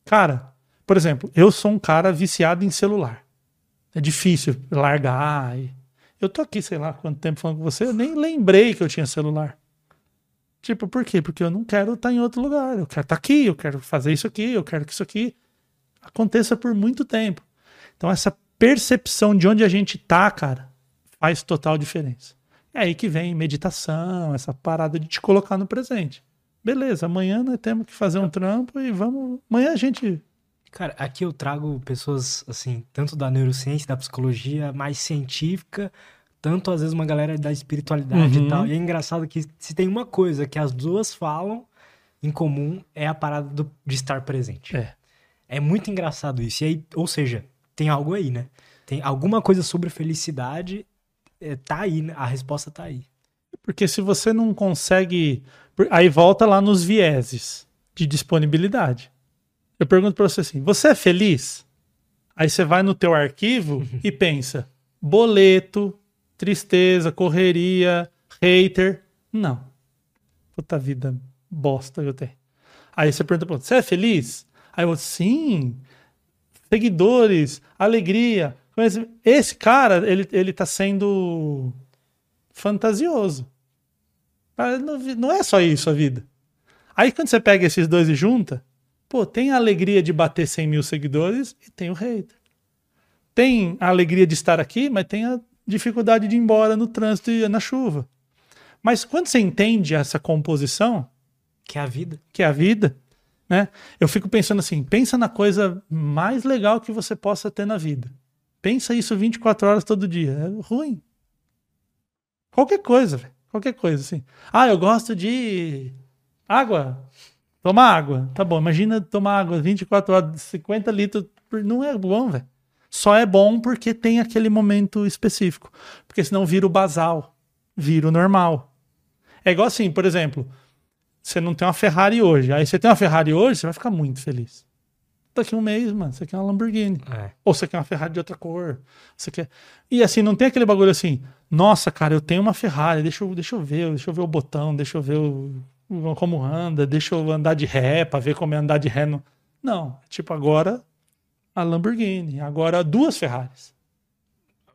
Cara, por exemplo, eu sou um cara viciado em celular. É difícil largar. Eu tô aqui, sei lá, quanto tempo falando com você, eu nem lembrei que eu tinha celular. Tipo, por quê? Porque eu não quero estar em outro lugar. Eu quero estar aqui, eu quero fazer isso aqui, eu quero que isso aqui aconteça por muito tempo. Então, essa percepção de onde a gente tá, cara, faz total diferença. É aí que vem meditação, essa parada de te colocar no presente beleza, amanhã nós temos que fazer um trampo e vamos. Amanhã a gente. Cara, aqui eu trago pessoas, assim, tanto da neurociência, da psicologia, mais científica, tanto às vezes uma galera da espiritualidade uhum. e tal. E é engraçado que se tem uma coisa que as duas falam em comum é a parada do, de estar presente. É. É muito engraçado isso. E aí, ou seja, tem algo aí, né? Tem alguma coisa sobre felicidade, é, tá aí, né? a resposta tá aí. Porque se você não consegue Aí volta lá nos vieses de disponibilidade. Eu pergunto para você assim: você é feliz? Aí você vai no teu arquivo e pensa: boleto, tristeza, correria, hater. Não. Puta vida bosta que eu tenho. Aí você pergunta, você é feliz? Aí eu, sim. Seguidores, alegria. Esse cara, ele, ele tá sendo fantasioso. Não é só isso a vida. Aí quando você pega esses dois e junta, pô, tem a alegria de bater 100 mil seguidores e tem o hater. Tem a alegria de estar aqui, mas tem a dificuldade de ir embora no trânsito e na chuva. Mas quando você entende essa composição, que é a vida, que é a vida, né? Eu fico pensando assim, pensa na coisa mais legal que você possa ter na vida. Pensa isso 24 horas todo dia. É ruim. Qualquer coisa, velho. Qualquer coisa, assim. Ah, eu gosto de água. Tomar água. Tá bom, imagina tomar água 24 horas, 50 litros. Não é bom, velho. Só é bom porque tem aquele momento específico. Porque senão vira o basal. Vira o normal. É igual assim, por exemplo, você não tem uma Ferrari hoje. Aí você tem uma Ferrari hoje, você vai ficar muito feliz. Daqui um mês, mano, você quer uma Lamborghini. É. Ou você quer uma Ferrari de outra cor. Você quer. E assim, não tem aquele bagulho assim, nossa, cara, eu tenho uma Ferrari, deixa eu, deixa eu ver, deixa eu ver o botão, deixa eu ver o, como anda, deixa eu andar de ré pra ver como é andar de ré. No... Não, tipo, agora a Lamborghini, agora duas Ferraris.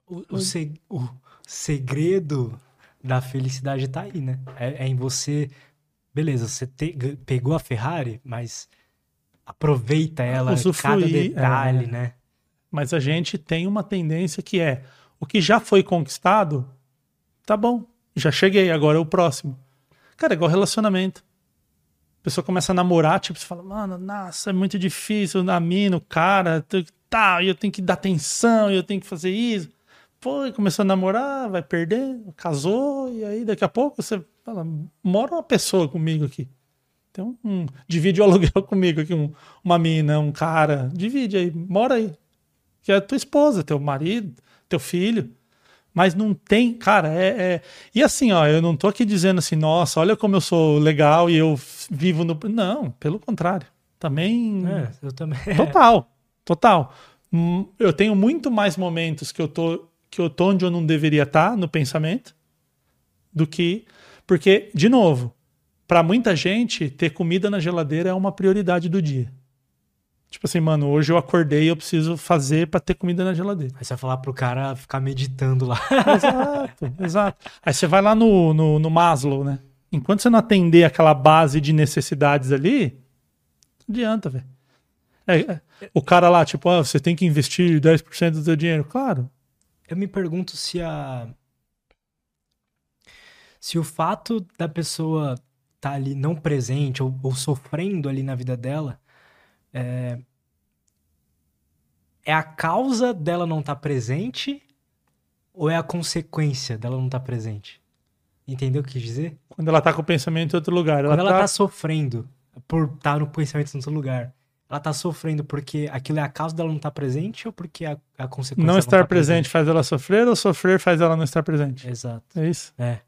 O, o, seg o segredo da felicidade tá aí, né? É, é em você. Beleza, você te, pegou a Ferrari, mas aproveita ela, Usufruir, cada detalhe, é. né? Mas a gente tem uma tendência que é o que já foi conquistado, tá bom, já cheguei, agora é o próximo. Cara, é igual relacionamento. A pessoa começa a namorar, tipo, você fala, mano, nossa, é muito difícil, na mina, o cara, tá, eu tenho que dar atenção, eu tenho que fazer isso. Foi, começou a namorar, vai perder, casou, e aí daqui a pouco você fala, mora uma pessoa comigo aqui. Então, um, divide o aluguel [LAUGHS] comigo aqui, um, uma mina, um cara, divide aí, mora aí. Que é tua esposa, teu marido, teu filho. Mas não tem, cara, é, é, E assim, ó, eu não tô aqui dizendo assim, nossa, olha como eu sou legal e eu vivo no. Não, pelo contrário. Também. É, eu também. Total, total. Hum, eu tenho muito mais momentos que eu tô, que eu tô onde eu não deveria estar tá, no pensamento do que. Porque, de novo, para muita gente, ter comida na geladeira é uma prioridade do dia. Tipo assim, mano, hoje eu acordei e eu preciso fazer para ter comida na geladeira. Aí você vai falar pro cara ficar meditando lá. exato, [LAUGHS] exato. Aí você vai lá no, no, no Maslow, né? Enquanto você não atender aquela base de necessidades ali, não adianta, velho. É, é, o cara lá, tipo, ah, você tem que investir 10% do seu dinheiro. Claro. Eu me pergunto se a. Se o fato da pessoa estar tá ali não presente ou, ou sofrendo ali na vida dela é, é a causa dela não estar tá presente ou é a consequência dela não estar tá presente? Entendeu o que quis dizer? Quando ela tá com o pensamento em outro lugar. Ela Quando ela tá... tá sofrendo por estar tá no pensamento em outro lugar. Ela tá sofrendo porque aquilo é a causa dela não estar tá presente ou porque a, a consequência Não estar não tá presente, presente faz ela sofrer ou sofrer faz ela não estar presente? Exato. É isso? É.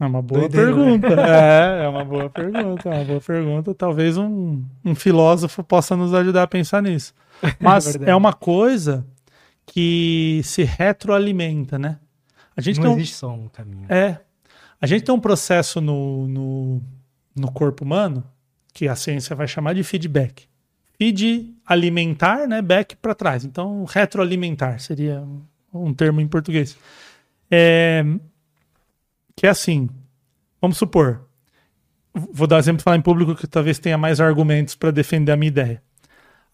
É uma boa Doideira, né? pergunta. Né? [LAUGHS] É, é uma boa pergunta, é uma boa pergunta. Talvez um, um filósofo possa nos ajudar a pensar nisso. [LAUGHS] Mas é, é uma coisa que se retroalimenta, né? A gente não existe só um caminho. É. A gente tem um processo no, no, no corpo humano que a ciência vai chamar de feedback. Feed alimentar, né? Back para trás. Então, retroalimentar seria um termo em português. É, que é assim, vamos supor, vou dar exemplo falar em público que talvez tenha mais argumentos para defender a minha ideia.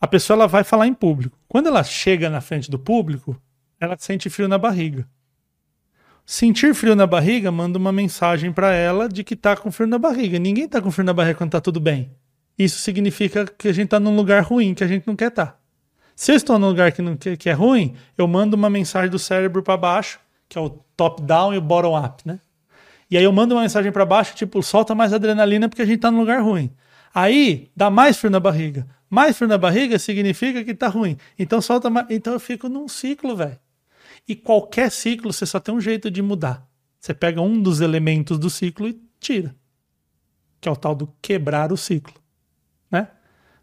A pessoa ela vai falar em público. Quando ela chega na frente do público, ela sente frio na barriga. Sentir frio na barriga manda uma mensagem para ela de que tá com frio na barriga. Ninguém tá com frio na barriga quando tá tudo bem. Isso significa que a gente tá num lugar ruim que a gente não quer estar. Tá. Se eu estou num lugar que, não, que, que é ruim, eu mando uma mensagem do cérebro para baixo, que é o top down e o bottom up, né? E aí eu mando uma mensagem para baixo, tipo, solta mais adrenalina porque a gente tá num lugar ruim. Aí dá mais frio na barriga. Mais frio na barriga significa que tá ruim. Então solta mais. Então eu fico num ciclo, velho. E qualquer ciclo você só tem um jeito de mudar. Você pega um dos elementos do ciclo e tira. Que é o tal do quebrar o ciclo. Né?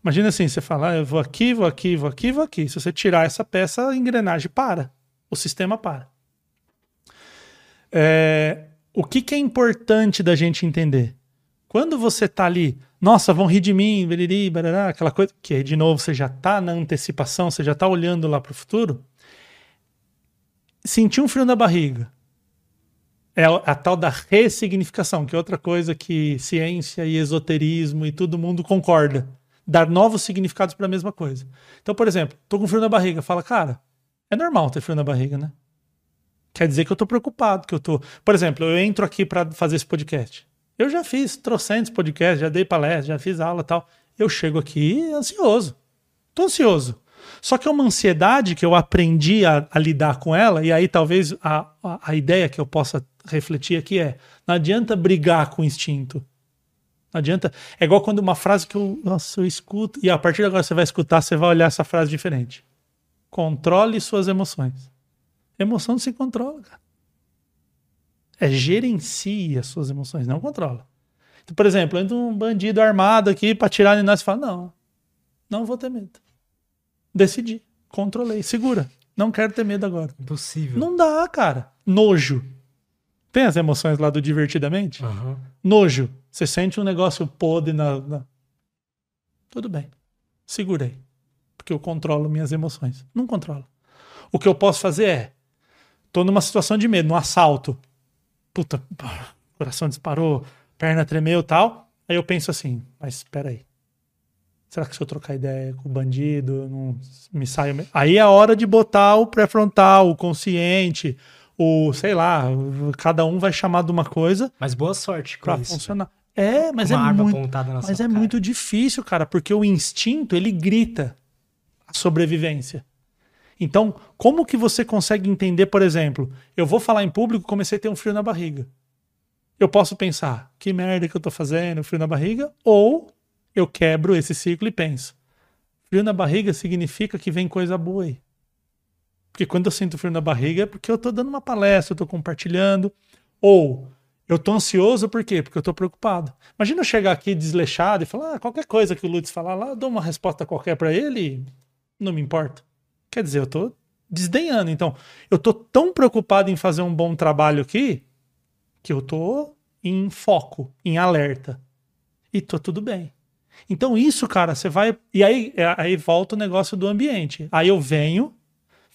Imagina assim, você fala, ah, eu vou aqui, vou aqui, vou aqui, vou aqui. Se você tirar essa peça, a engrenagem para. O sistema para. É, o que, que é importante da gente entender? Quando você tá ali, nossa, vão rir de mim, beriri, barará, aquela coisa, que aí de novo você já tá na antecipação, você já tá olhando lá pro futuro. Sentir um frio na barriga. É a tal da ressignificação, que é outra coisa que ciência e esoterismo e todo mundo concorda. Dar novos significados para a mesma coisa. Então, por exemplo, tô com frio na barriga, fala, cara, é normal ter frio na barriga, né? Quer dizer que eu tô preocupado, que eu tô. Por exemplo, eu entro aqui para fazer esse podcast. Eu já fiz trocentos podcasts, já dei palestra, já fiz aula tal. Eu chego aqui ansioso. Tô ansioso. Só que é uma ansiedade que eu aprendi a, a lidar com ela, e aí talvez a, a, a, ideia que eu possa refletir aqui é: não adianta brigar com o instinto. Não adianta. É igual quando uma frase que eu, nossa, eu escuto, e a partir de agora você vai escutar, você vai olhar essa frase diferente. Controle suas emoções. Emoção não se controla, cara. É gerencia as suas emoções, não controla. Então, por exemplo, entra um bandido armado aqui para tirar em nós e fala: Não, não vou ter medo. Decidi, controlei, segura. Não quero ter medo agora. Impossível. Não dá, cara. Nojo. Tem as emoções lá do divertidamente? Uhum. Nojo. Você sente um negócio podre na, na. Tudo bem. Segurei. Porque eu controlo minhas emoções. Não controlo. O que eu posso fazer é. Tô numa situação de medo, num assalto. Puta, coração disparou, perna tremeu tal. Aí eu penso assim, mas espera aí. Será que se eu trocar ideia com o bandido, não me saio. Aí é a hora de botar o pré-frontal, o consciente, o, sei lá, cada um vai chamar de uma coisa. Mas boa sorte com pra isso. funcionar. É, mas Uma é arma muito, mas é cara. muito difícil, cara, porque o instinto, ele grita a sobrevivência. Então, como que você consegue entender, por exemplo, eu vou falar em público, comecei a ter um frio na barriga. Eu posso pensar, que merda que eu tô fazendo, frio na barriga, ou eu quebro esse ciclo e penso, frio na barriga significa que vem coisa boa aí. Porque quando eu sinto frio na barriga é porque eu tô dando uma palestra, eu tô compartilhando, ou eu tô ansioso por quê? Porque eu tô preocupado. Imagina eu chegar aqui desleixado e falar, ah, qualquer coisa que o Lutz falar lá, eu dou uma resposta qualquer para ele e não me importa. Quer dizer, eu tô desdenhando. Então, eu tô tão preocupado em fazer um bom trabalho aqui que eu tô em foco, em alerta. E tô tudo bem. Então, isso, cara, você vai. E aí, é- aí volta o negócio do ambiente. Aí eu venho,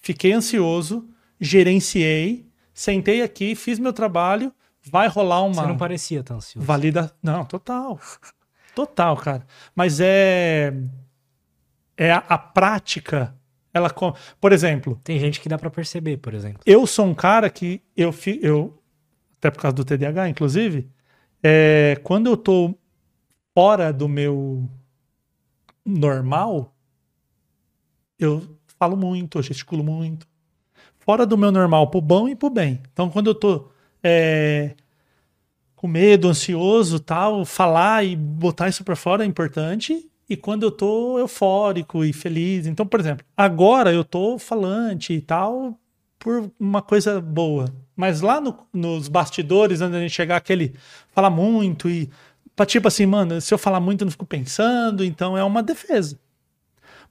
fiquei ansioso, gerenciei, sentei aqui, fiz meu trabalho, vai rolar uma. Você não parecia tão ansioso. Valida. Não, total. [LAUGHS] Total, cara. Mas é. É a, a prática. Ela. com- Por exemplo, Tem gente que dá pra perceber, por exemplo. eu sou um cara que eu. fi- eu até por causa do TDAH, inclusive. É, quando eu tô fora do meu normal, eu falo muito, eu gesticulo muito. Fora do meu normal, pro bom e pro bem. Então, quando eu tô é, com medo, ansioso, tal, falar e botar isso pra fora é importante. E quando eu tô eufórico e feliz. Então, por exemplo, agora eu tô falante e tal por uma coisa boa. Mas lá no- nos bastidores, antes da gente chegar aquele falar muito e tipo assim, mano, se eu falar muito eu não fico pensando, então é uma defesa.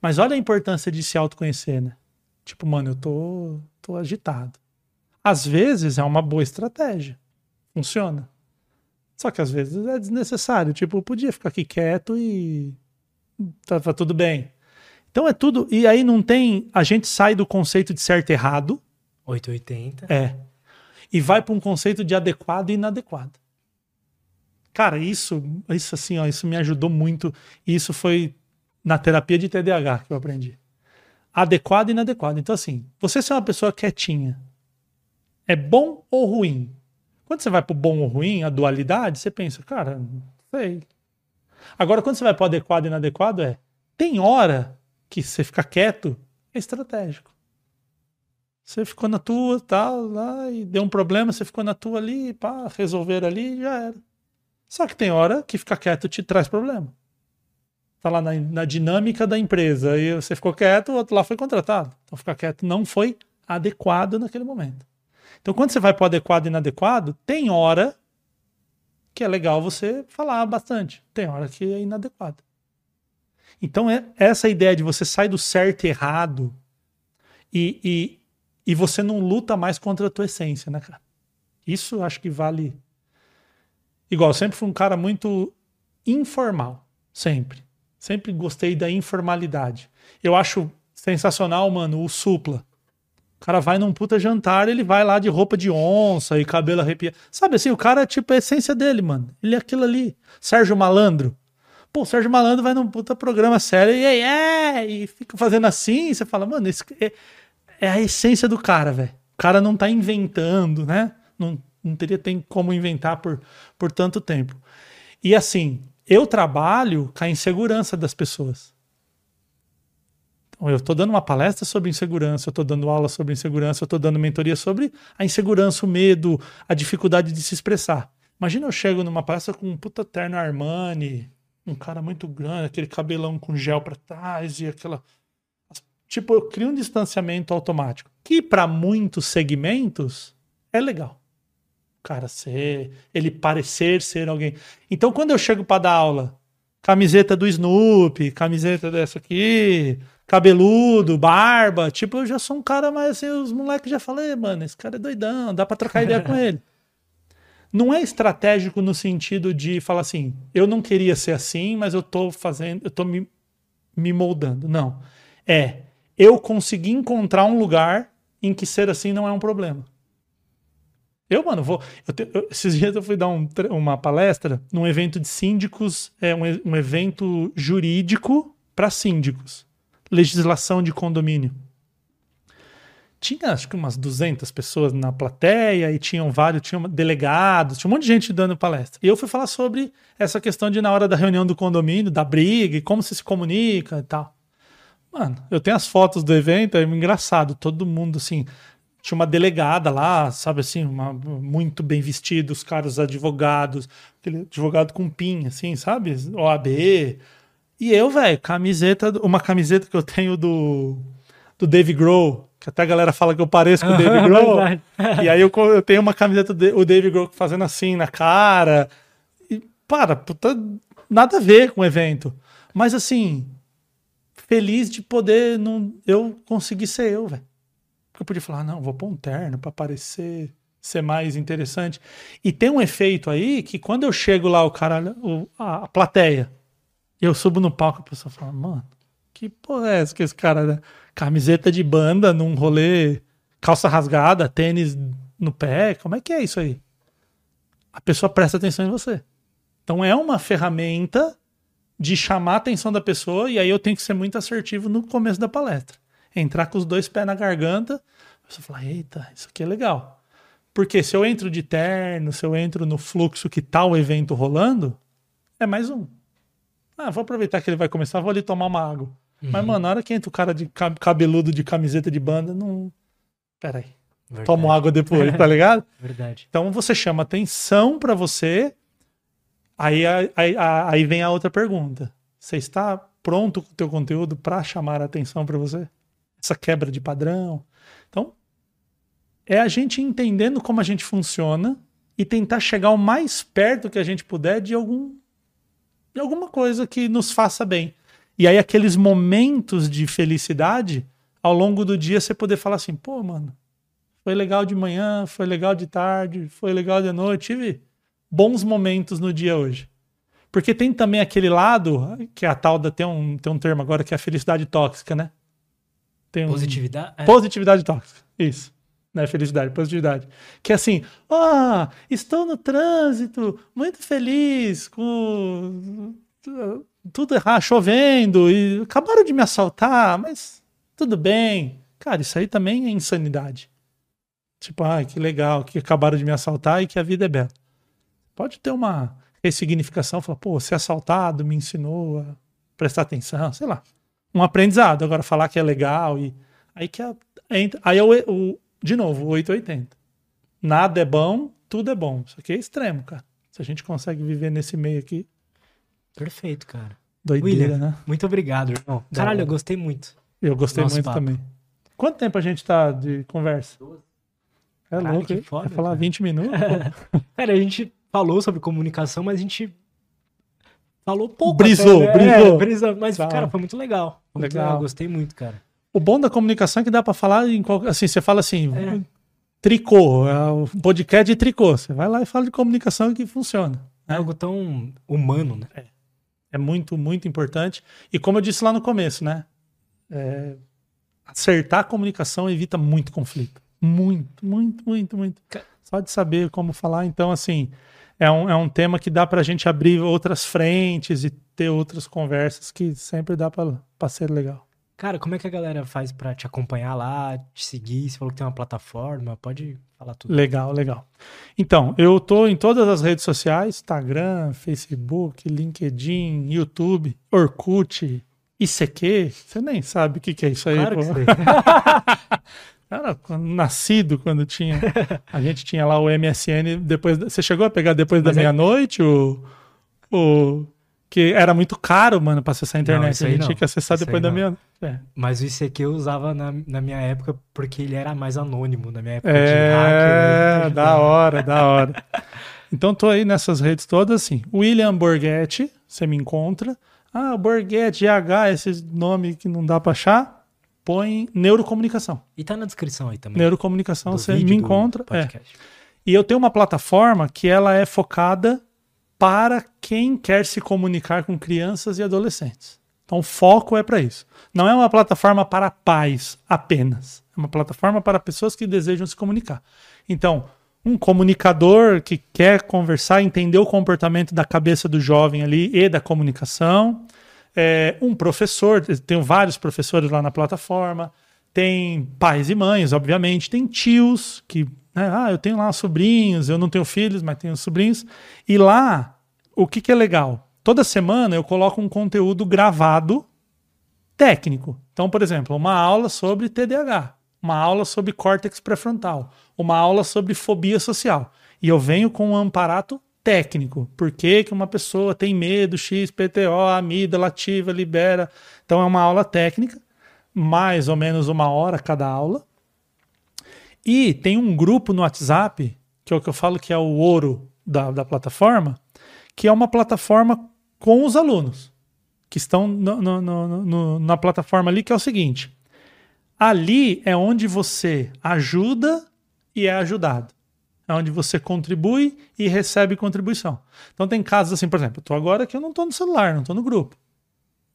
Mas olha a importância de se autoconhecer, né? Tipo, mano, eu tô, tô agitado. Às vezes é uma boa estratégia. Funciona. Só que às vezes é desnecessário. Tipo, eu podia ficar aqui quieto e tava tudo bem. Então é tudo. E aí não tem. A gente sai do conceito de certo e errado. 880. É. E vai para um conceito de adequado e inadequado. Cara, isso, isso assim, ó, isso me ajudou muito. E isso foi na terapia de TDAH que eu aprendi. Adequado e inadequado. Então, assim, você ser uma pessoa quietinha é bom ou ruim? Quando você vai pro bom ou ruim, a dualidade, você pensa, cara, não sei. Agora, quando você vai pro adequado e inadequado, é. Tem hora que você fica quieto, é estratégico. Você ficou na tua, tal, lá, e deu um problema, você ficou na tua ali, pá, resolver ali, já era. Só que tem hora que ficar quieto te traz problema. Tá lá na, na dinâmica da empresa, e você ficou quieto, o outro lá foi contratado. Então ficar quieto não foi adequado naquele momento. Então quando você vai pro adequado e inadequado, tem hora que é legal você falar bastante. Tem hora que é inadequado. Então, é essa ideia de você sair do certo e errado e, e, e você não luta mais contra a tua essência, né, cara? Isso acho que vale. Igual, sempre fui um cara muito informal. Sempre. Sempre gostei da informalidade. Eu acho sensacional, mano, o supla. O cara vai num puta jantar, ele vai lá de roupa de onça e cabelo arrepiado. Sabe assim, o cara, tipo, é a essência dele, mano. Ele é aquilo ali. Sérgio Malandro. Pô, o Sérgio Malandro vai num puta programa sério e aí, é, e fica fazendo assim, e você fala, mano, isso é, é a essência do cara, velho. O cara não tá inventando, né? Não, não teria tem como inventar por, por tanto tempo. E assim, eu trabalho com a insegurança das pessoas. Eu estou dando uma palestra sobre insegurança, eu estou dando aula sobre insegurança, eu estou dando mentoria sobre a insegurança, o medo, a dificuldade de se expressar. Imagina eu chego numa palestra com um puta terno Armani, um cara muito grande, aquele cabelão com gel para trás e aquela. Tipo, eu crio um distanciamento automático, que para muitos segmentos é legal. O cara ser, ele parecer ser alguém. Então, quando eu chego para dar aula, camiseta do Snoopy, camiseta dessa aqui, cabeludo, barba, tipo, eu já sou um cara mais assim, os moleques já falei, mano, esse cara é doidão, dá para trocar ideia com ele [LAUGHS] não é estratégico no sentido de falar assim, eu não queria ser assim, mas eu tô fazendo, eu tô me, me moldando. Não. É, eu consegui encontrar um lugar em que ser assim não é um problema. Eu, mano, vou. Eu te, eu, esses dias eu fui dar um, uma palestra num evento de síndicos, é um, um evento jurídico para síndicos. Legislação de condomínio tinha acho que umas 200 pessoas na plateia e tinham vários, tinham delegados, tinha um monte de gente dando palestra. E eu fui falar sobre essa questão de na hora da reunião do condomínio, da briga e como você se comunica e tal. Mano, eu tenho as fotos do evento, é engraçado, todo mundo assim, tinha uma delegada lá, sabe assim, uma, muito bem vestido, os caras advogados, aquele advogado com pin, assim, sabe? OAB. E eu, velho, camiseta, uma camiseta que eu tenho do do Dave Grohl, que até a galera fala que eu pareço com o Dave [LAUGHS] Grohl. e aí eu, eu, tenho uma camiseta do Dave Grohl fazendo assim na cara. E, para, puta, nada a ver com o evento. Mas assim, feliz de poder não, eu conseguir ser eu, velho. Porque eu podia falar, não, vou pôr um terno pra parecer ser mais interessante. E tem um efeito aí que quando eu chego lá, o cara, o, a, a plateia, eu subo no palco, a pessoa fala, mano, que porra é essa que esse cara, né? Camiseta de banda num rolê, calça rasgada, tênis no pé, como é que é isso aí? A pessoa presta atenção em você. Então é uma ferramenta de chamar a atenção da pessoa e aí eu tenho que ser muito assertivo no começo da palestra. Entrar com os dois pés na garganta, a pessoa fala, eita, isso aqui é legal. Porque se eu entro de terno, se eu entro no fluxo que tá o evento rolando, é mais um. Ah, vou aproveitar que ele vai começar, vou ali tomar uma água. Uhum. Mas, mano, na hora que entra o cara de cabeludo de camiseta de banda, não. Peraí. Verdade. Tomo água depois, tá ligado? [LAUGHS] Verdade. Então você chama atenção para você. Aí, aí, aí vem a outra pergunta. Você está pronto com o teu conteúdo para chamar a atenção para você? Essa quebra de padrão. Então, é a gente entendendo como a gente funciona e tentar chegar o mais perto que a gente puder de algum de alguma coisa que nos faça bem. E aí, aqueles momentos de felicidade, ao longo do dia, você poder falar assim: pô, mano, foi legal de manhã, foi legal de tarde, foi legal de noite. Tive bons momentos no dia hoje. Porque tem também aquele lado, que é a tal da. Tem um, tem um termo agora que é a felicidade tóxica, né? Tem um, positividade? É. Positividade tóxica. Isso. Né, felicidade, positividade. Que é assim, ah, estou no trânsito, muito feliz, com tudo errado, chovendo, e acabaram de me assaltar, mas tudo bem. Cara, isso aí também é insanidade. Tipo, ah, que legal, que acabaram de me assaltar e que a vida é bela. Pode ter uma ressignificação, falar, pô, ser assaltado me ensinou a prestar atenção, sei lá. Um aprendizado. Agora, falar que é legal e. Aí que é. Aí é o, o, de novo, o 880. Nada é bom, tudo é bom. Isso aqui é extremo, cara. Se a gente consegue viver nesse meio aqui, Perfeito, cara. Doideira, William, né? Muito obrigado, irmão. Caralho, eu gostei muito. Eu gostei Nosso muito papo. também. Quanto tempo a gente tá de conversa? É Caralho, louco, que foda, falar cara. 20 minutos? [LAUGHS] cara, a gente falou sobre comunicação, mas a gente falou pouco. Brisou, até, né? brisou. É, brisou. Mas, Tá. cara, foi muito legal. Foi muito Legal. legal. Gostei muito, cara. O bom da comunicação é que dá pra falar em qualquer. Assim, você fala assim, É. tricô, é o podcast de tricô. Você vai lá e fala de comunicação que funciona. É algo tão humano, né? É muito, muito importante. E como eu disse lá no começo, né? É, acertar a comunicação evita muito conflito. Muito, muito, muito, muito. Só de saber como falar. Então, assim, é um, é um tema que dá pra gente abrir outras frentes e ter outras conversas que sempre dá pra ser legal. Cara, como é que a galera faz pra te acompanhar lá, te seguir? Você falou que tem uma plataforma, pode falar tudo. Legal, legal. Então, eu tô em todas as redes sociais: Instagram, Facebook, LinkedIn, YouTube, Orkut, ICQ. Você nem sabe o que, que é isso aí, Claro pô. que sei. [LAUGHS] Cara, quando- nascido quando tinha. A gente tinha lá o MSN depois. da- Você chegou a pegar depois da Mas é- meia-noite o. o que era muito caro, mano, pra acessar a internet. isso a gente não. tinha que acessar Isso depois da não. meia-noite. É. Mas o ICQ eu usava na, na minha época porque ele era mais anônimo, na minha época de É, hacker. da hora, da [LAUGHS] hora. Então tô aí nessas redes todas assim. William Borghetti, você me encontra. Ah, Borghetti, GH, esses nomes que não dá pra achar. Põe neurocomunicação. E tá na descrição aí também. Neurocomunicação, do você me encontra. É. E eu tenho uma plataforma que ela é focada para quem quer se comunicar com crianças e adolescentes. Então o foco é para isso. Não é uma plataforma para pais apenas. É uma plataforma para pessoas que desejam se comunicar. Então, um comunicador que quer conversar, entender o comportamento da cabeça do jovem ali e da comunicação. É, um professor, tenho vários professores lá na plataforma. Tem pais e mães, obviamente. Tem tios que, né, ah, eu tenho lá sobrinhos, eu não tenho filhos, mas tenho sobrinhos. E lá, o que, que é legal? Toda semana eu coloco um conteúdo gravado técnico. Então, por exemplo, uma aula sobre TDAH, uma aula sobre córtex pré-frontal, uma aula sobre fobia social. E eu venho com um amparato técnico. Por que, que uma pessoa tem medo, X, PTO, a amígdala ativa, libera. Então é uma aula técnica, mais ou menos uma hora cada aula. E tem um grupo no WhatsApp, que é o que eu falo que é o ouro da, da plataforma, que é uma plataforma com os alunos que estão no- no- no- na plataforma ali, que é o seguinte: ali é onde você ajuda e é ajudado. É onde você contribui e recebe contribuição. Então tem casos assim, por exemplo, eu tô agora que eu não tô no celular, não tô no grupo.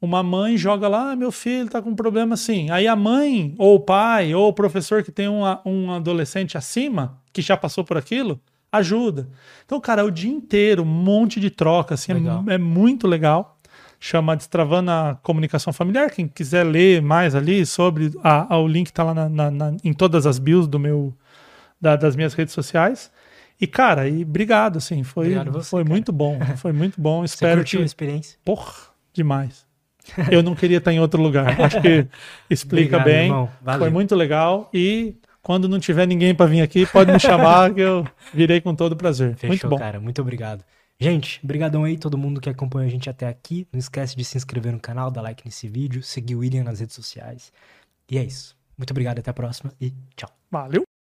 Uma mãe joga lá, ah, meu filho tá com um problema assim. Aí a mãe, ou o pai, ou o professor que tem um, a- um adolescente acima, que já passou por aquilo, ajuda. Então, cara, é o dia inteiro, um monte de troca, assim, é, é muito legal. Chama Destravando a Comunicação Familiar. Quem quiser ler mais ali sobre, a, a- o link tá lá na- na- na- em todas as bios do meu, da- das minhas redes sociais. E, cara, e obrigado, assim, foi, Obrigado você, foi cara. muito bom, foi muito bom. [LAUGHS] Você Espero curtiu que... a experiência? Porra, demais. Eu não queria estar em outro lugar. Acho que [LAUGHS] explica Obrigado, bem. irmão. Foi muito legal. E quando não tiver ninguém para vir aqui, pode me chamar que eu virei com todo prazer. Fechou, muito bom. cara. Muito obrigado. Gente, brigadão aí todo mundo que acompanhou a gente até aqui. Não esquece de se inscrever no canal, dar like nesse vídeo, seguir o William nas redes sociais. E é isso. Muito obrigado, até a próxima e tchau. Valeu.